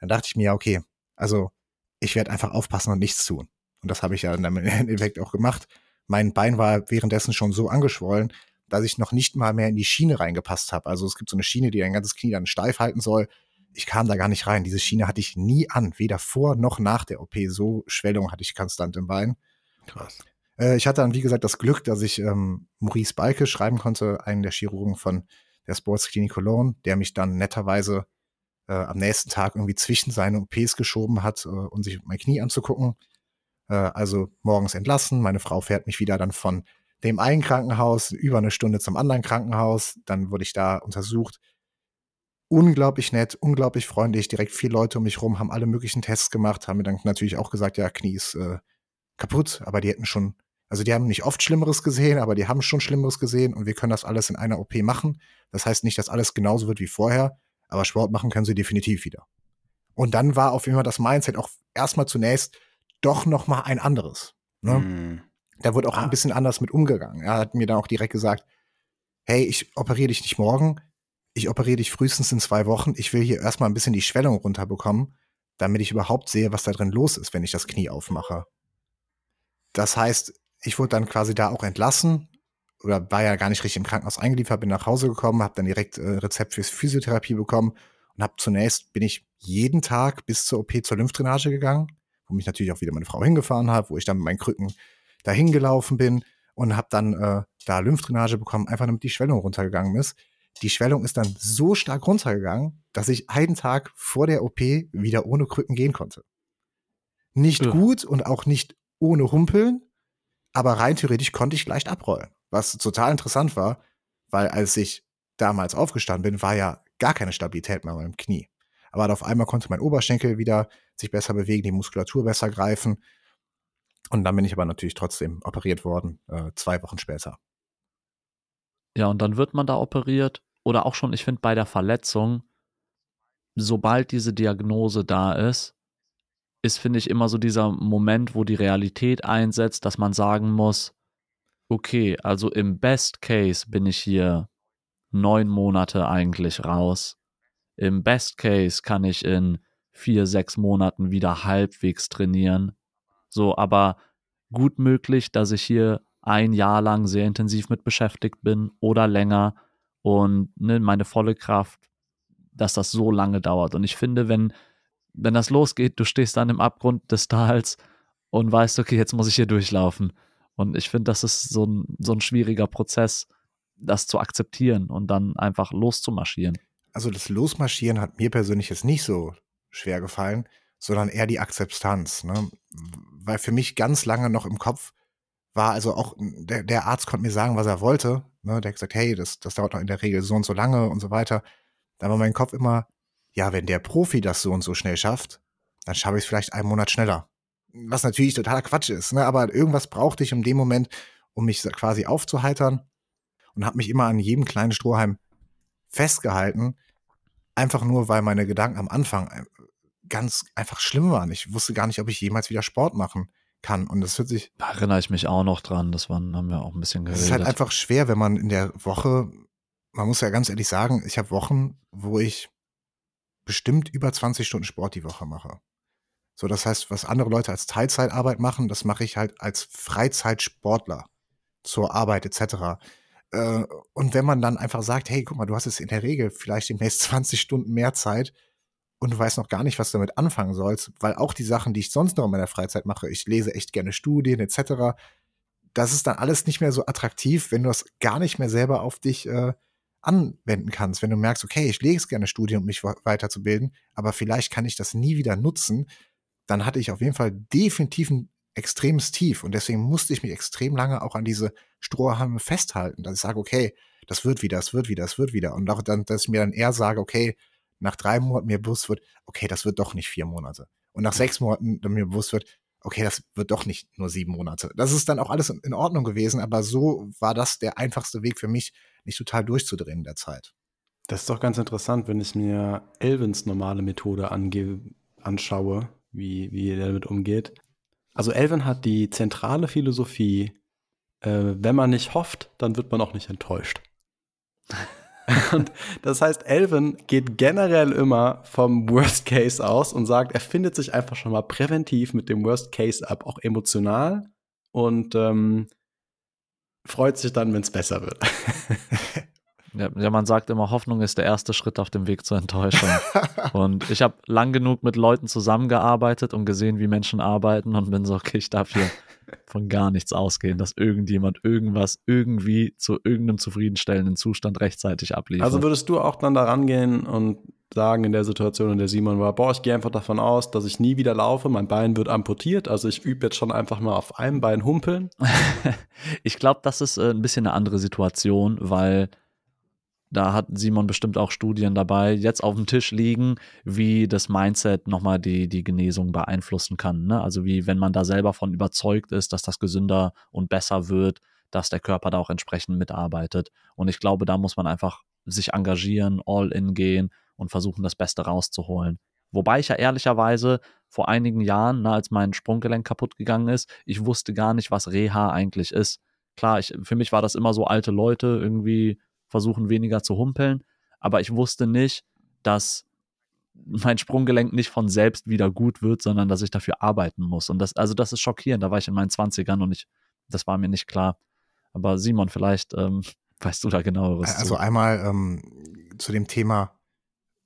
Dann dachte ich mir, ja, okay, also ich werde einfach aufpassen und nichts tun. Und das habe ich ja dann im Endeffekt auch gemacht. Mein Bein war währenddessen schon so angeschwollen, dass ich noch nicht mal mehr in die Schiene reingepasst habe. Also es gibt so eine Schiene, die dein ganzes Knie dann steif halten soll. Ich kam da gar nicht rein. Diese Schiene hatte ich nie an, weder vor noch nach der OP. So Schwellung hatte ich konstant im Bein. Krass. Äh, ich hatte dann, wie gesagt, das Glück, dass ich ähm, Maurice Balke schreiben konnte, einen der Chirurgen von der Sportsklinik Cologne, der mich dann netterweise äh, am nächsten Tag irgendwie zwischen seine OPs geschoben hat, äh, um sich mein Knie anzugucken. Äh, also morgens entlassen. Meine Frau fährt mich wieder dann von dem einen Krankenhaus über eine Stunde zum anderen Krankenhaus. Dann wurde ich da untersucht. Unglaublich nett, unglaublich freundlich. Direkt vier Leute um mich rum haben alle möglichen Tests gemacht, haben mir dann natürlich auch gesagt, ja, Knie ist äh, kaputt, aber die hätten schon Also die haben nicht oft Schlimmeres gesehen, aber die haben schon Schlimmeres gesehen und wir können das alles in einer OP machen. Das heißt nicht, dass alles genauso wird wie vorher, aber Sport machen können sie definitiv wieder. Und dann war auf jeden Fall das Mindset auch erstmal zunächst doch noch mal ein anderes. Ne? Mhm. Da wurde auch Ah. ein bisschen anders mit umgegangen. Er hat mir dann auch direkt gesagt, hey, ich operiere dich nicht morgen, ich operiere dich frühestens in zwei Wochen. Ich will hier erstmal ein bisschen die Schwellung runterbekommen, damit ich überhaupt sehe, was da drin los ist, wenn ich das Knie aufmache. Das heißt, ich wurde dann quasi da auch entlassen oder war ja gar nicht richtig im Krankenhaus eingeliefert, bin nach Hause gekommen, habe dann direkt äh, Rezept fürs Physiotherapie bekommen und habe zunächst bin ich jeden Tag bis zur OP zur Lymphdrainage gegangen, wo mich natürlich auch wieder meine Frau hingefahren hat, wo ich dann mit meinen Krücken dahin gelaufen bin und habe dann äh, da Lymphdrainage bekommen, einfach damit die Schwellung runtergegangen ist. Die Schwellung ist dann so stark runtergegangen, dass ich einen Tag vor der OP wieder ohne Krücken gehen konnte. Nicht Ja. gut und auch nicht ohne Humpeln, aber rein theoretisch konnte ich leicht abrollen. Was total interessant war, weil als ich damals aufgestanden bin, war ja gar keine Stabilität mehr in meinem Knie. Aber auf einmal konnte mein Oberschenkel wieder sich besser bewegen, die Muskulatur besser greifen. Und dann bin ich aber natürlich trotzdem operiert worden, äh, zwei Wochen später. Ja, und dann wird man da operiert. Oder auch schon, ich finde, bei der Verletzung, sobald diese Diagnose da ist, ist, finde ich, immer so dieser Moment, wo die Realität einsetzt, dass man sagen muss, okay, also im Best Case bin ich hier neun Monate eigentlich raus. Im Best Case kann ich in vier, sechs Monaten wieder halbwegs trainieren. So, aber gut möglich, dass ich hier ein Jahr lang sehr intensiv mit beschäftigt bin oder länger und ne, meine volle Kraft, dass das so lange dauert. Und ich finde, wenn, wenn das losgeht, du stehst dann im Abgrund des Tals und weißt, okay, jetzt muss ich hier durchlaufen. Und ich finde, das ist so ein, so ein schwieriger Prozess, das zu akzeptieren und dann einfach loszumarschieren. Also das Losmarschieren hat mir persönlich jetzt nicht so schwer gefallen, sondern eher die Akzeptanz. Ne? Weil für mich ganz lange noch im Kopf war, also auch der, der Arzt konnte mir sagen, was er wollte. Ne? Der hat gesagt, hey, das, das dauert noch in der Regel so und so lange und so weiter. Da war mein Kopf immer, ja, wenn der Profi das so und so schnell schafft, dann schaffe ich es vielleicht einen Monat schneller. Was natürlich totaler Quatsch ist, ne? aber irgendwas brauchte ich in dem Moment, um mich quasi aufzuheitern und habe mich immer an jedem kleinen Strohhalm festgehalten, einfach nur, weil meine Gedanken am Anfang äh, ganz einfach schlimm waren. Ich wusste gar nicht, ob ich jemals wieder Sport machen kann. Und das hört sich, Da erinnere ich mich auch noch dran. Das waren, haben wir auch ein bisschen es geredet. ist halt einfach schwer, wenn man in der Woche, man muss ja ganz ehrlich sagen, ich habe Wochen, wo ich bestimmt über 20 Stunden Sport die Woche mache. So, das heißt, was andere Leute als Teilzeitarbeit machen, das mache ich halt als Freizeitsportler zur Arbeit etc. Äh, Und wenn man dann einfach sagt, hey, guck mal, du hast jetzt in der Regel vielleicht demnächst 20 Stunden mehr Zeit und du weißt noch gar nicht, was du damit anfangen sollst, weil auch die Sachen, die ich sonst noch in meiner Freizeit mache, ich lese echt gerne Studien etc., das ist dann alles nicht mehr so attraktiv, wenn du das gar nicht mehr selber auf dich äh, anwenden kannst. Wenn du merkst, okay, ich lese gerne Studien, um mich weiterzubilden, aber vielleicht kann ich das nie wieder nutzen, dann hatte ich auf jeden Fall definitiv ein extremes Tief. Und deswegen musste ich mich extrem lange auch an diese Strohhalme festhalten, dass ich sage, okay, das wird wieder, das wird wieder, das wird wieder. Und auch dann, dass ich mir dann eher sage, okay, nach drei Monaten mir bewusst wird, okay, das wird doch nicht vier Monate. Und nach sechs Monaten dann mir bewusst wird, okay, das wird doch nicht nur sieben Monate. Das ist dann auch alles in Ordnung gewesen, aber so war das der einfachste Weg für mich, nicht total durchzudrehen in der Zeit. Das ist doch ganz interessant, wenn ich mir Elvins normale Methode anschaue, wie, wie er damit umgeht. Also Elvin hat die zentrale Philosophie, äh, wenn man nicht hofft, dann wird man auch nicht enttäuscht. und das heißt, Elvin geht generell immer vom Worst Case aus und sagt, er findet sich einfach schon mal präventiv mit dem Worst Case ab, auch emotional und ähm, freut sich dann, wenn es besser wird. Ja, ja, man sagt immer, Hoffnung ist der erste Schritt auf dem Weg zur Enttäuschung. und ich habe lang genug mit Leuten zusammengearbeitet und gesehen, wie Menschen arbeiten und bin so, okay, ich darf hier von gar nichts ausgehen, dass irgendjemand irgendwas irgendwie zu irgendeinem zufriedenstellenden Zustand rechtzeitig abliefert. Also würdest du auch dann da rangehen und sagen in der Situation, in der Simon war, boah, ich gehe einfach davon aus, dass ich nie wieder laufe, mein Bein wird amputiert, also ich übe jetzt schon einfach mal auf einem Bein humpeln. ich glaube, das ist äh, ein bisschen eine andere Situation, weil da hat Simon bestimmt auch Studien dabei, jetzt auf dem Tisch liegen, wie das Mindset nochmal die, die Genesung beeinflussen kann. Ne? Also wie, wenn man da selber von überzeugt ist, dass das gesünder und besser wird, dass der Körper da auch entsprechend mitarbeitet. Und ich glaube, da muss man einfach sich engagieren, all in gehen und versuchen, das Beste rauszuholen. Wobei ich ja ehrlicherweise vor einigen Jahren, na, als mein Sprunggelenk kaputt gegangen ist, ich wusste gar nicht, was Reha eigentlich ist. Klar, ich, für mich war das immer so alte Leute irgendwie versuchen weniger zu humpeln, aber ich wusste nicht, dass mein Sprunggelenk nicht von selbst wieder gut wird, sondern dass ich dafür arbeiten muss. Und das, also das ist schockierend. Da war ich in meinen 20ern und ich, das war mir nicht klar. Aber Simon, vielleicht ähm, weißt du da genaueres. Also zu. einmal ähm, zu dem Thema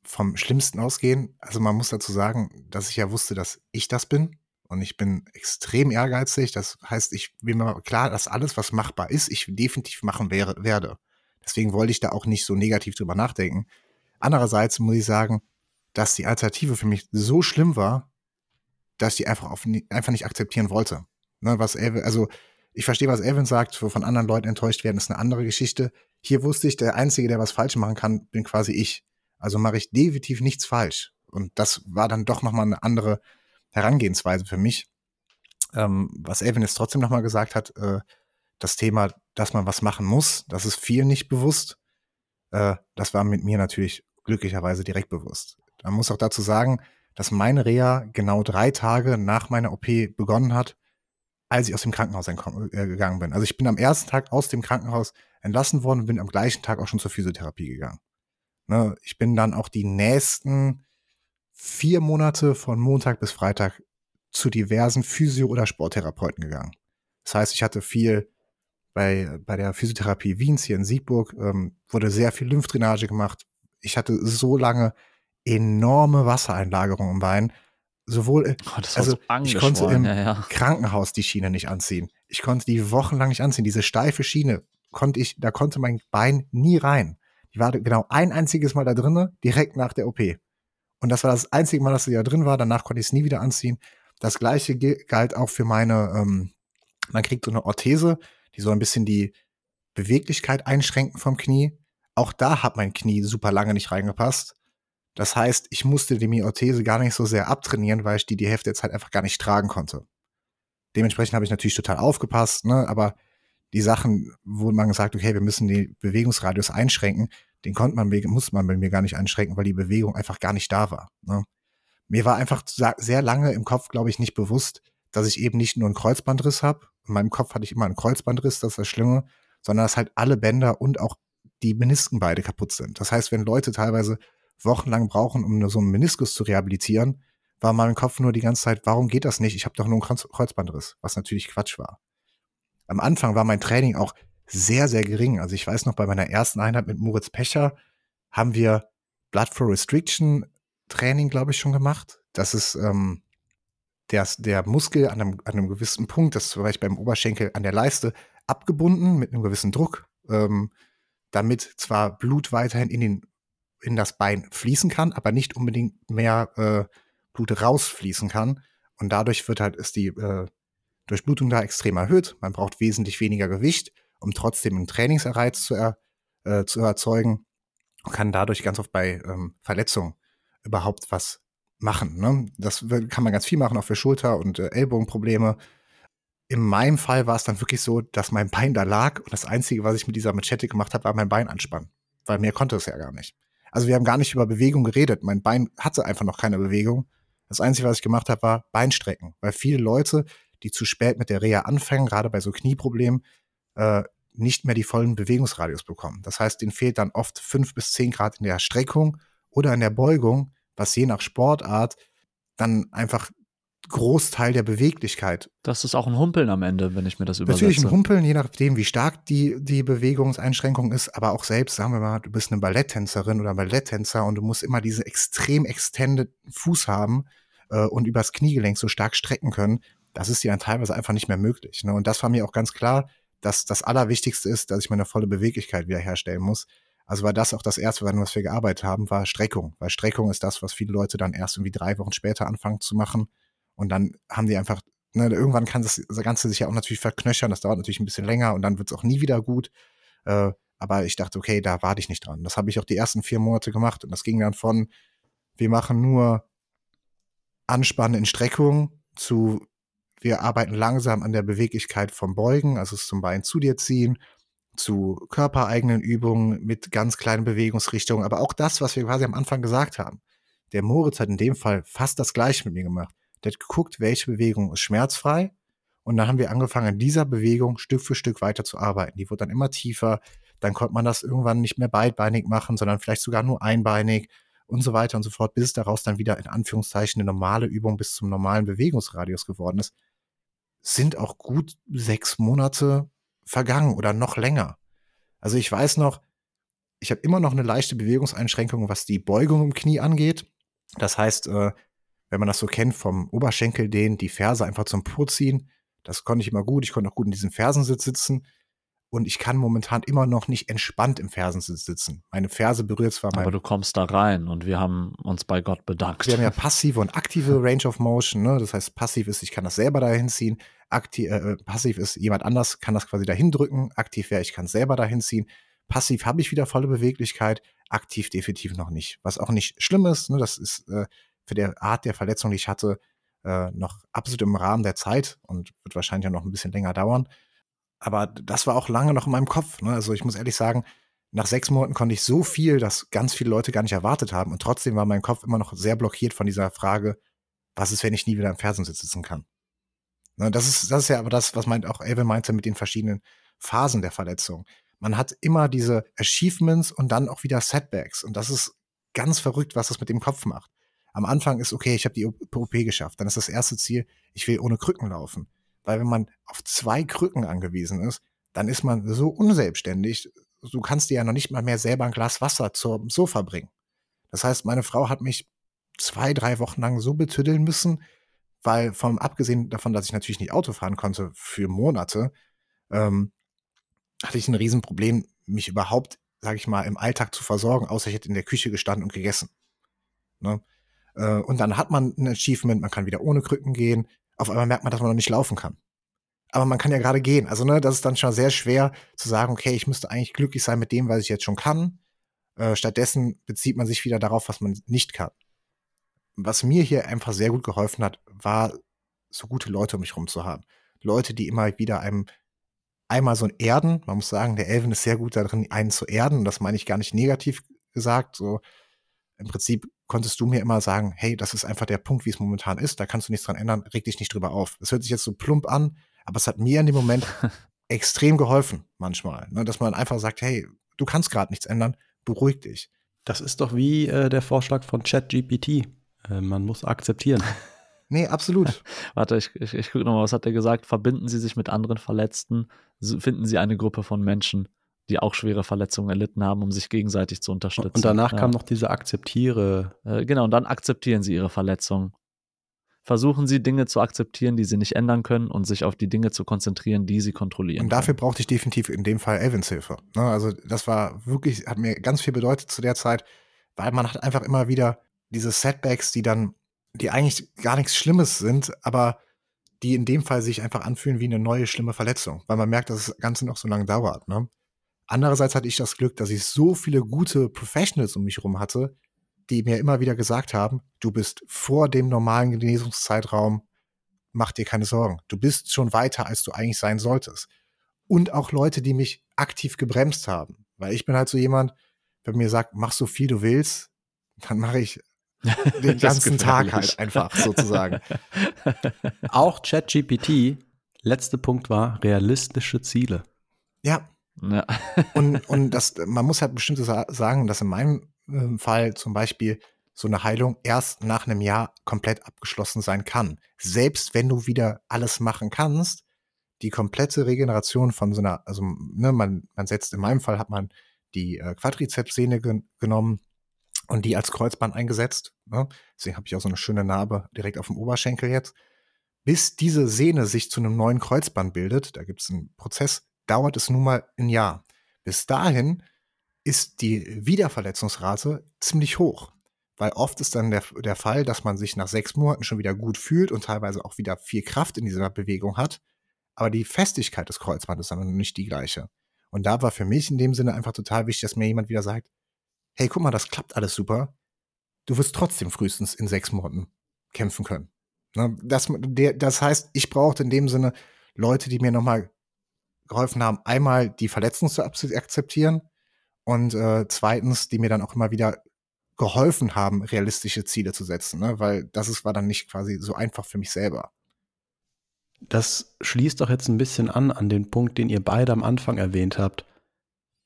vom Schlimmsten ausgehen. Also man muss dazu sagen, dass ich ja wusste, dass ich das bin. Und ich bin extrem ehrgeizig. Das heißt, ich bin mir klar, dass alles, was machbar ist, ich definitiv machen wäre, werde. Deswegen wollte ich da auch nicht so negativ drüber nachdenken. Andererseits muss ich sagen, dass die Alternative für mich so schlimm war, dass ich die einfach, auf, einfach nicht akzeptieren wollte. Ne, was Elvin, also ich verstehe, was Elvin sagt, von anderen Leuten enttäuscht werden, ist eine andere Geschichte. Hier wusste ich, der Einzige, der was falsch machen kann, bin quasi ich. Also mache ich definitiv nichts falsch. Und das war dann doch nochmal eine andere Herangehensweise für mich. Ähm, was Elvin jetzt trotzdem nochmal gesagt hat, äh, das Thema, dass man was machen muss, das ist viel nicht bewusst. Äh, das war mit mir natürlich glücklicherweise direkt bewusst. Man muss auch dazu sagen, dass meine Reha genau drei Tage nach meiner OP begonnen hat, als ich aus dem Krankenhaus äh, gegangen bin. Also ich bin am ersten Tag aus dem Krankenhaus entlassen worden und bin am gleichen Tag auch schon zur Physiotherapie gegangen. Ne, ich bin dann auch die nächsten vier Monate von Montag bis Freitag zu diversen Physio- oder Sporttherapeuten gegangen. Das heißt, ich hatte viel bei, bei der Physiotherapie Wiens hier in Siegburg ähm, wurde sehr viel Lymphdrainage gemacht. Ich hatte so lange enorme Wassereinlagerung im Bein. Sowohl, oh, also so ich konnte im ja, ja. Krankenhaus die Schiene nicht anziehen. Ich konnte die wochenlang nicht anziehen. Diese steife Schiene konnte ich, da konnte mein Bein nie rein. Die war genau ein einziges Mal da drinne, direkt nach der OP. Und das war das einzige Mal, dass sie da drin war. Danach konnte ich es nie wieder anziehen. Das gleiche galt auch für meine, ähm, man kriegt so eine Orthese, die soll ein bisschen die Beweglichkeit einschränken vom Knie. Auch da hat mein Knie super lange nicht reingepasst. Das heißt, ich musste die Myorthese gar nicht so sehr abtrainieren, weil ich die die Hälfte der Zeit einfach gar nicht tragen konnte. Dementsprechend habe ich natürlich total aufgepasst, ne? aber die Sachen, wo man gesagt, okay, wir müssen den Bewegungsradius einschränken, den konnte man, musste man bei mir gar nicht einschränken, weil die Bewegung einfach gar nicht da war. Ne? Mir war einfach sehr lange im Kopf, glaube ich, nicht bewusst, dass ich eben nicht nur einen Kreuzbandriss habe. In meinem Kopf hatte ich immer einen Kreuzbandriss, das ist das Schlimme, sondern dass halt alle Bänder und auch die Menisken beide kaputt sind. Das heißt, wenn Leute teilweise wochenlang brauchen, um nur so einen Meniskus zu rehabilitieren, war in meinem Kopf nur die ganze Zeit, warum geht das nicht? Ich habe doch nur einen Kreuzbandriss, was natürlich Quatsch war. Am Anfang war mein Training auch sehr, sehr gering. Also ich weiß noch, bei meiner ersten Einheit mit Moritz Pecher haben wir Blood Flow Restriction Training, glaube ich, schon gemacht. Das ist ähm, der, der Muskel an einem, an einem gewissen Punkt, das ist vielleicht beim Oberschenkel an der Leiste, abgebunden mit einem gewissen Druck, ähm, damit zwar Blut weiterhin in, den, in das Bein fließen kann, aber nicht unbedingt mehr äh, Blut rausfließen kann. Und dadurch wird halt, ist die äh, Durchblutung da extrem erhöht. Man braucht wesentlich weniger Gewicht, um trotzdem einen Trainingsereiz zu, er, äh, zu erzeugen und kann dadurch ganz oft bei ähm, Verletzungen überhaupt was machen. Ne? Das kann man ganz viel machen, auch für Schulter- und äh, Ellbogenprobleme. In meinem Fall war es dann wirklich so, dass mein Bein da lag und das Einzige, was ich mit dieser Machete gemacht habe, war mein Bein anspannen. Weil mehr konnte es ja gar nicht. Also wir haben gar nicht über Bewegung geredet. Mein Bein hatte einfach noch keine Bewegung. Das Einzige, was ich gemacht habe, war Beinstrecken. Weil viele Leute, die zu spät mit der Reha anfangen, gerade bei so Knieproblemen, äh, nicht mehr die vollen Bewegungsradius bekommen. Das heißt, ihnen fehlt dann oft fünf bis zehn Grad in der Streckung oder in der Beugung, was je nach Sportart dann einfach Großteil der Beweglichkeit. Das ist auch ein Humpeln am Ende, wenn ich mir das übersetze. Natürlich ein Humpeln, je nachdem, wie stark die, die Bewegungseinschränkung ist, aber auch selbst, sagen wir mal, du bist eine Balletttänzerin oder Balletttänzer und du musst immer diese extrem extended Fuß haben äh, und übers Kniegelenk so stark strecken können. Das ist dir dann teilweise einfach nicht mehr möglich. Ne? Und das war mir auch ganz klar, dass das Allerwichtigste ist, dass ich meine volle Beweglichkeit wiederherstellen muss. Also war das auch das erste, was wir gearbeitet haben, war Streckung. Weil Streckung ist das, was viele Leute dann erst irgendwie drei Wochen später anfangen zu machen. Und dann haben die einfach, ne, irgendwann kann das, das Ganze sich ja auch natürlich verknöchern. Das dauert natürlich ein bisschen länger und dann wird es auch nie wieder gut. Äh, Aber ich dachte, okay, da warte ich nicht dran. Das habe ich auch die ersten vier Monate gemacht und das ging dann von, wir machen nur Anspannen in Streckung zu, wir arbeiten langsam an der Beweglichkeit vom Beugen, also zum Bein zu dir ziehen, zu körpereigenen Übungen mit ganz kleinen Bewegungsrichtungen, aber auch das, was wir quasi am Anfang gesagt haben. Der Moritz hat in dem Fall fast das gleiche mit mir gemacht. Der hat geguckt, welche Bewegung ist schmerzfrei. Und dann haben wir angefangen, an dieser Bewegung Stück für Stück weiter zu arbeiten. Die wurde dann immer tiefer. Dann konnte man das irgendwann nicht mehr beidbeinig machen, sondern vielleicht sogar nur einbeinig und so weiter und so fort, bis es daraus dann wieder in Anführungszeichen eine normale Übung bis zum normalen Bewegungsradius geworden ist. Sind auch gut sechs Monate vergangen oder noch länger. Also ich weiß noch, ich habe immer noch eine leichte Bewegungseinschränkung, was die Beugung im Knie angeht. Das heißt, äh, wenn man das so kennt, vom Oberschenkel dehnen, die Ferse einfach zum Po ziehen. Das konnte ich immer gut. Ich konnte auch gut in diesem Fersensitz sitzen. Und ich kann momentan immer noch nicht entspannt im Fersensitz sitzen. Meine Ferse berührt zwar mein. Aber du kommst da rein und wir haben uns bei Gott bedankt. Wir haben ja passive und aktive Range of Motion. Ne? Das heißt, passiv ist, ich kann das selber dahin ziehen. Aktiv, äh, passiv ist, jemand anders kann das quasi dahin drücken. Aktiv wäre, ich kann es selber dahin ziehen. Passiv habe ich wieder volle Beweglichkeit. Aktiv definitiv noch nicht. Was auch nicht schlimm ist. Ne? Das ist äh, für die Art der Verletzung, die ich hatte, äh, noch absolut im Rahmen der Zeit und wird wahrscheinlich ja noch ein bisschen länger dauern. Aber das war auch lange noch in meinem Kopf. Ne? Also ich muss ehrlich sagen, nach sechs Monaten konnte ich so viel, dass ganz viele Leute gar nicht erwartet haben. Und trotzdem war mein Kopf immer noch sehr blockiert von dieser Frage, was ist, wenn ich nie wieder im Fersensitz sitzen kann? Ne, das, ist, das ist ja aber das, was meint auch Elvin meinte mit den verschiedenen Phasen der Verletzung. Man hat immer diese Achievements und dann auch wieder Setbacks. Und das ist ganz verrückt, was das mit dem Kopf macht. Am Anfang ist, okay, ich habe die OP geschafft. Dann ist das erste Ziel, ich will ohne Krücken laufen. Weil wenn man auf zwei Krücken angewiesen ist, dann ist man so unselbstständig, du kannst dir ja noch nicht mal mehr selber ein Glas Wasser zum Sofa bringen. Das heißt, meine Frau hat mich zwei, drei Wochen lang so betüddeln müssen, weil vom abgesehen davon, dass ich natürlich nicht Auto fahren konnte für Monate, ähm, hatte ich ein Riesenproblem, mich überhaupt, sage ich mal, im Alltag zu versorgen, außer ich hätte in der Küche gestanden und gegessen. Ne? Äh, und dann hat man ein Achievement, man kann wieder ohne Krücken gehen, auf einmal merkt man, dass man noch nicht laufen kann. Aber man kann ja gerade gehen. Also, ne, das ist dann schon sehr schwer zu sagen, okay, ich müsste eigentlich glücklich sein mit dem, was ich jetzt schon kann. Äh, stattdessen bezieht man sich wieder darauf, was man nicht kann. Was mir hier einfach sehr gut geholfen hat, war, so gute Leute um mich rum zu haben. Leute, die immer wieder einem einmal so ein Erden, man muss sagen, der Elvin ist sehr gut darin, einen zu erden. Und das meine ich gar nicht negativ gesagt. So, im Prinzip konntest du mir immer sagen, hey, das ist einfach der Punkt, wie es momentan ist, da kannst du nichts dran ändern, reg dich nicht drüber auf. Das hört sich jetzt so plump an, aber es hat mir in dem Moment extrem geholfen manchmal, ne, dass man einfach sagt, hey, du kannst gerade nichts ändern, beruhig dich. Das ist doch wie äh, der Vorschlag von ChatGPT. Äh, man muss akzeptieren. Nee, absolut. Warte, ich, ich, ich gucke nochmal, was hat er gesagt? Verbinden Sie sich mit anderen Verletzten, finden Sie eine Gruppe von Menschen, die auch schwere Verletzungen erlitten haben, um sich gegenseitig zu unterstützen. Und danach ja. kam noch diese Akzeptiere. Äh, genau, und dann akzeptieren sie ihre Verletzung. Versuchen sie Dinge zu akzeptieren, die sie nicht ändern können und sich auf die Dinge zu konzentrieren, die sie kontrollieren. Und dafür brauchte ich definitiv in dem Fall Elvins Hilfe. Ne? Also das war wirklich, hat mir ganz viel bedeutet zu der Zeit, weil man hat einfach immer wieder diese Setbacks, die dann, die eigentlich gar nichts Schlimmes sind, aber die in dem Fall sich einfach anfühlen wie eine neue schlimme Verletzung, weil man merkt, dass das Ganze noch so lange dauert. Ne? Andererseits hatte ich das Glück, dass ich so viele gute Professionals um mich herum hatte, die mir immer wieder gesagt haben, du bist vor dem normalen Genesungszeitraum, mach dir keine Sorgen. Du bist schon weiter, als du eigentlich sein solltest. Und auch Leute, die mich aktiv gebremst haben. Weil ich bin halt so jemand, wenn mir sagt, mach so viel du willst, dann mache ich den ganzen Tag halt einfach sozusagen. Auch ChatGPT, letzter Punkt war realistische Ziele. Ja, ja. und, und das, man muss halt bestimmt sagen, dass in meinem ähm, Fall zum Beispiel so eine Heilung erst nach einem Jahr komplett abgeschlossen sein kann. Selbst wenn du wieder alles machen kannst, die komplette Regeneration von so einer, also ne, man, man setzt, in meinem Fall hat man die äh, Quadrizepssehne gen genommen und die als Kreuzband eingesetzt. Ne? Deswegen habe ich auch so eine schöne Narbe direkt auf dem Oberschenkel jetzt. Bis diese Sehne sich zu einem neuen Kreuzband bildet, da gibt es einen Prozess, dauert es nun mal ein Jahr. Bis dahin ist die Wiederverletzungsrate ziemlich hoch. Weil oft ist dann der, der Fall, dass man sich nach sechs Monaten schon wieder gut fühlt und teilweise auch wieder viel Kraft in dieser Bewegung hat. Aber die Festigkeit des Kreuzbandes ist dann nicht die gleiche. Und da war für mich in dem Sinne einfach total wichtig, dass mir jemand wieder sagt, hey, guck mal, das klappt alles super. Du wirst trotzdem frühestens in sechs Monaten kämpfen können. Ne? Das, das heißt, ich brauchte in dem Sinne Leute, die mir nochmal geholfen haben, einmal die Verletzung zu akzeptieren und äh, zweitens, die mir dann auch immer wieder geholfen haben, realistische Ziele zu setzen, ne? weil das ist, war dann nicht quasi so einfach für mich selber. Das schließt doch jetzt ein bisschen an an den Punkt, den ihr beide am Anfang erwähnt habt.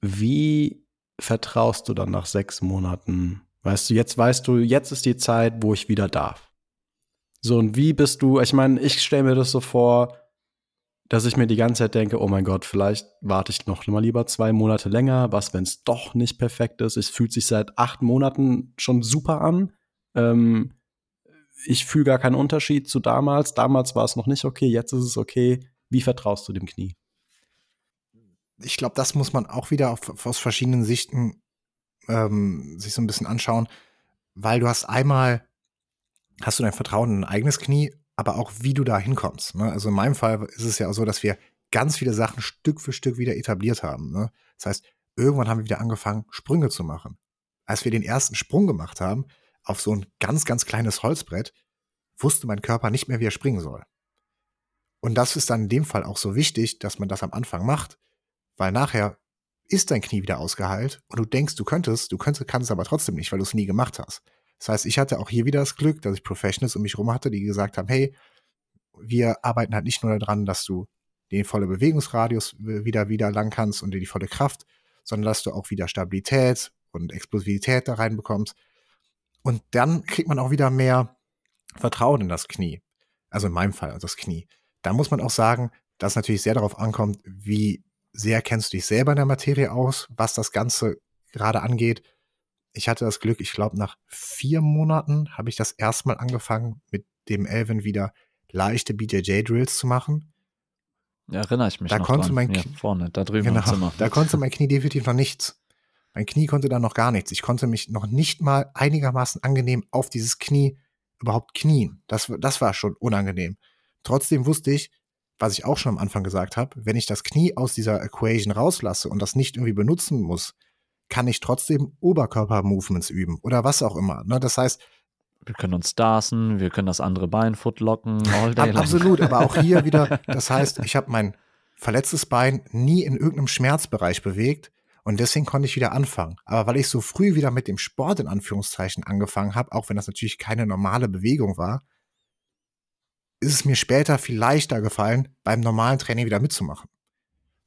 Wie vertraust du dann nach sechs Monaten? Weißt du, jetzt weißt du, jetzt ist die Zeit, wo ich wieder darf. So, und wie bist du, ich meine, ich stelle mir das so vor, dass ich mir die ganze Zeit denke, oh mein Gott, vielleicht warte ich noch mal lieber zwei Monate länger. Was, wenn es doch nicht perfekt ist? Es fühlt sich seit acht Monaten schon super an. Ähm, ich fühle gar keinen Unterschied zu damals. Damals war es noch nicht okay, jetzt ist es okay. Wie vertraust du dem Knie? Ich glaube, das muss man auch wieder auf, aus verschiedenen Sichten ähm, sich so ein bisschen anschauen, weil du hast einmal, hast du dein Vertrauen in ein eigenes Knie aber auch wie du da hinkommst. Ne? Also in meinem Fall ist es ja auch so, dass wir ganz viele Sachen Stück für Stück wieder etabliert haben. Ne? Das heißt, irgendwann haben wir wieder angefangen, Sprünge zu machen. Als wir den ersten Sprung gemacht haben, auf so ein ganz, ganz kleines Holzbrett, wusste mein Körper nicht mehr, wie er springen soll. Und das ist dann in dem Fall auch so wichtig, dass man das am Anfang macht, weil nachher ist dein Knie wieder ausgeheilt und du denkst, du könntest, du könntest, kannst aber trotzdem nicht, weil du es nie gemacht hast. Das heißt, ich hatte auch hier wieder das Glück, dass ich Professionals um mich rum hatte, die gesagt haben, hey, wir arbeiten halt nicht nur daran, dass du den volle Bewegungsradius wieder, wieder lang kannst und dir die volle Kraft, sondern dass du auch wieder Stabilität und Explosivität da reinbekommst. Und dann kriegt man auch wieder mehr Vertrauen in das Knie. Also in meinem Fall, also das Knie. Da muss man auch sagen, dass es natürlich sehr darauf ankommt, wie sehr kennst du dich selber in der Materie aus, was das Ganze gerade angeht ich hatte das Glück, ich glaube, nach vier Monaten habe ich das erstmal angefangen, mit dem Elvin wieder leichte BJJ-Drills zu machen. Ja, erinnere ich mich da noch konnte dran. Mein Hier, vorne, da drüben genau, im Zimmer. Da konnte mein Knie definitiv noch nichts. Mein Knie konnte da noch gar nichts. Ich konnte mich noch nicht mal einigermaßen angenehm auf dieses Knie überhaupt knien. Das, das war schon unangenehm. Trotzdem wusste ich, was ich auch schon am Anfang gesagt habe, wenn ich das Knie aus dieser Equation rauslasse und das nicht irgendwie benutzen muss, kann ich trotzdem Oberkörper-Movements üben oder was auch immer. Ne? Das heißt, wir können uns darsen, wir können das andere Bein footlocken, all day. Absolut, aber auch hier wieder, das heißt, ich habe mein verletztes Bein nie in irgendeinem Schmerzbereich bewegt und deswegen konnte ich wieder anfangen. Aber weil ich so früh wieder mit dem Sport in Anführungszeichen angefangen habe, auch wenn das natürlich keine normale Bewegung war, ist es mir später viel leichter gefallen, beim normalen Training wieder mitzumachen.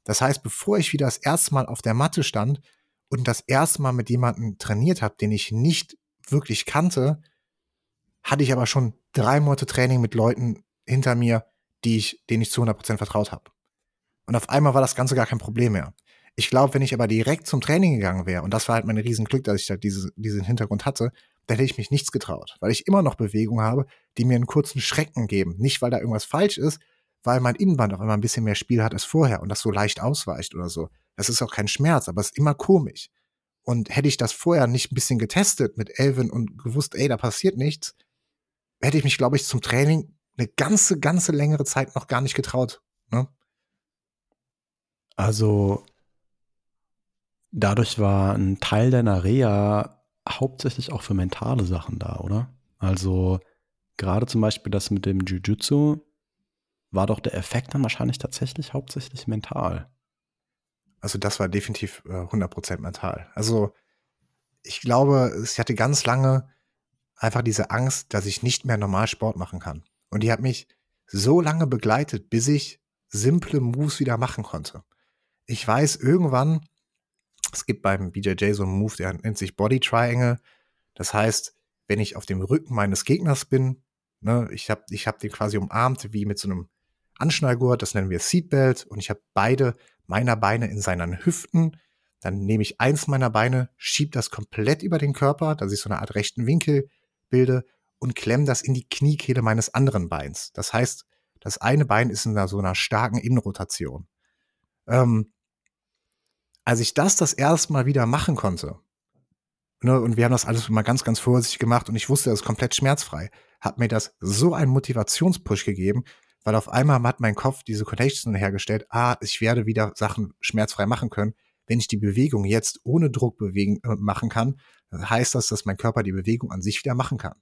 Das heißt, bevor ich wieder das erste Mal auf der Matte stand, und das erste Mal mit jemandem trainiert habe, den ich nicht wirklich kannte, hatte ich aber schon drei Monate Training mit Leuten hinter mir, die ich, denen ich zu 100% vertraut habe. Und auf einmal war das Ganze gar kein Problem mehr. Ich glaube, wenn ich aber direkt zum Training gegangen wäre, und das war halt mein Riesenglück, dass ich da diese, diesen Hintergrund hatte, dann hätte ich mich nichts getraut, weil ich immer noch Bewegungen habe, die mir einen kurzen Schrecken geben. Nicht, weil da irgendwas falsch ist, weil mein Innenband auf einmal ein bisschen mehr Spiel hat als vorher und das so leicht ausweicht oder so. Das ist auch kein Schmerz, aber es ist immer komisch. Und hätte ich das vorher nicht ein bisschen getestet mit Elvin und gewusst, ey, da passiert nichts, hätte ich mich, glaube ich, zum Training eine ganze, ganze längere Zeit noch gar nicht getraut. Ne? Also, dadurch war ein Teil deiner Reha hauptsächlich auch für mentale Sachen da, oder? Also, gerade zum Beispiel das mit dem Jiu-Jitsu, war doch der Effekt dann wahrscheinlich tatsächlich hauptsächlich mental. Also das war definitiv äh, 100% mental. Also ich glaube, ich hatte ganz lange einfach diese Angst, dass ich nicht mehr normal Sport machen kann. Und die hat mich so lange begleitet, bis ich simple Moves wieder machen konnte. Ich weiß irgendwann, es gibt beim BJJ so einen Move, der nennt sich Body Triangle. Das heißt, wenn ich auf dem Rücken meines Gegners bin, ne, ich habe ich hab den quasi umarmt wie mit so einem Anschnallgurt, das nennen wir Seatbelt, und ich habe beide meiner Beine in seinen Hüften. Dann nehme ich eins meiner Beine, schiebe das komplett über den Körper, dass ich so eine Art rechten Winkel bilde und klemme das in die Kniekehle meines anderen Beins. Das heißt, das eine Bein ist in so einer starken Innenrotation. Ähm, als ich das das erste Mal wieder machen konnte, ne, und wir haben das alles mal ganz, ganz vorsichtig gemacht und ich wusste, das ist komplett schmerzfrei, hat mir das so einen Motivationspush gegeben, weil auf einmal hat mein Kopf diese Connection hergestellt, ah, ich werde wieder Sachen schmerzfrei machen können. Wenn ich die Bewegung jetzt ohne Druck bewegen, äh, machen kann, heißt das, dass mein Körper die Bewegung an sich wieder machen kann.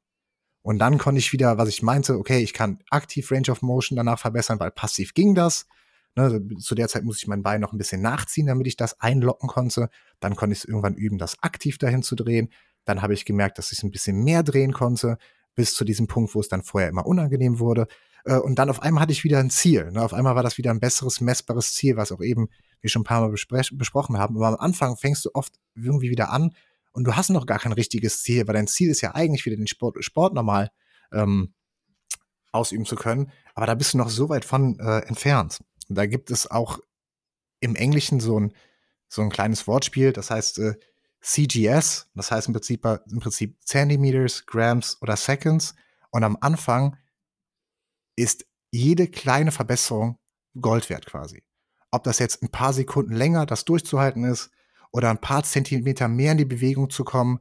Und dann konnte ich wieder, was ich meinte, okay, ich kann aktiv Range of Motion danach verbessern, weil passiv ging das. Ne, zu der Zeit muss ich mein Bein noch ein bisschen nachziehen, damit ich das einlocken konnte. Dann konnte ich es irgendwann üben, das aktiv dahin zu drehen. Dann habe ich gemerkt, dass ich es ein bisschen mehr drehen konnte, bis zu diesem Punkt, wo es dann vorher immer unangenehm wurde. Äh, und dann auf einmal hatte ich wieder ein Ziel. Ne? Auf einmal war das wieder ein besseres, messbares Ziel, was auch eben wir schon ein paar Mal besprochen haben. Aber am Anfang fängst du oft irgendwie wieder an und du hast noch gar kein richtiges Ziel, weil dein Ziel ist ja eigentlich wieder den Sport, Sport normal ähm, ausüben zu können. Aber da bist du noch so weit von äh, entfernt. Und da gibt es auch im Englischen so ein, so ein kleines Wortspiel, das heißt äh, CGS, das heißt im Prinzip, im Prinzip Centimeters, Grams oder Seconds. Und am Anfang ist jede kleine Verbesserung Gold wert quasi. Ob das jetzt ein paar Sekunden länger das durchzuhalten ist oder ein paar Zentimeter mehr in die Bewegung zu kommen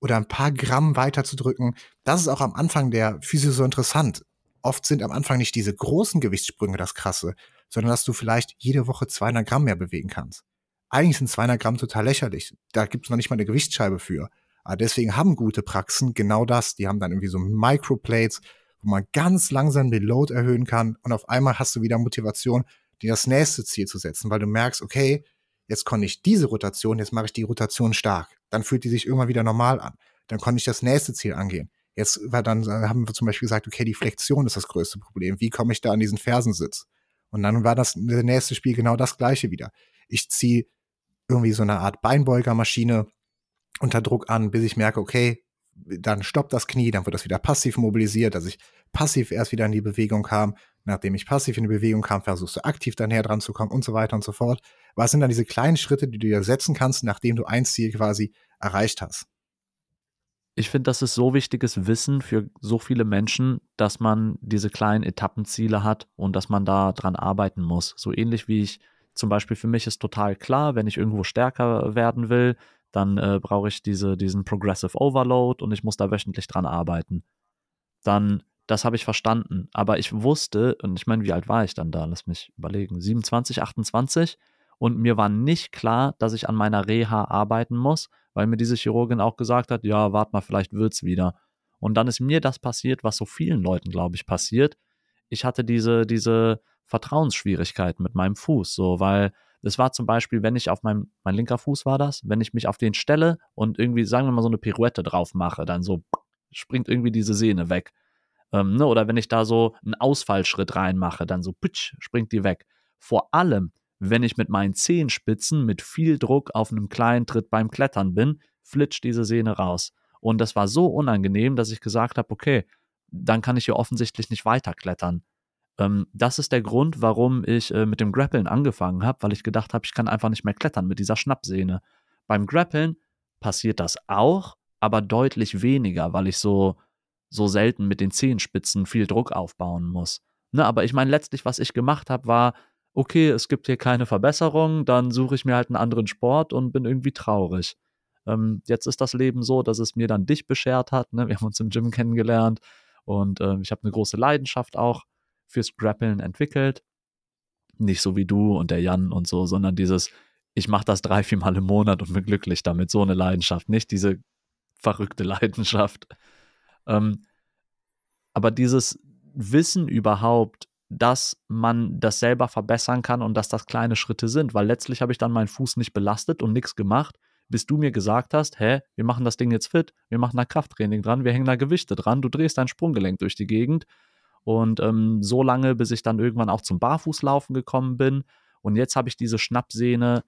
oder ein paar Gramm weiter zu drücken, das ist auch am Anfang der Physio so interessant. Oft sind am Anfang nicht diese großen Gewichtssprünge das Krasse, sondern dass du vielleicht jede Woche 200 Gramm mehr bewegen kannst. Eigentlich sind 200 Gramm total lächerlich. Da gibt es noch nicht mal eine Gewichtsscheibe für. Aber deswegen haben gute Praxen genau das. Die haben dann irgendwie so Microplates, wo man ganz langsam den Load erhöhen kann und auf einmal hast du wieder Motivation, dir das nächste Ziel zu setzen, weil du merkst, okay, jetzt konnte ich diese Rotation, jetzt mache ich die Rotation stark. Dann fühlt die sich irgendwann wieder normal an. Dann konnte ich das nächste Ziel angehen. Jetzt war dann, haben wir zum Beispiel gesagt, okay, die Flexion ist das größte Problem. Wie komme ich da an diesen Fersensitz? Und dann war das nächste Spiel genau das gleiche wieder. Ich ziehe irgendwie so eine Art Beinbeugermaschine unter Druck an, bis ich merke, okay, dann stoppt das Knie, dann wird das wieder passiv mobilisiert, dass ich passiv erst wieder in die Bewegung kam. Nachdem ich passiv in die Bewegung kam, versuchst du aktiv dann näher dran zu kommen und so weiter und so fort. Was sind dann diese kleinen Schritte, die du dir setzen kannst, nachdem du ein Ziel quasi erreicht hast? Ich finde, das ist so wichtiges Wissen für so viele Menschen, dass man diese kleinen Etappenziele hat und dass man da dran arbeiten muss. So ähnlich wie ich zum Beispiel für mich ist total klar, wenn ich irgendwo stärker werden will, dann äh, brauche ich diese, diesen Progressive Overload und ich muss da wöchentlich dran arbeiten. Dann, das habe ich verstanden. Aber ich wusste, und ich meine, wie alt war ich dann da? Lass mich überlegen. 27, 28. Und mir war nicht klar, dass ich an meiner Reha arbeiten muss, weil mir diese Chirurgin auch gesagt hat, ja, warte mal, vielleicht wird's wieder. Und dann ist mir das passiert, was so vielen Leuten, glaube ich, passiert. Ich hatte diese, diese Vertrauensschwierigkeiten mit meinem Fuß, so, weil es war zum Beispiel, wenn ich auf meinem, mein linker Fuß war das, wenn ich mich auf den stelle und irgendwie, sagen wir mal, so eine Pirouette drauf mache, dann so springt irgendwie diese Sehne weg. Ähm, ne? Oder wenn ich da so einen Ausfallschritt reinmache, dann so putsch, springt die weg. Vor allem, wenn ich mit meinen Zehenspitzen mit viel Druck auf einem kleinen Tritt beim Klettern bin, flitscht diese Sehne raus. Und das war so unangenehm, dass ich gesagt habe, okay, dann kann ich hier offensichtlich nicht weiterklettern. Ähm, das ist der Grund, warum ich äh, mit dem Grappeln angefangen habe, weil ich gedacht habe, ich kann einfach nicht mehr klettern mit dieser Schnappsehne. Beim Grappeln passiert das auch, aber deutlich weniger, weil ich so, so selten mit den Zehenspitzen viel Druck aufbauen muss. Ne, aber ich meine, letztlich, was ich gemacht habe, war, okay, es gibt hier keine Verbesserung, dann suche ich mir halt einen anderen Sport und bin irgendwie traurig. Ähm, jetzt ist das Leben so, dass es mir dann dich beschert hat. Ne? Wir haben uns im Gym kennengelernt und äh, ich habe eine große Leidenschaft auch fürs Grappeln entwickelt. Nicht so wie du und der Jan und so, sondern dieses, ich mache das drei, vier Mal im Monat und bin glücklich damit. So eine Leidenschaft, nicht diese verrückte Leidenschaft. Ähm, aber dieses Wissen überhaupt, dass man das selber verbessern kann und dass das kleine Schritte sind, weil letztlich habe ich dann meinen Fuß nicht belastet und nichts gemacht, bis du mir gesagt hast, hä, wir machen das Ding jetzt fit, wir machen da Krafttraining dran, wir hängen da Gewichte dran, du drehst dein Sprunggelenk durch die Gegend und ähm, so lange, bis ich dann irgendwann auch zum Barfußlaufen gekommen bin. Und jetzt habe ich diese Schnappsehne,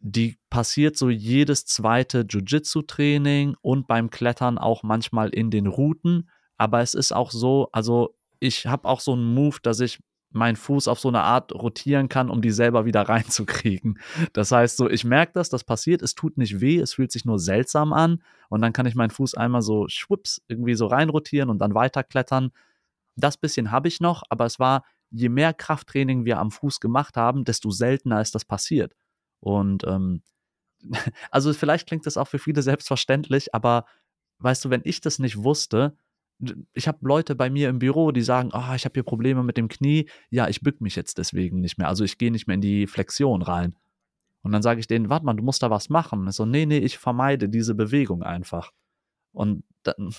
die passiert so jedes zweite Jiu-Jitsu-Training und beim Klettern auch manchmal in den Routen. Aber es ist auch so, also ich habe auch so einen Move, dass ich meinen Fuß auf so eine Art rotieren kann, um die selber wieder reinzukriegen. Das heißt so, ich merke das, das passiert, es tut nicht weh, es fühlt sich nur seltsam an und dann kann ich meinen Fuß einmal so schwupps irgendwie so reinrotieren und dann weiterklettern das bisschen habe ich noch, aber es war, je mehr Krafttraining wir am Fuß gemacht haben, desto seltener ist das passiert. Und ähm, also vielleicht klingt das auch für viele selbstverständlich, aber weißt du, wenn ich das nicht wusste, ich habe Leute bei mir im Büro, die sagen, oh, ich habe hier Probleme mit dem Knie. Ja, ich bück mich jetzt deswegen nicht mehr. Also ich gehe nicht mehr in die Flexion rein. Und dann sage ich denen, warte mal, du musst da was machen. So, nee, nee, ich vermeide diese Bewegung einfach. Und dann,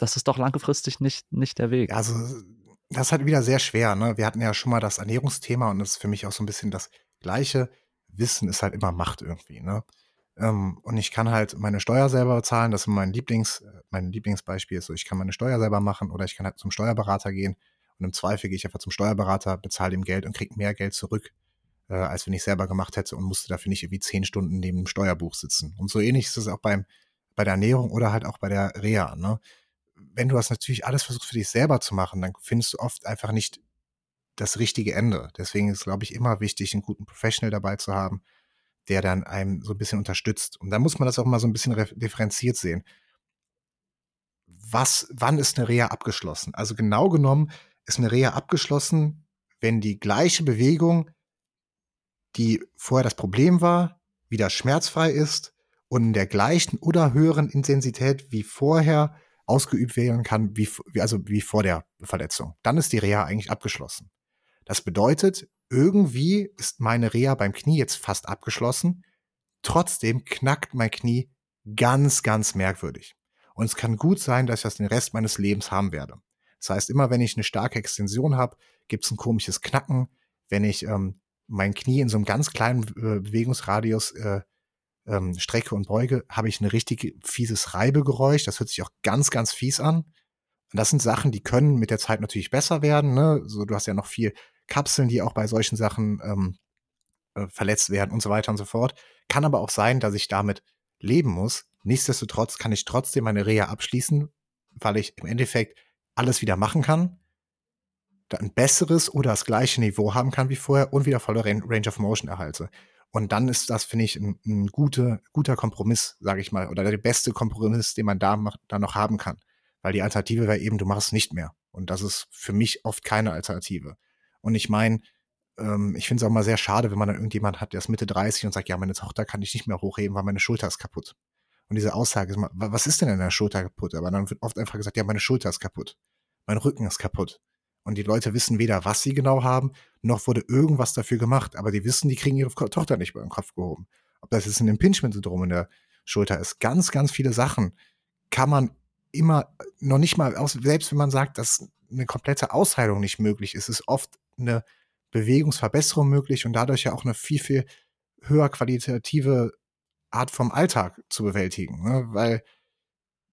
das ist doch langfristig nicht, nicht der Weg. Also, das ist halt wieder sehr schwer. Ne? Wir hatten ja schon mal das Ernährungsthema und das ist für mich auch so ein bisschen das Gleiche. Wissen ist halt immer Macht irgendwie. Ne? Ähm, und ich kann halt meine Steuer selber bezahlen. Das ist mein Lieblings, äh, mein Lieblingsbeispiel ist so, ich kann meine Steuer selber machen oder ich kann halt zum Steuerberater gehen. Und im Zweifel gehe ich einfach zum Steuerberater, bezahle ihm Geld und kriege mehr Geld zurück, äh, als wenn ich selber gemacht hätte und musste dafür nicht irgendwie zehn Stunden neben dem Steuerbuch sitzen. Und so ähnlich ist es auch beim, bei der Ernährung oder halt auch bei der Reha. Ne? Wenn du das natürlich alles versuchst für dich selber zu machen, dann findest du oft einfach nicht das richtige Ende. Deswegen ist, glaube ich, immer wichtig, einen guten Professional dabei zu haben, der dann einem so ein bisschen unterstützt. Und da muss man das auch mal so ein bisschen differenziert sehen. Was, wann ist eine Reha abgeschlossen? Also genau genommen ist eine Reha abgeschlossen, wenn die gleiche Bewegung, die vorher das Problem war, wieder schmerzfrei ist und in der gleichen oder höheren Intensität wie vorher ausgeübt werden kann, wie, also wie vor der Verletzung. Dann ist die Reha eigentlich abgeschlossen. Das bedeutet, irgendwie ist meine Reha beim Knie jetzt fast abgeschlossen. Trotzdem knackt mein Knie ganz, ganz merkwürdig. Und es kann gut sein, dass ich das den Rest meines Lebens haben werde. Das heißt, immer wenn ich eine starke Extension habe, gibt es ein komisches Knacken. Wenn ich ähm, mein Knie in so einem ganz kleinen äh, Bewegungsradius äh, ähm, strecke und beuge, habe ich ein richtig fieses Reibegeräusch. Das hört sich auch ganz, ganz fies an. Und das sind Sachen, die können mit der Zeit natürlich besser werden. Ne? So, du hast ja noch viel Kapseln, die auch bei solchen Sachen ähm, äh, verletzt werden und so weiter und so fort. Kann aber auch sein, dass ich damit leben muss. Nichtsdestotrotz kann ich trotzdem meine Reha abschließen, weil ich im Endeffekt alles wieder machen kann, ein besseres oder das gleiche Niveau haben kann wie vorher und wieder volle Range of Motion erhalte. Und dann ist das, finde ich, ein, ein gute, guter Kompromiss, sage ich mal, oder der beste Kompromiss, den man da, macht, da noch haben kann. Weil die Alternative wäre eben, du machst es nicht mehr. Und das ist für mich oft keine Alternative. Und ich meine, ähm, ich finde es auch mal sehr schade, wenn man dann irgendjemand hat, der ist Mitte 30 und sagt, ja, meine Tochter kann ich nicht mehr hochheben, weil meine Schulter ist kaputt. Und diese Aussage ist mal, was ist denn in der Schulter kaputt? Aber dann wird oft einfach gesagt, ja, meine Schulter ist kaputt. Mein Rücken ist kaputt. Und die Leute wissen weder, was sie genau haben, noch wurde irgendwas dafür gemacht. Aber die wissen, die kriegen ihre Tochter nicht über den Kopf gehoben. Ob das jetzt ein Impingement-Syndrom in der Schulter ist. Ganz, ganz viele Sachen kann man immer noch nicht mal, selbst wenn man sagt, dass eine komplette Ausheilung nicht möglich ist, ist oft eine Bewegungsverbesserung möglich und dadurch ja auch eine viel, viel höher qualitative Art vom Alltag zu bewältigen. Ne? Weil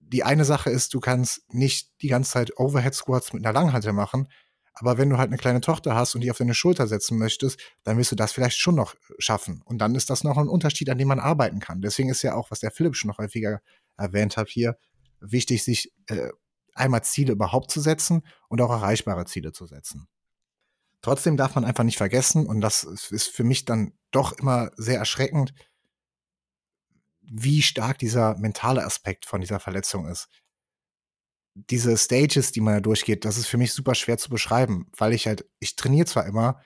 die eine Sache ist, du kannst nicht die ganze Zeit Overhead Squats mit einer Langhantel machen, aber wenn du halt eine kleine Tochter hast und die auf deine Schulter setzen möchtest, dann wirst du das vielleicht schon noch schaffen. Und dann ist das noch ein Unterschied, an dem man arbeiten kann. Deswegen ist ja auch, was der Philipp schon noch häufiger erwähnt hat hier, wichtig, sich äh, einmal Ziele überhaupt zu setzen und auch erreichbare Ziele zu setzen. Trotzdem darf man einfach nicht vergessen, und das ist für mich dann doch immer sehr erschreckend, wie stark dieser mentale Aspekt von dieser Verletzung ist. Diese Stages, die man da durchgeht, das ist für mich super schwer zu beschreiben, weil ich halt, ich trainiere zwar immer,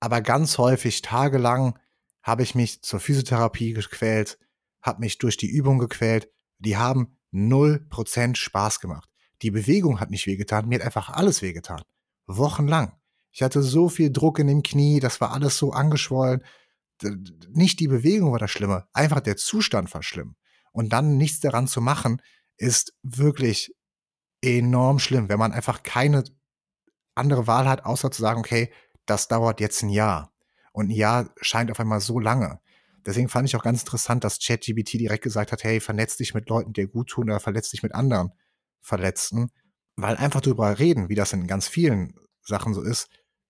aber ganz häufig, tagelang, habe ich mich zur Physiotherapie gequält, habe mich durch die Übung gequält. Die haben 0% Spaß gemacht. Die Bewegung hat nicht wehgetan, mir hat einfach alles wehgetan. Wochenlang. Ich hatte so viel Druck in dem Knie, das war alles so angeschwollen. Nicht die Bewegung war das Schlimme, einfach der Zustand war schlimm. Und dann nichts daran zu machen, ist wirklich enorm schlimm, wenn man einfach keine andere Wahl hat, außer zu sagen, okay, das dauert jetzt ein Jahr. Und ein Jahr scheint auf einmal so lange. Deswegen fand ich auch ganz interessant, dass ChatGBT direkt gesagt hat, hey, vernetz dich mit Leuten, die dir gut tun oder verletz dich mit anderen Verletzten. Weil einfach darüber reden, wie das in ganz vielen Sachen so ist,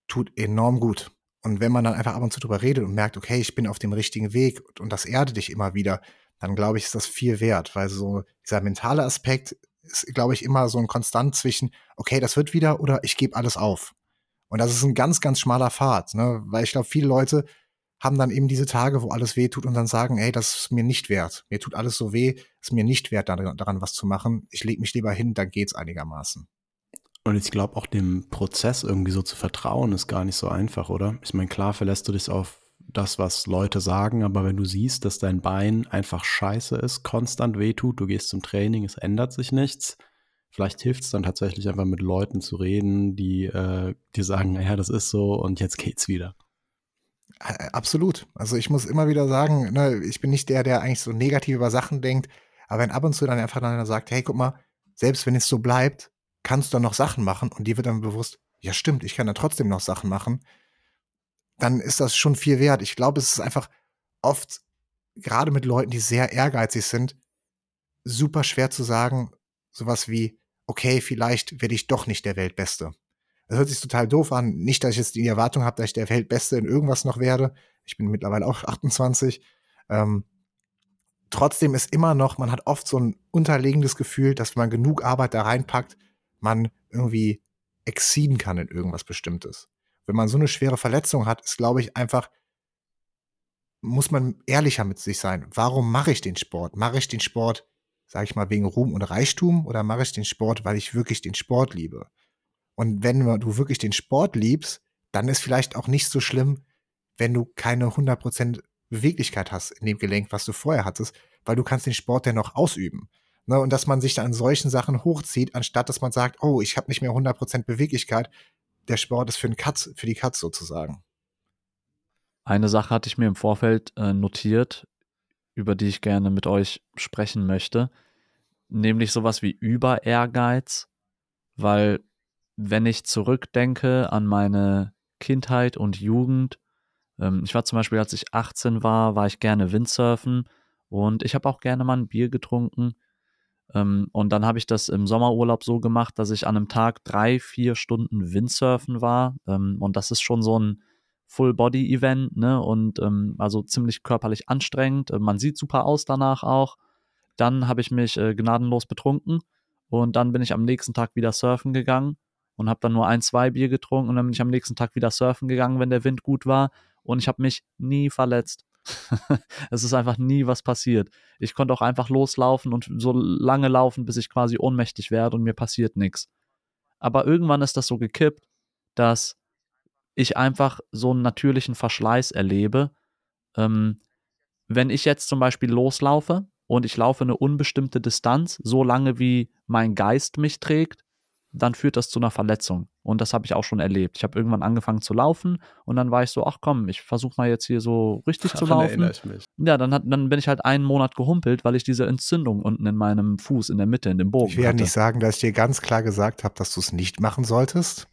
tut enorm gut. Und wenn man dann einfach ab und zu drüber redet und merkt, okay, ich bin auf dem richtigen Weg und das erdet dich immer wieder, dann glaube ich, ist das viel wert, weil so dieser mentale Aspekt ist, glaube ich, immer so ein Konstant zwischen, okay, das wird wieder oder ich gebe alles auf. Und das ist ein ganz, ganz schmaler Pfad, ne? weil ich glaube, viele Leute haben dann eben diese Tage, wo alles weh tut und dann sagen, ey, das ist mir nicht wert. Mir tut alles so weh, ist mir nicht wert, daran was zu machen. Ich lege mich lieber hin, dann geht's einigermaßen. Und ich glaube auch dem Prozess irgendwie so zu vertrauen ist gar nicht so einfach, oder? Ich meine, klar verlässt du dich auf das, was Leute sagen, aber wenn du siehst, dass dein Bein einfach scheiße ist, konstant wehtut, du gehst zum Training, es ändert sich nichts, Vielleicht hilft es dann tatsächlich einfach mit Leuten zu reden, die äh, dir sagen, ja, das ist so und jetzt geht's wieder. Absolut. Also ich muss immer wieder sagen, ne, ich bin nicht der, der eigentlich so negativ über Sachen denkt, aber wenn ab und zu dann einfach einer sagt, hey, guck mal, selbst wenn es so bleibt, kannst du noch Sachen machen und dir wird dann bewusst, ja stimmt, ich kann da trotzdem noch Sachen machen, dann ist das schon viel wert. Ich glaube, es ist einfach oft, gerade mit Leuten, die sehr ehrgeizig sind, super schwer zu sagen, sowas wie, okay, vielleicht werde ich doch nicht der Weltbeste. Das hört sich total doof an. Nicht, dass ich jetzt die Erwartung habe, dass ich der Weltbeste in irgendwas noch werde. Ich bin mittlerweile auch 28. Ähm, trotzdem ist immer noch, man hat oft so ein unterlegendes Gefühl, dass man genug Arbeit da reinpackt, man irgendwie exceeden kann in irgendwas Bestimmtes. Wenn man so eine schwere Verletzung hat, ist, glaube ich, einfach, muss man ehrlicher mit sich sein. Warum mache ich den Sport? Mache ich den Sport, sage ich mal, wegen Ruhm und Reichtum oder mache ich den Sport, weil ich wirklich den Sport liebe? Und wenn du wirklich den Sport liebst, dann ist vielleicht auch nicht so schlimm, wenn du keine 100% Beweglichkeit hast in dem Gelenk, was du vorher hattest, weil du kannst den Sport dennoch ausüben. Ne, und dass man sich dann an solchen Sachen hochzieht, anstatt dass man sagt, oh, ich habe nicht mehr 100% Beweglichkeit, der Sport ist für, den Katz, für die Katz sozusagen. Eine Sache hatte ich mir im Vorfeld äh, notiert, über die ich gerne mit euch sprechen möchte, nämlich sowas wie Über-Ehrgeiz, weil wenn ich zurückdenke an meine Kindheit und Jugend, ähm, ich war zum Beispiel, als ich 18 war, war ich gerne Windsurfen und ich habe auch gerne mal ein Bier getrunken. Ähm, und dann habe ich das im Sommerurlaub so gemacht, dass ich an einem Tag drei, vier Stunden Windsurfen war. Ähm, und das ist schon so ein Full-Body-Event, ne? Und ähm, also ziemlich körperlich anstrengend. Äh, man sieht super aus danach auch. Dann habe ich mich äh, gnadenlos betrunken und dann bin ich am nächsten Tag wieder surfen gegangen und habe dann nur ein, zwei Bier getrunken und dann bin ich am nächsten Tag wieder surfen gegangen, wenn der Wind gut war und ich habe mich nie verletzt. es ist einfach nie was passiert. Ich konnte auch einfach loslaufen und so lange laufen, bis ich quasi ohnmächtig werde und mir passiert nichts. Aber irgendwann ist das so gekippt, dass ich einfach so einen natürlichen Verschleiß erlebe. Ähm, wenn ich jetzt zum Beispiel loslaufe und ich laufe eine unbestimmte Distanz, so lange wie mein Geist mich trägt, dann führt das zu einer Verletzung. Und das habe ich auch schon erlebt. Ich habe irgendwann angefangen zu laufen und dann war ich so, ach komm, ich versuche mal jetzt hier so richtig Daran zu laufen. Ich mich. Ja, dann, hat, dann bin ich halt einen Monat gehumpelt, weil ich diese Entzündung unten in meinem Fuß in der Mitte, in dem Bogen Ich will ja nicht sagen, dass ich dir ganz klar gesagt habe, dass du es nicht machen solltest.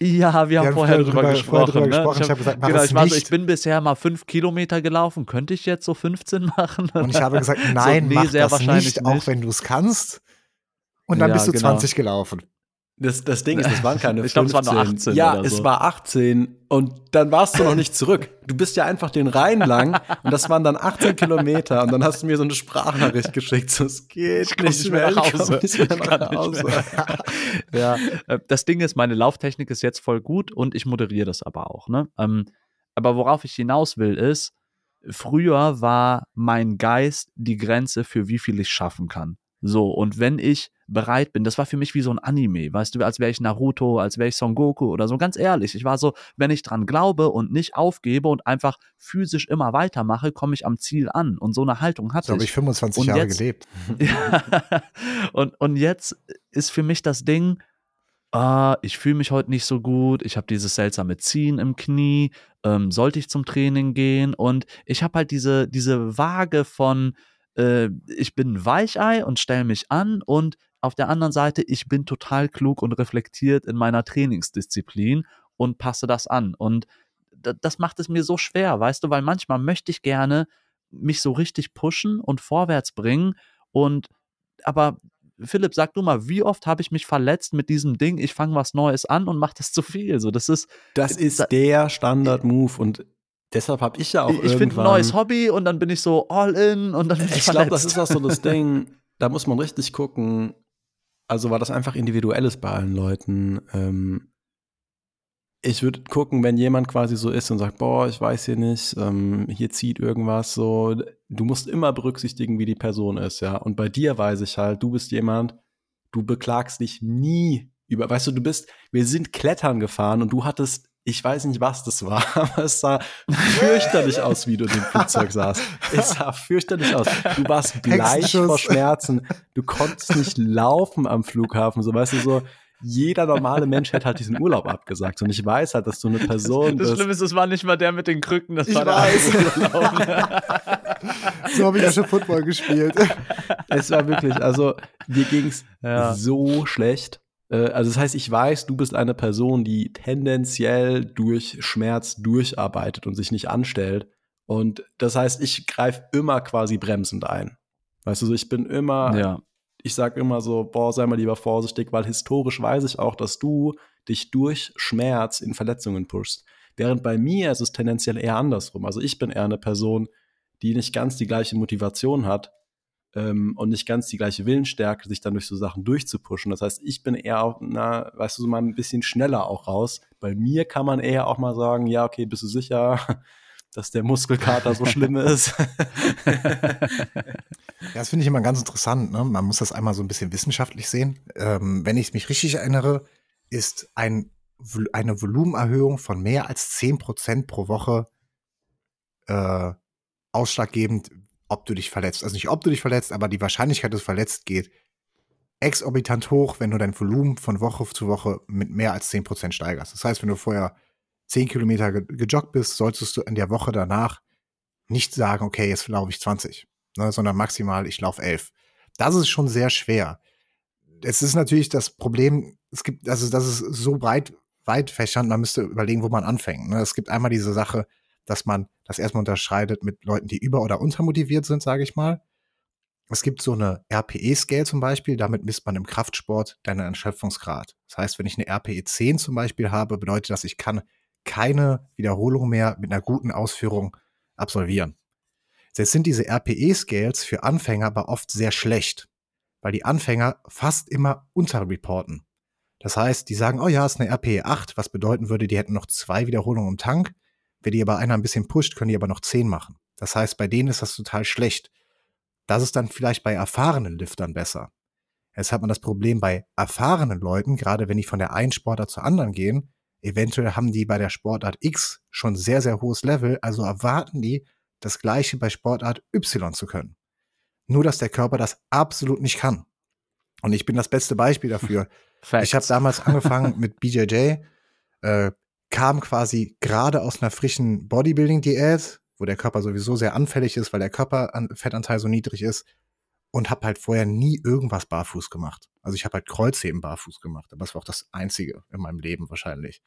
Ja, wir haben, haben vorher drüber, drüber gesprochen. Vorher drüber ne? gesprochen. Ich, hab, habe gesagt, mach genau, ich, war so, ich bin bisher mal fünf Kilometer gelaufen. Könnte ich jetzt so 15 machen? Und ich habe gesagt, nein, so, nee, mach das nicht, nicht, auch wenn du es kannst. Und dann ja, bist du genau. 20 gelaufen. Das, das Ding ist, das waren keine ich 15. Ich glaube, es war nur 18. Ja, es so. war 18 und dann warst du noch nicht zurück. Du bist ja einfach den Rhein lang und das waren dann 18 Kilometer und dann hast du mir so eine Sprachnachricht geschickt. So, es geht ich nicht, mehr, nach Hause. Nicht mehr nach Hause. ja, äh, das Ding ist, meine Lauftechnik ist jetzt voll gut und ich moderiere das aber auch. Ne? Ähm, aber worauf ich hinaus will, ist, früher war mein Geist die Grenze für wie viel ich schaffen kann. So, und wenn ich bereit bin, das war für mich wie so ein Anime, weißt du, als wäre ich Naruto, als wäre ich Son Goku oder so, ganz ehrlich. Ich war so, wenn ich dran glaube und nicht aufgebe und einfach physisch immer weitermache, komme ich am Ziel an. Und so eine Haltung hatte so ich. So habe ich 25 und Jahre jetzt, gelebt. ja, und, und jetzt ist für mich das Ding, ah, ich fühle mich heute nicht so gut, ich habe dieses seltsame Ziehen im Knie, ähm, sollte ich zum Training gehen? Und ich habe halt diese, diese Waage von, äh, ich bin ein Weichei und stelle mich an und auf der anderen Seite, ich bin total klug und reflektiert in meiner Trainingsdisziplin und passe das an. Und das macht es mir so schwer, weißt du, weil manchmal möchte ich gerne mich so richtig pushen und vorwärts bringen und aber Philipp, sag du mal, wie oft habe ich mich verletzt mit diesem Ding, ich fange was Neues an und mache das zu viel? So, das ist das ist der Standard-Move und Deshalb habe ich ja auch Ich finde ein neues Hobby und dann bin ich so all in und dann bin ich Ich glaube, das ist auch so das Ding, da muss man richtig gucken. Also war das einfach individuelles bei allen Leuten. Ähm, ich würde gucken, wenn jemand quasi so ist und sagt, boah, ich weiß hier nicht, ähm, hier zieht irgendwas so. Du musst immer berücksichtigen, wie die Person ist, ja. Und bei dir weiß ich halt, du bist jemand, du beklagst dich nie über, weißt du, du bist, wir sind klettern gefahren und du hattest ich weiß nicht, was das war, aber es sah fürchterlich aus, wie du in dem Flugzeug saßt. Es sah fürchterlich aus. Du warst bleich vor Schmerzen. Du konntest nicht laufen am Flughafen. So, weißt du, so, jeder normale Mensch hätte halt diesen Urlaub abgesagt. Und ich weiß halt, dass du eine Person Das Schlimme ist, es war nicht mal der mit den Krücken, das Ich war weiß. der Urlaub. So habe ich ja schon Football gespielt. Es war wirklich, also dir ging's Ja. so schlecht. Äh, Also das heißt, ich weiß, du bist eine Person, die tendenziell durch Schmerz durcharbeitet und sich nicht anstellt. Und das heißt, ich greife immer quasi bremsend ein. Weißt du, so ich bin immer, ja. ich sag immer so, boah, sei mal lieber vorsichtig, weil historisch weiß ich auch, dass du dich durch Schmerz in Verletzungen pushst. Während bei mir ist es tendenziell eher andersrum. Also ich bin eher eine Person, die nicht ganz die gleiche Motivation hat ähm, und nicht ganz die gleiche Willensstärke, sich dann durch so Sachen durchzupushen. Das heißt, ich bin eher, na, weißt du, so mal ein bisschen schneller auch raus. Bei mir kann man eher auch mal sagen, ja, okay, bist du sicher, dass der Muskelkater so schlimm ist? Ja, das finde ich immer ganz interessant. Ne? Man muss das einmal so ein bisschen wissenschaftlich sehen. Ähm, wenn ich mich richtig erinnere, ist ein, eine Volumenerhöhung von mehr als 10% pro Woche äh, ausschlaggebend, ob du dich verletzt. Also nicht, ob du dich verletzt, aber die Wahrscheinlichkeit, dass du verletzt geht, exorbitant hoch, wenn du dein Volumen von Woche zu Woche mit mehr als 10% steigerst. Das heißt, wenn du vorher 10 Kilometer ge gejoggt bist, solltest du in der Woche danach nicht sagen, okay, jetzt laufe ich 20 ne, sondern maximal, ich laufe elf. Das ist schon sehr schwer. Es ist natürlich das Problem, es gibt, also das ist so breit, weit fächernd, man müsste überlegen, wo man anfängt. Ne? Es gibt einmal diese Sache, dass man das erstmal unterscheidet mit Leuten, die über- oder untermotiviert sind, sage ich mal. Es gibt so eine RPE-Scale zum Beispiel, damit misst man im Kraftsport deinen Erschöpfungsgrad. Das heißt, wenn ich eine RPE 10 zum Beispiel habe, bedeutet das, ich kann keine Wiederholung mehr mit einer guten Ausführung absolvieren. Jetzt sind diese RPE-Scales für Anfänger aber oft sehr schlecht, weil die Anfänger fast immer unterreporten. Das heißt, die sagen, oh ja, ist eine RPE 8, was bedeuten würde, die hätten noch zwei Wiederholungen im Tank. Wenn die aber einer ein bisschen pusht, können die aber noch zehn machen. Das heißt, bei denen ist das total schlecht. Das ist dann vielleicht bei erfahrenen Liftern besser. Jetzt hat man das Problem bei erfahrenen Leuten, gerade wenn die von der einen Sportart zur anderen gehen, eventuell haben die bei der Sportart X schon sehr, sehr hohes Level, also erwarten die, das gleiche bei Sportart Y zu können. Nur, dass der Körper das absolut nicht kann. Und ich bin das beste Beispiel dafür. Facts. Ich habe damals angefangen mit BJJ, äh, kam quasi gerade aus einer frischen Bodybuilding-Diät, wo der Körper sowieso sehr anfällig ist, weil der Körperfettanteil so niedrig ist und habe halt vorher nie irgendwas barfuß gemacht. Also ich habe halt Kreuzheben barfuß gemacht, aber das war auch das Einzige in meinem Leben wahrscheinlich.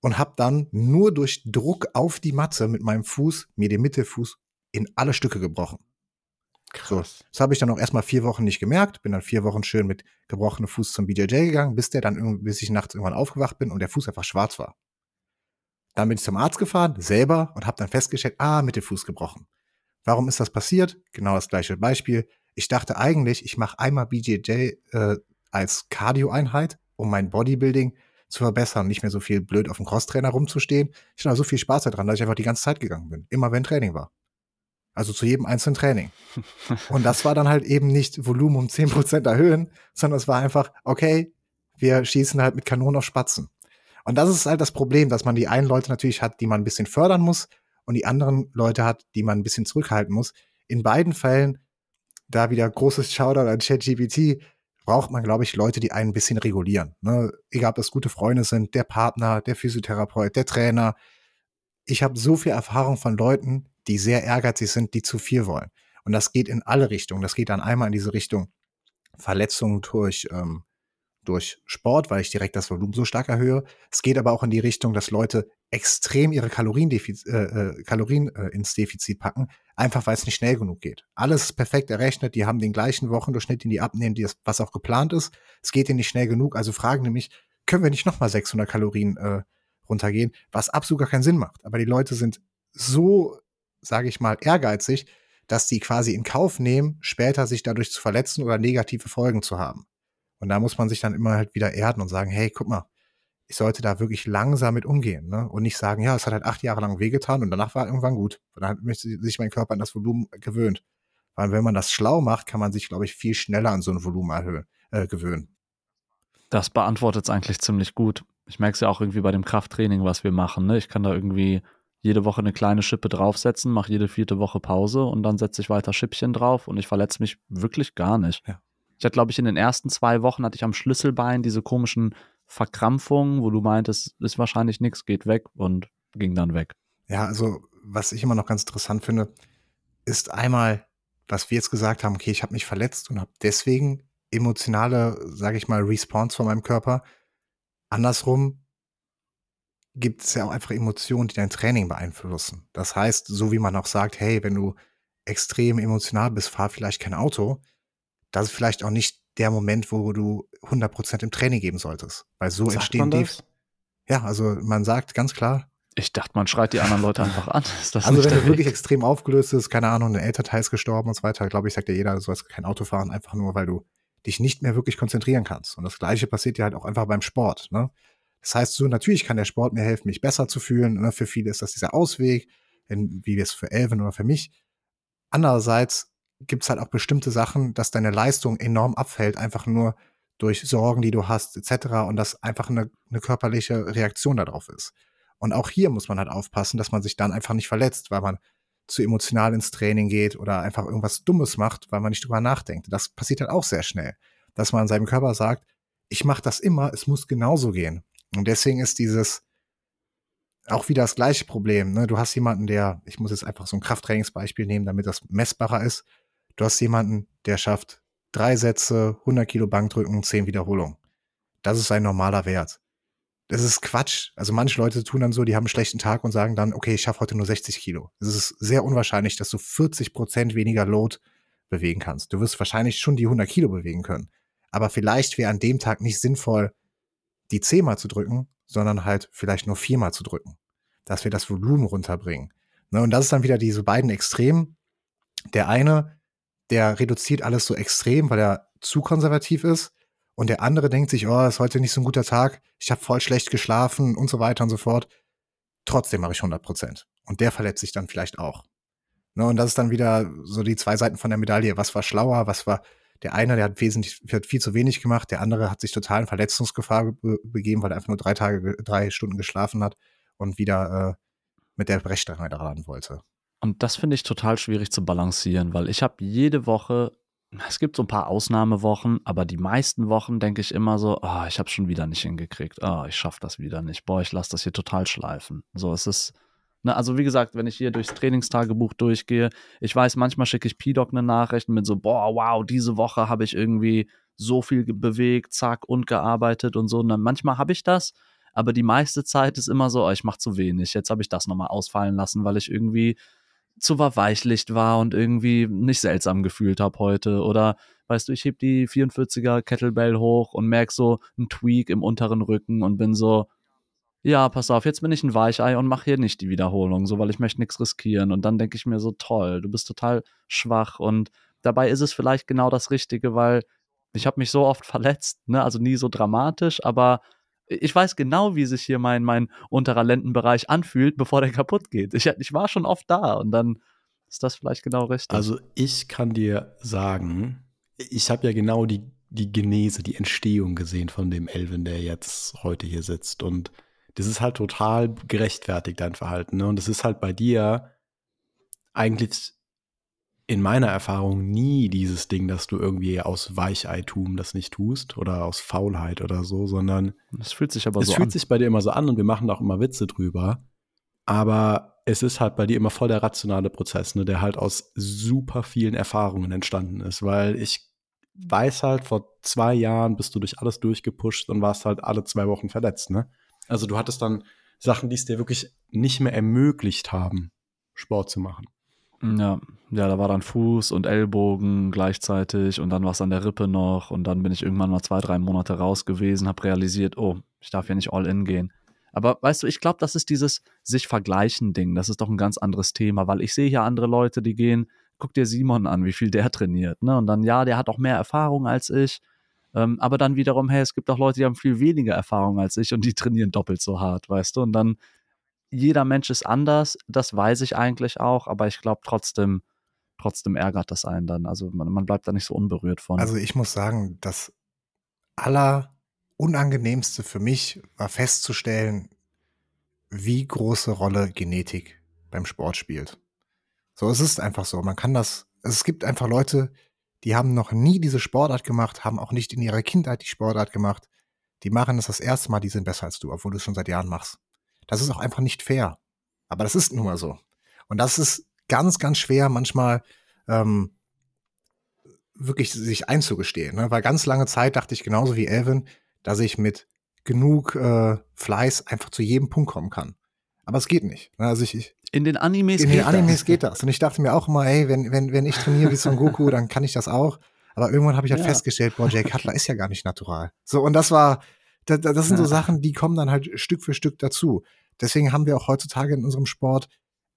Und habe dann nur durch Druck auf die Matte mit meinem Fuß mir den Mittelfuß in alle Stücke gebrochen. So, das habe ich dann auch erstmal vier Wochen nicht gemerkt, bin dann vier Wochen schön mit gebrochenem Fuß zum BJJ gegangen, bis der dann bis ich nachts irgendwann aufgewacht bin und der Fuß einfach schwarz war. Dann bin ich zum Arzt gefahren, selber, und habe dann festgestellt, ah, Mittelfuß gebrochen. Warum ist das passiert? Genau das gleiche Beispiel. Ich dachte eigentlich, ich mache einmal BJJ äh, als Cardio-Einheit, um mein Bodybuilding zu verbessern und nicht mehr so viel blöd auf dem Crosstrainer rumzustehen. Ich hatte so viel Spaß daran, dass ich einfach die ganze Zeit gegangen bin. Immer wenn Training war. Also zu jedem einzelnen Training. Und das war dann halt eben nicht Volumen um 10% erhöhen, sondern es war einfach, okay, wir schießen halt mit Kanonen auf Spatzen. Und das ist halt das Problem, dass man die einen Leute natürlich hat, die man ein bisschen fördern muss und die anderen Leute hat, die man ein bisschen zurückhalten muss. In beiden Fällen, da wieder großes Shoutout an ChatGPT, braucht man, glaube ich, Leute, die einen ein bisschen regulieren. Ne? Egal, ob das gute Freunde sind, der Partner, der Physiotherapeut, der Trainer. Ich habe so viel Erfahrung von Leuten, die sehr ehrgeizig sind, die zu viel wollen. Und das geht in alle Richtungen. Das geht dann einmal in diese Richtung Verletzungen durch, ähm, durch Sport, weil ich direkt das Volumen so stark erhöhe. Es geht aber auch in die Richtung, dass Leute extrem ihre Kalorien, äh, äh, Kalorien äh, ins Defizit packen, einfach weil es nicht schnell genug geht. Alles ist perfekt errechnet, die haben den gleichen Wochendurchschnitt, den die abnehmen, die das, was auch geplant ist. Es geht ihnen nicht schnell genug, also fragen nämlich, können wir nicht nochmal 600 Kalorien äh, runtergehen, was absolut gar keinen Sinn macht. Aber die Leute sind so, sage ich mal, ehrgeizig, dass die quasi in Kauf nehmen, später sich dadurch zu verletzen oder negative Folgen zu haben. Und da muss man sich dann immer halt wieder erden und sagen, hey, guck mal, ich sollte da wirklich langsam mit umgehen, ne? Und nicht sagen, ja, es hat halt acht Jahre lang wehgetan und danach war irgendwann gut. Und dann hat sich mein Körper an das Volumen gewöhnt. Weil wenn man das schlau macht, kann man sich, glaube ich, viel schneller an so ein Volumen erhöhen, äh, gewöhnen. Das beantwortet es eigentlich ziemlich gut. Ich merke es ja auch irgendwie bei dem Krafttraining, was wir machen. Ne? Ich kann da irgendwie jede Woche eine kleine Schippe draufsetzen, mache jede vierte Woche Pause und dann setze ich weiter Schippchen drauf und ich verletze mich wirklich gar nicht. Ja. Ich hatte, glaube ich, in den ersten zwei Wochen hatte ich am Schlüsselbein diese komischen Verkrampfungen, wo du meintest, ist wahrscheinlich nichts, geht weg und ging dann weg. Ja, also was ich immer noch ganz interessant finde, ist einmal, was wir jetzt gesagt haben, okay, ich habe mich verletzt und habe deswegen emotionale, sage ich mal, Response von meinem Körper. Andersrum gibt es ja auch einfach Emotionen, die dein Training beeinflussen. Das heißt, so wie man auch sagt, hey, wenn du extrem emotional bist, fahr vielleicht kein Auto. Das ist vielleicht auch nicht der Moment, wo du 100% im Training geben solltest. Weil so Sagt entstehen man die. das? Ja, also man sagt ganz klar, Ich dachte, man schreit die anderen Leute einfach an. Ist das also wenn du wirklich extrem aufgelöst bist, keine Ahnung, ein Elternteil ist gestorben und so weiter, glaube ich, sagt ja jeder, du sollst kein Auto fahren, einfach nur, weil du dich nicht mehr wirklich konzentrieren kannst. Und das Gleiche passiert ja halt auch einfach beim Sport. Ne? Das heißt, so natürlich kann der Sport mir helfen, mich besser zu fühlen. Ne? Für viele ist das dieser Ausweg, wie es für Elvin oder für mich. Andererseits gibt es halt auch bestimmte Sachen, dass deine Leistung enorm abfällt, einfach nur durch Sorgen, die du hast, etc. Und dass einfach eine, eine körperliche Reaktion darauf ist. Und auch hier muss man halt aufpassen, dass man sich dann einfach nicht verletzt, weil man zu emotional ins Training geht oder einfach irgendwas Dummes macht, weil man nicht drüber nachdenkt. Das passiert halt auch sehr schnell, dass man seinem Körper sagt, ich mache das immer, es muss genauso gehen. Und deswegen ist dieses auch wieder das gleiche Problem. Ne? Du hast jemanden, der, ich muss jetzt einfach so ein Krafttrainingsbeispiel nehmen, damit das messbarer ist. Du hast jemanden, der schafft drei Sätze, 100 Kilo Bankdrücken, 10 Wiederholungen. Das ist ein normaler Wert. Das ist Quatsch. Also manche Leute tun dann so, die haben einen schlechten Tag und sagen dann, okay, ich schaffe heute nur 60 Kilo. Es ist sehr unwahrscheinlich, dass du 40 Prozent weniger Load bewegen kannst. Du wirst wahrscheinlich schon die 100 Kilo bewegen können. Aber vielleicht wäre an dem Tag nicht sinnvoll, die zehnmal zu drücken, sondern halt vielleicht nur viermal zu drücken. Dass wir das Volumen runterbringen. Ne, und das ist dann wieder diese beiden Extremen. Der eine, der reduziert alles so extrem, weil er zu konservativ ist. Und der andere denkt sich, oh, ist heute nicht so ein guter Tag, ich habe voll schlecht geschlafen und so weiter und so fort. Trotzdem mache ich 100 Prozent. Und der verletzt sich dann vielleicht auch. Ne, und das ist dann wieder so die zwei Seiten von der Medaille. Was war schlauer? Was war der eine, der hat wesentlich, der hat viel zu wenig gemacht. Der andere hat sich total in Verletzungsgefahr be begeben, weil er einfach nur drei Tage, drei Stunden geschlafen hat und wieder äh, mit der Brechstange daran wollte. Und das finde ich total schwierig zu balancieren, weil ich habe jede Woche, es gibt so ein paar Ausnahmewochen, aber die meisten Wochen denke ich immer so, oh, ich habe schon wieder nicht hingekriegt, oh, ich schaffe das wieder nicht, boah, ich lasse das hier total schleifen. So, es ist, ne, also wie gesagt, wenn ich hier durchs Trainingstagebuch durchgehe, ich weiß, manchmal schicke ich P-Doc eine Nachricht mit so, boah, wow, diese Woche habe ich irgendwie so viel bewegt, zack, und gearbeitet und so. Und dann manchmal habe ich das, aber die meiste Zeit ist immer so, oh, ich mache zu wenig. Jetzt habe ich das nochmal ausfallen lassen, weil ich irgendwie zu verweichlicht war und irgendwie nicht seltsam gefühlt habe heute. Oder weißt du, ich heb die 44er Kettlebell hoch und merk so einen Tweak im unteren Rücken und bin so, ja, pass auf, jetzt bin ich ein Weichei und mache hier nicht die Wiederholung, so weil ich möchte nichts riskieren. Und dann denke ich mir so, toll, du bist total schwach. Und dabei ist es vielleicht genau das Richtige, weil ich habe mich so oft verletzt, ne? Also nie so dramatisch, aber ich weiß genau, wie sich hier mein, mein unterer Lendenbereich anfühlt, bevor der kaputt geht. Ich, ich war schon oft da und dann ist das vielleicht genau richtig. Also ich kann dir sagen, ich habe ja genau die, die Genese, die Entstehung gesehen von dem Elvin, der jetzt heute hier sitzt. Und das ist halt total gerechtfertigt, dein Verhalten. Ne? Und es ist halt bei dir eigentlich in meiner Erfahrung nie dieses Ding, dass du irgendwie aus Weicheitum das nicht tust oder aus Faulheit oder so, sondern es fühlt sich aber es so fühlt an. sich bei dir immer so an und wir machen da auch immer Witze drüber. Aber es ist halt bei dir immer voll der rationale Prozess, ne, der halt aus super vielen Erfahrungen entstanden ist. Weil ich weiß halt, vor zwei Jahren bist du durch alles durchgepusht und warst halt alle zwei Wochen verletzt, ne? Also du hattest dann Sachen, die es dir wirklich nicht mehr ermöglicht haben, Sport zu machen. Ja, ja, da war dann Fuß und Ellbogen gleichzeitig und dann war es an der Rippe noch und dann bin ich irgendwann mal zwei, drei Monate raus gewesen, habe realisiert, oh, ich darf ja nicht all in gehen. Aber weißt du, ich glaube, das ist dieses sich vergleichen Ding. Das ist doch ein ganz anderes Thema, weil ich sehe hier andere Leute, die gehen, guck dir Simon an, wie viel der trainiert, ne? Und dann ja, der hat auch mehr Erfahrung als ich. Ähm, aber dann wiederum, hey, es gibt auch Leute, die haben viel weniger Erfahrung als ich und die trainieren doppelt so hart, weißt du? Und dann jeder Mensch ist anders, das weiß ich eigentlich auch, aber ich glaube trotzdem, trotzdem ärgert das einen dann. Also man, man bleibt da nicht so unberührt von. Also ich muss sagen, das aller Unangenehmste für mich war festzustellen, wie große Rolle Genetik beim Sport spielt. So, es ist einfach so. Man kann das, es gibt einfach Leute, die haben noch nie diese Sportart gemacht, haben auch nicht in ihrer Kindheit die Sportart gemacht. Die machen es das erste Mal, die sind besser als du, obwohl du es schon seit Jahren machst. Das ist auch einfach nicht fair. Aber das ist nun mal so. Und das ist ganz, ganz schwer manchmal ähm, wirklich sich einzugestehen. Ne? Weil ganz lange Zeit dachte ich genauso wie Elvin, dass ich mit genug äh, Fleiß einfach zu jedem Punkt kommen kann. Aber es geht nicht. Ne? Also ich, ich in den Animes in geht den Animes das. geht das. Und ich dachte mir auch immer, ey, wenn, wenn, wenn ich trainiere wie Son Goku, dann kann ich das auch. Aber irgendwann habe ich halt ja. festgestellt, boah, Jay Cutler ist ja gar nicht natural. So, und das war, das, das sind so Sachen, die kommen dann halt Stück für Stück dazu. Deswegen haben wir auch heutzutage in unserem Sport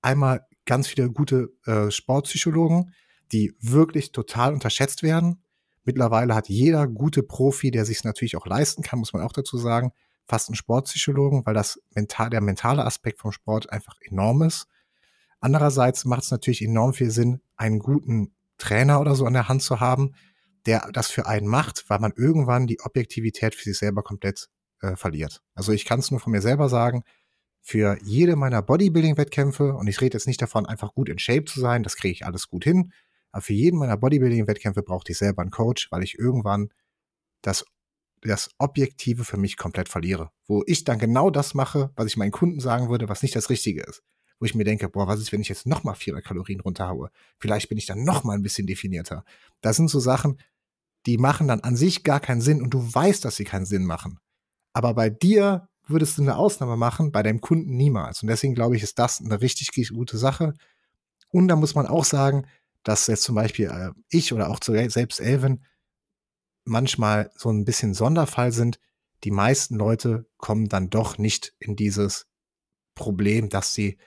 einmal ganz viele gute äh, Sportpsychologen, die wirklich total unterschätzt werden. Mittlerweile hat jeder gute Profi, der sich es natürlich auch leisten kann, muss man auch dazu sagen, fast einen Sportpsychologen, weil das mental, der mentale Aspekt vom Sport einfach enorm ist. Andererseits macht es natürlich enorm viel Sinn, einen guten Trainer oder so an der Hand zu haben, der das für einen macht, weil man irgendwann die Objektivität für sich selber komplett äh, verliert. Also ich kann es nur von mir selber sagen, für jede meiner Bodybuilding-Wettkämpfe, und ich rede jetzt nicht davon, einfach gut in Shape zu sein, das kriege ich alles gut hin, aber für jeden meiner Bodybuilding-Wettkämpfe brauchte ich selber einen Coach, weil ich irgendwann das, das Objektive für mich komplett verliere. Wo ich dann genau das mache, was ich meinen Kunden sagen würde, was nicht das Richtige ist. Wo ich mir denke, boah, was ist, wenn ich jetzt nochmal 400 Kalorien runterhaue? Vielleicht bin ich dann nochmal ein bisschen definierter. Das sind so Sachen, die machen dann an sich gar keinen Sinn und du weißt, dass sie keinen Sinn machen. Aber bei dir würdest du eine Ausnahme machen, bei deinem Kunden niemals. Und deswegen glaube ich, ist das eine richtig gute Sache. Und da muss man auch sagen, dass jetzt zum Beispiel äh, ich oder auch selbst Elvin manchmal so ein bisschen Sonderfall sind. Die meisten Leute kommen dann doch nicht in dieses Problem, dass sie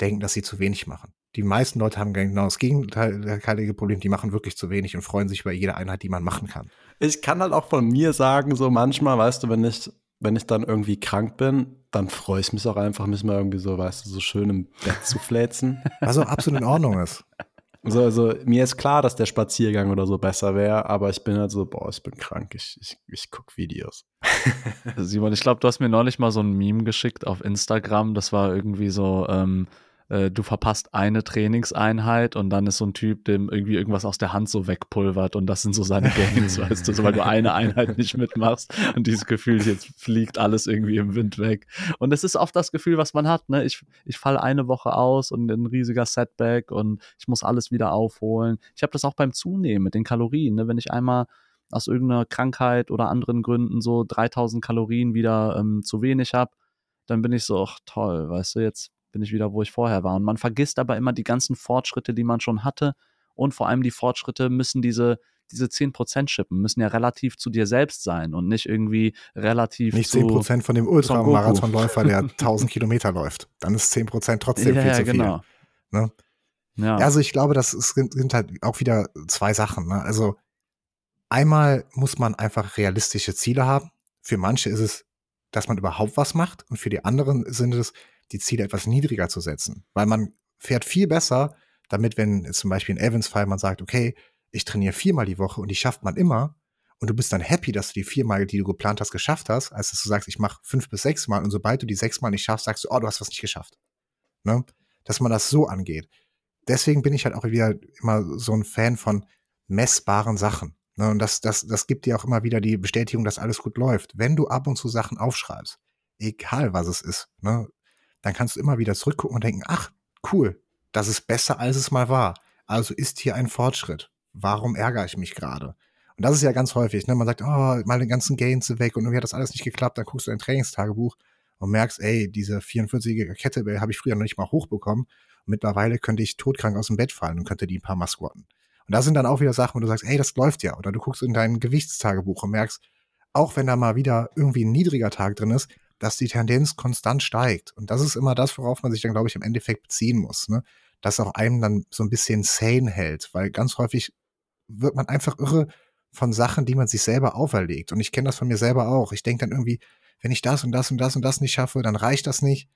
denken, dass sie zu wenig machen. Die meisten Leute haben genau das gegenteilige Problem, die machen wirklich zu wenig und freuen sich über jede Einheit, die man machen kann. Ich kann halt auch von mir sagen, so manchmal, weißt du, wenn ich, wenn ich dann irgendwie krank bin, dann freue ich mich auch einfach, mich mal irgendwie so, weißt du, so schön im Bett zu fläzen. Was auch absolut in Ordnung ist. So, also mir ist klar, dass der Spaziergang oder so besser wäre, aber ich bin halt so, boah, ich bin krank, ich, ich, ich gucke Videos. Simon, ich glaube, du hast mir neulich mal so ein Meme geschickt auf Instagram, das war irgendwie so, ähm, äh, du verpasst eine Trainingseinheit und dann ist so ein Typ, dem irgendwie irgendwas aus der Hand so wegpulvert und das sind so seine Gains, weißt du, so, weil du eine Einheit nicht mitmachst und dieses Gefühl, jetzt fliegt alles irgendwie im Wind weg. Und es ist oft das Gefühl, was man hat, ne? Ich, ich falle eine Woche aus und ein riesiger Setback und ich muss alles wieder aufholen. Ich habe das auch beim Zunehmen mit den Kalorien, ne? Wenn ich einmal aus irgendeiner Krankheit oder anderen Gründen so 3000 Kalorien wieder ähm, zu wenig habe, dann bin ich so, ach toll, weißt du, jetzt bin ich wieder, wo ich vorher war. Und man vergisst aber immer die ganzen Fortschritte, die man schon hatte. Und vor allem die Fortschritte müssen diese, diese 10% schippen, müssen ja relativ zu dir selbst sein und nicht irgendwie relativ nicht zu. Nicht 10% von dem Ultramarathonläufer, der 1000 Kilometer läuft. Dann ist 10% trotzdem ja, viel zu genau. viel. Ne? Ja. Also ich glaube, das sind, sind halt auch wieder zwei Sachen. Ne? Also einmal muss man einfach realistische Ziele haben. Für manche ist es, dass man überhaupt was macht und für die anderen sind es, die Ziele etwas niedriger zu setzen. Weil man fährt viel besser, damit, wenn zum Beispiel in Evans Fall man sagt, okay, ich trainiere viermal die Woche und die schafft man immer und du bist dann happy, dass du die viermal, die du geplant hast, geschafft hast, als dass du sagst, ich mache fünf bis sechs Mal und sobald du die sechs Mal nicht schaffst, sagst du, oh, du hast was nicht geschafft. Ne? Dass man das so angeht. Deswegen bin ich halt auch wieder immer so ein Fan von messbaren Sachen. Ne? Und das, das, das gibt dir auch immer wieder die Bestätigung, dass alles gut läuft. Wenn du ab und zu Sachen aufschreibst, egal was es ist, ne? Dann kannst du immer wieder zurückgucken und denken, ach, cool, das ist besser, als es mal war. Also ist hier ein Fortschritt. Warum ärgere ich mich gerade? Und das ist ja ganz häufig, ne? Man sagt, oh, meine ganzen Gains weg und irgendwie hat das alles nicht geklappt. Dann guckst du dein Trainingstagebuch und merkst, ey, diese 44er Kettlebell habe ich früher noch nicht mal hochbekommen. Und mittlerweile könnte ich todkrank aus dem Bett fallen und könnte die ein paar Mal squatten. Und da sind dann auch wieder Sachen, wo du sagst, ey, das läuft ja. Oder du guckst in dein Gewichtstagebuch und merkst, auch wenn da mal wieder irgendwie ein niedriger Tag drin ist, dass die Tendenz konstant steigt. Und das ist immer das, worauf man sich dann, glaube ich, im Endeffekt beziehen muss. Ne? Dass auch einem dann so ein bisschen sane hält, weil ganz häufig wird man einfach irre von Sachen, die man sich selber auferlegt. Und ich kenne das von mir selber auch. Ich denke dann irgendwie, wenn ich das und das und das und das nicht schaffe, dann reicht das nicht.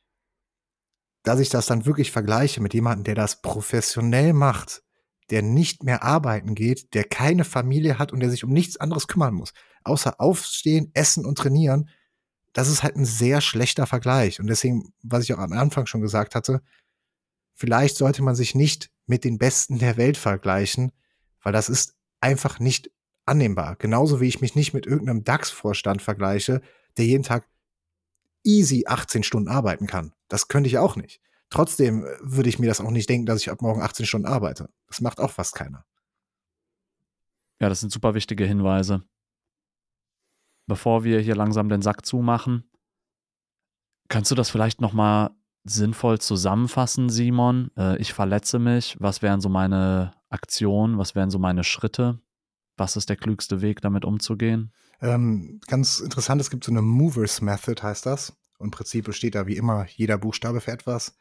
Dass ich das dann wirklich vergleiche mit jemandem, der das professionell macht, der nicht mehr arbeiten geht, der keine Familie hat und der sich um nichts anderes kümmern muss, außer aufstehen, essen und trainieren, das ist halt ein sehr schlechter Vergleich. Und deswegen, was ich auch am Anfang schon gesagt hatte, vielleicht sollte man sich nicht mit den Besten der Welt vergleichen, weil das ist einfach nicht annehmbar. Genauso wie ich mich nicht mit irgendeinem DAX-Vorstand vergleiche, der jeden Tag easy 18 Stunden arbeiten kann. Das könnte ich auch nicht. Trotzdem äh, würde ich mir das auch nicht denken, dass ich ab morgen 18 Stunden arbeite. Das macht auch fast keiner. Ja, das sind super wichtige Hinweise. Bevor wir hier langsam den Sack zumachen, kannst du das vielleicht noch mal sinnvoll zusammenfassen, Simon? Äh, ich verletze mich. Was wären so meine Aktionen? Was wären so meine Schritte? Was ist der klügste Weg, damit umzugehen? Ähm, ganz interessant, es gibt so eine Movers Method, heißt das. Und im Prinzip besteht da wie immer jeder Buchstabe für etwas.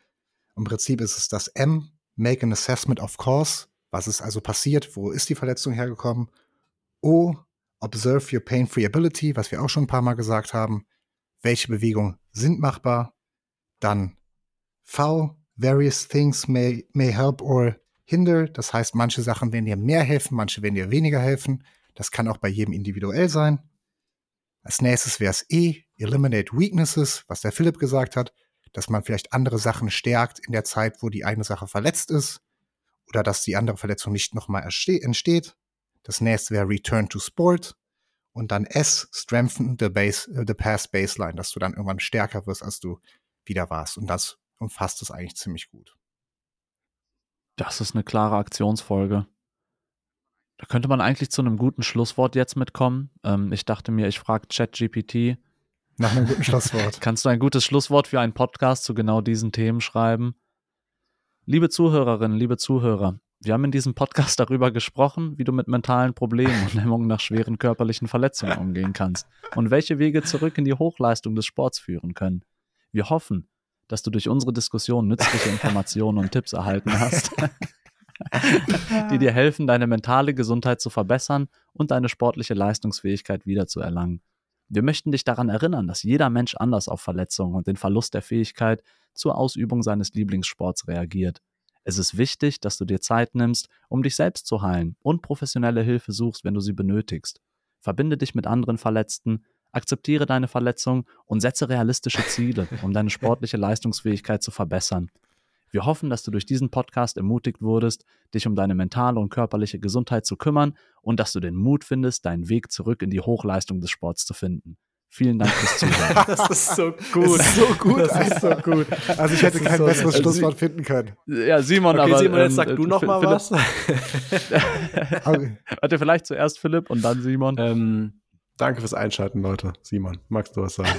Im Prinzip ist es das M, Make an Assessment of Cause. Was ist also passiert? Wo ist die Verletzung hergekommen? O, Observe your pain-free ability, was wir auch schon ein paar Mal gesagt haben. Welche Bewegungen sind machbar? Dann V, various things may, may help or hinder. Das heißt, manche Sachen werden dir mehr helfen, manche werden dir weniger helfen. Das kann auch bei jedem individuell sein. Als nächstes wäre es E, Eliminate Weaknesses, was der Philipp gesagt hat, dass man vielleicht andere Sachen stärkt in der Zeit, wo die eine Sache verletzt ist oder dass die andere Verletzung nicht nochmal entsteht. Das nächste wäre Return to Sport. Und dann S, Strengthen the, base, uh, the Past Baseline, dass du dann irgendwann stärker wirst, als du wieder warst. Und das umfasst es eigentlich ziemlich gut. Das ist eine klare Aktionsfolge. Da könnte man eigentlich zu einem guten Schlusswort jetzt mitkommen. Ähm, ich dachte mir, ich frage ChatGPT. Nach einem guten Schlusswort. Kannst du ein gutes Schlusswort für einen Podcast zu genau diesen Themen schreiben? Liebe Zuhörerinnen, liebe Zuhörer, wir haben in diesem Podcast darüber gesprochen, wie du mit mentalen Problemen und Hemmungen nach schweren körperlichen Verletzungen umgehen kannst und welche Wege zurück in die Hochleistung des Sports führen können. Wir hoffen, dass du durch unsere Diskussion nützliche Informationen und Tipps erhalten hast, die dir helfen, deine mentale Gesundheit zu verbessern und deine sportliche Leistungsfähigkeit wiederzuerlangen. Wir möchten dich daran erinnern, dass jeder Mensch anders auf Verletzungen und den Verlust der Fähigkeit zur Ausübung seines Lieblingssports reagiert. Es ist wichtig, dass du dir Zeit nimmst, um dich selbst zu heilen und professionelle Hilfe suchst, wenn du sie benötigst. Verbinde dich mit anderen Verletzten, akzeptiere deine Verletzung und setze realistische Ziele, um deine sportliche Leistungsfähigkeit zu verbessern. Wir hoffen, dass du durch diesen Podcast ermutigt wurdest, dich um deine mentale und körperliche Gesundheit zu kümmern und dass du den Mut findest, deinen Weg zurück in die Hochleistung des Sports zu finden. Vielen Dank fürs Zuhören. das ist so gut. Das ist so gut. Das ist so gut. Also ich hätte kein so besseres Schlusswort finden können. Ja, Simon, okay, aber. Simon, jetzt sag ähm, du noch mal Philipp, was. Warte, vielleicht zuerst Philipp und dann Simon. Ähm, danke fürs Einschalten, Leute. Simon, magst du was sagen?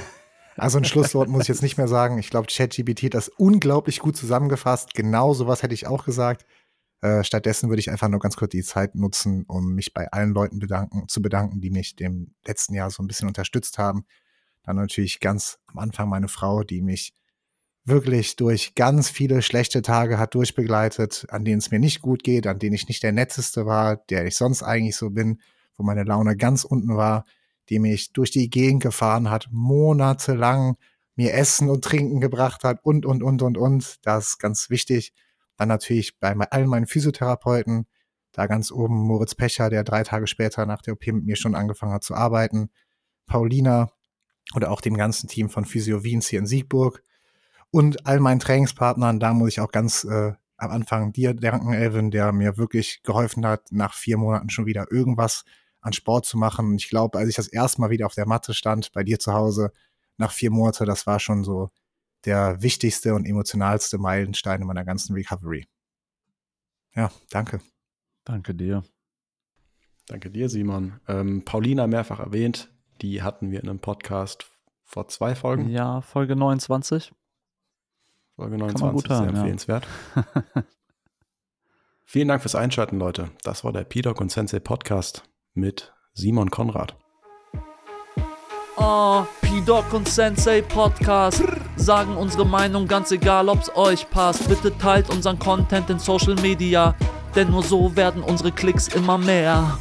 Also ein Schlusswort muss ich jetzt nicht mehr sagen. Ich glaube, ChatGPT hat das unglaublich gut zusammengefasst. Genau sowas hätte ich auch gesagt. Äh, stattdessen würde ich einfach nur ganz kurz die Zeit nutzen, um mich bei allen Leuten bedanken, zu bedanken, die mich dem letzten Jahr so ein bisschen unterstützt haben. Dann natürlich ganz am Anfang meine Frau, die mich wirklich durch ganz viele schlechte Tage hat durchbegleitet, an denen es mir nicht gut geht, an denen ich nicht der Netteste war, der ich sonst eigentlich so bin, wo meine Laune ganz unten war, die mich durch die Gegend gefahren hat, monatelang mir Essen und Trinken gebracht hat und, und, und, und, und. Das ist ganz wichtig. Dann natürlich bei allen meinen Physiotherapeuten, da ganz oben Moritz Pecher, der drei Tage später nach der OP mit mir schon angefangen hat zu arbeiten, Paulina oder auch dem ganzen Team von Physio Wiens hier in Siegburg. Und all meinen Trainingspartnern, da muss ich auch ganz äh, am Anfang dir danken, Elvin, der mir wirklich geholfen hat, nach vier Monaten schon wieder irgendwas an Sport zu machen. Ich glaube, als ich das erste Mal wieder auf der Matte stand, bei dir zu Hause, nach vier Monaten, das war schon so der wichtigste und emotionalste Meilenstein in meiner ganzen Recovery. Ja, danke. Danke dir. Danke dir, Simon. Ähm, Paulina mehrfach erwähnt, die hatten wir in einem Podcast vor zwei Folgen. Ja, Folge 29. Folge 29 sehr haben, empfehlenswert. Ja. Vielen Dank fürs Einschalten, Leute. Das war der P-Doc und Sensei Podcast mit Simon Konrad. Oh, P-Doc und Sensei Podcast sagen unsere Meinung ganz egal, ob's euch passt. Bitte teilt unseren Content in Social Media, denn nur so werden unsere Klicks immer mehr.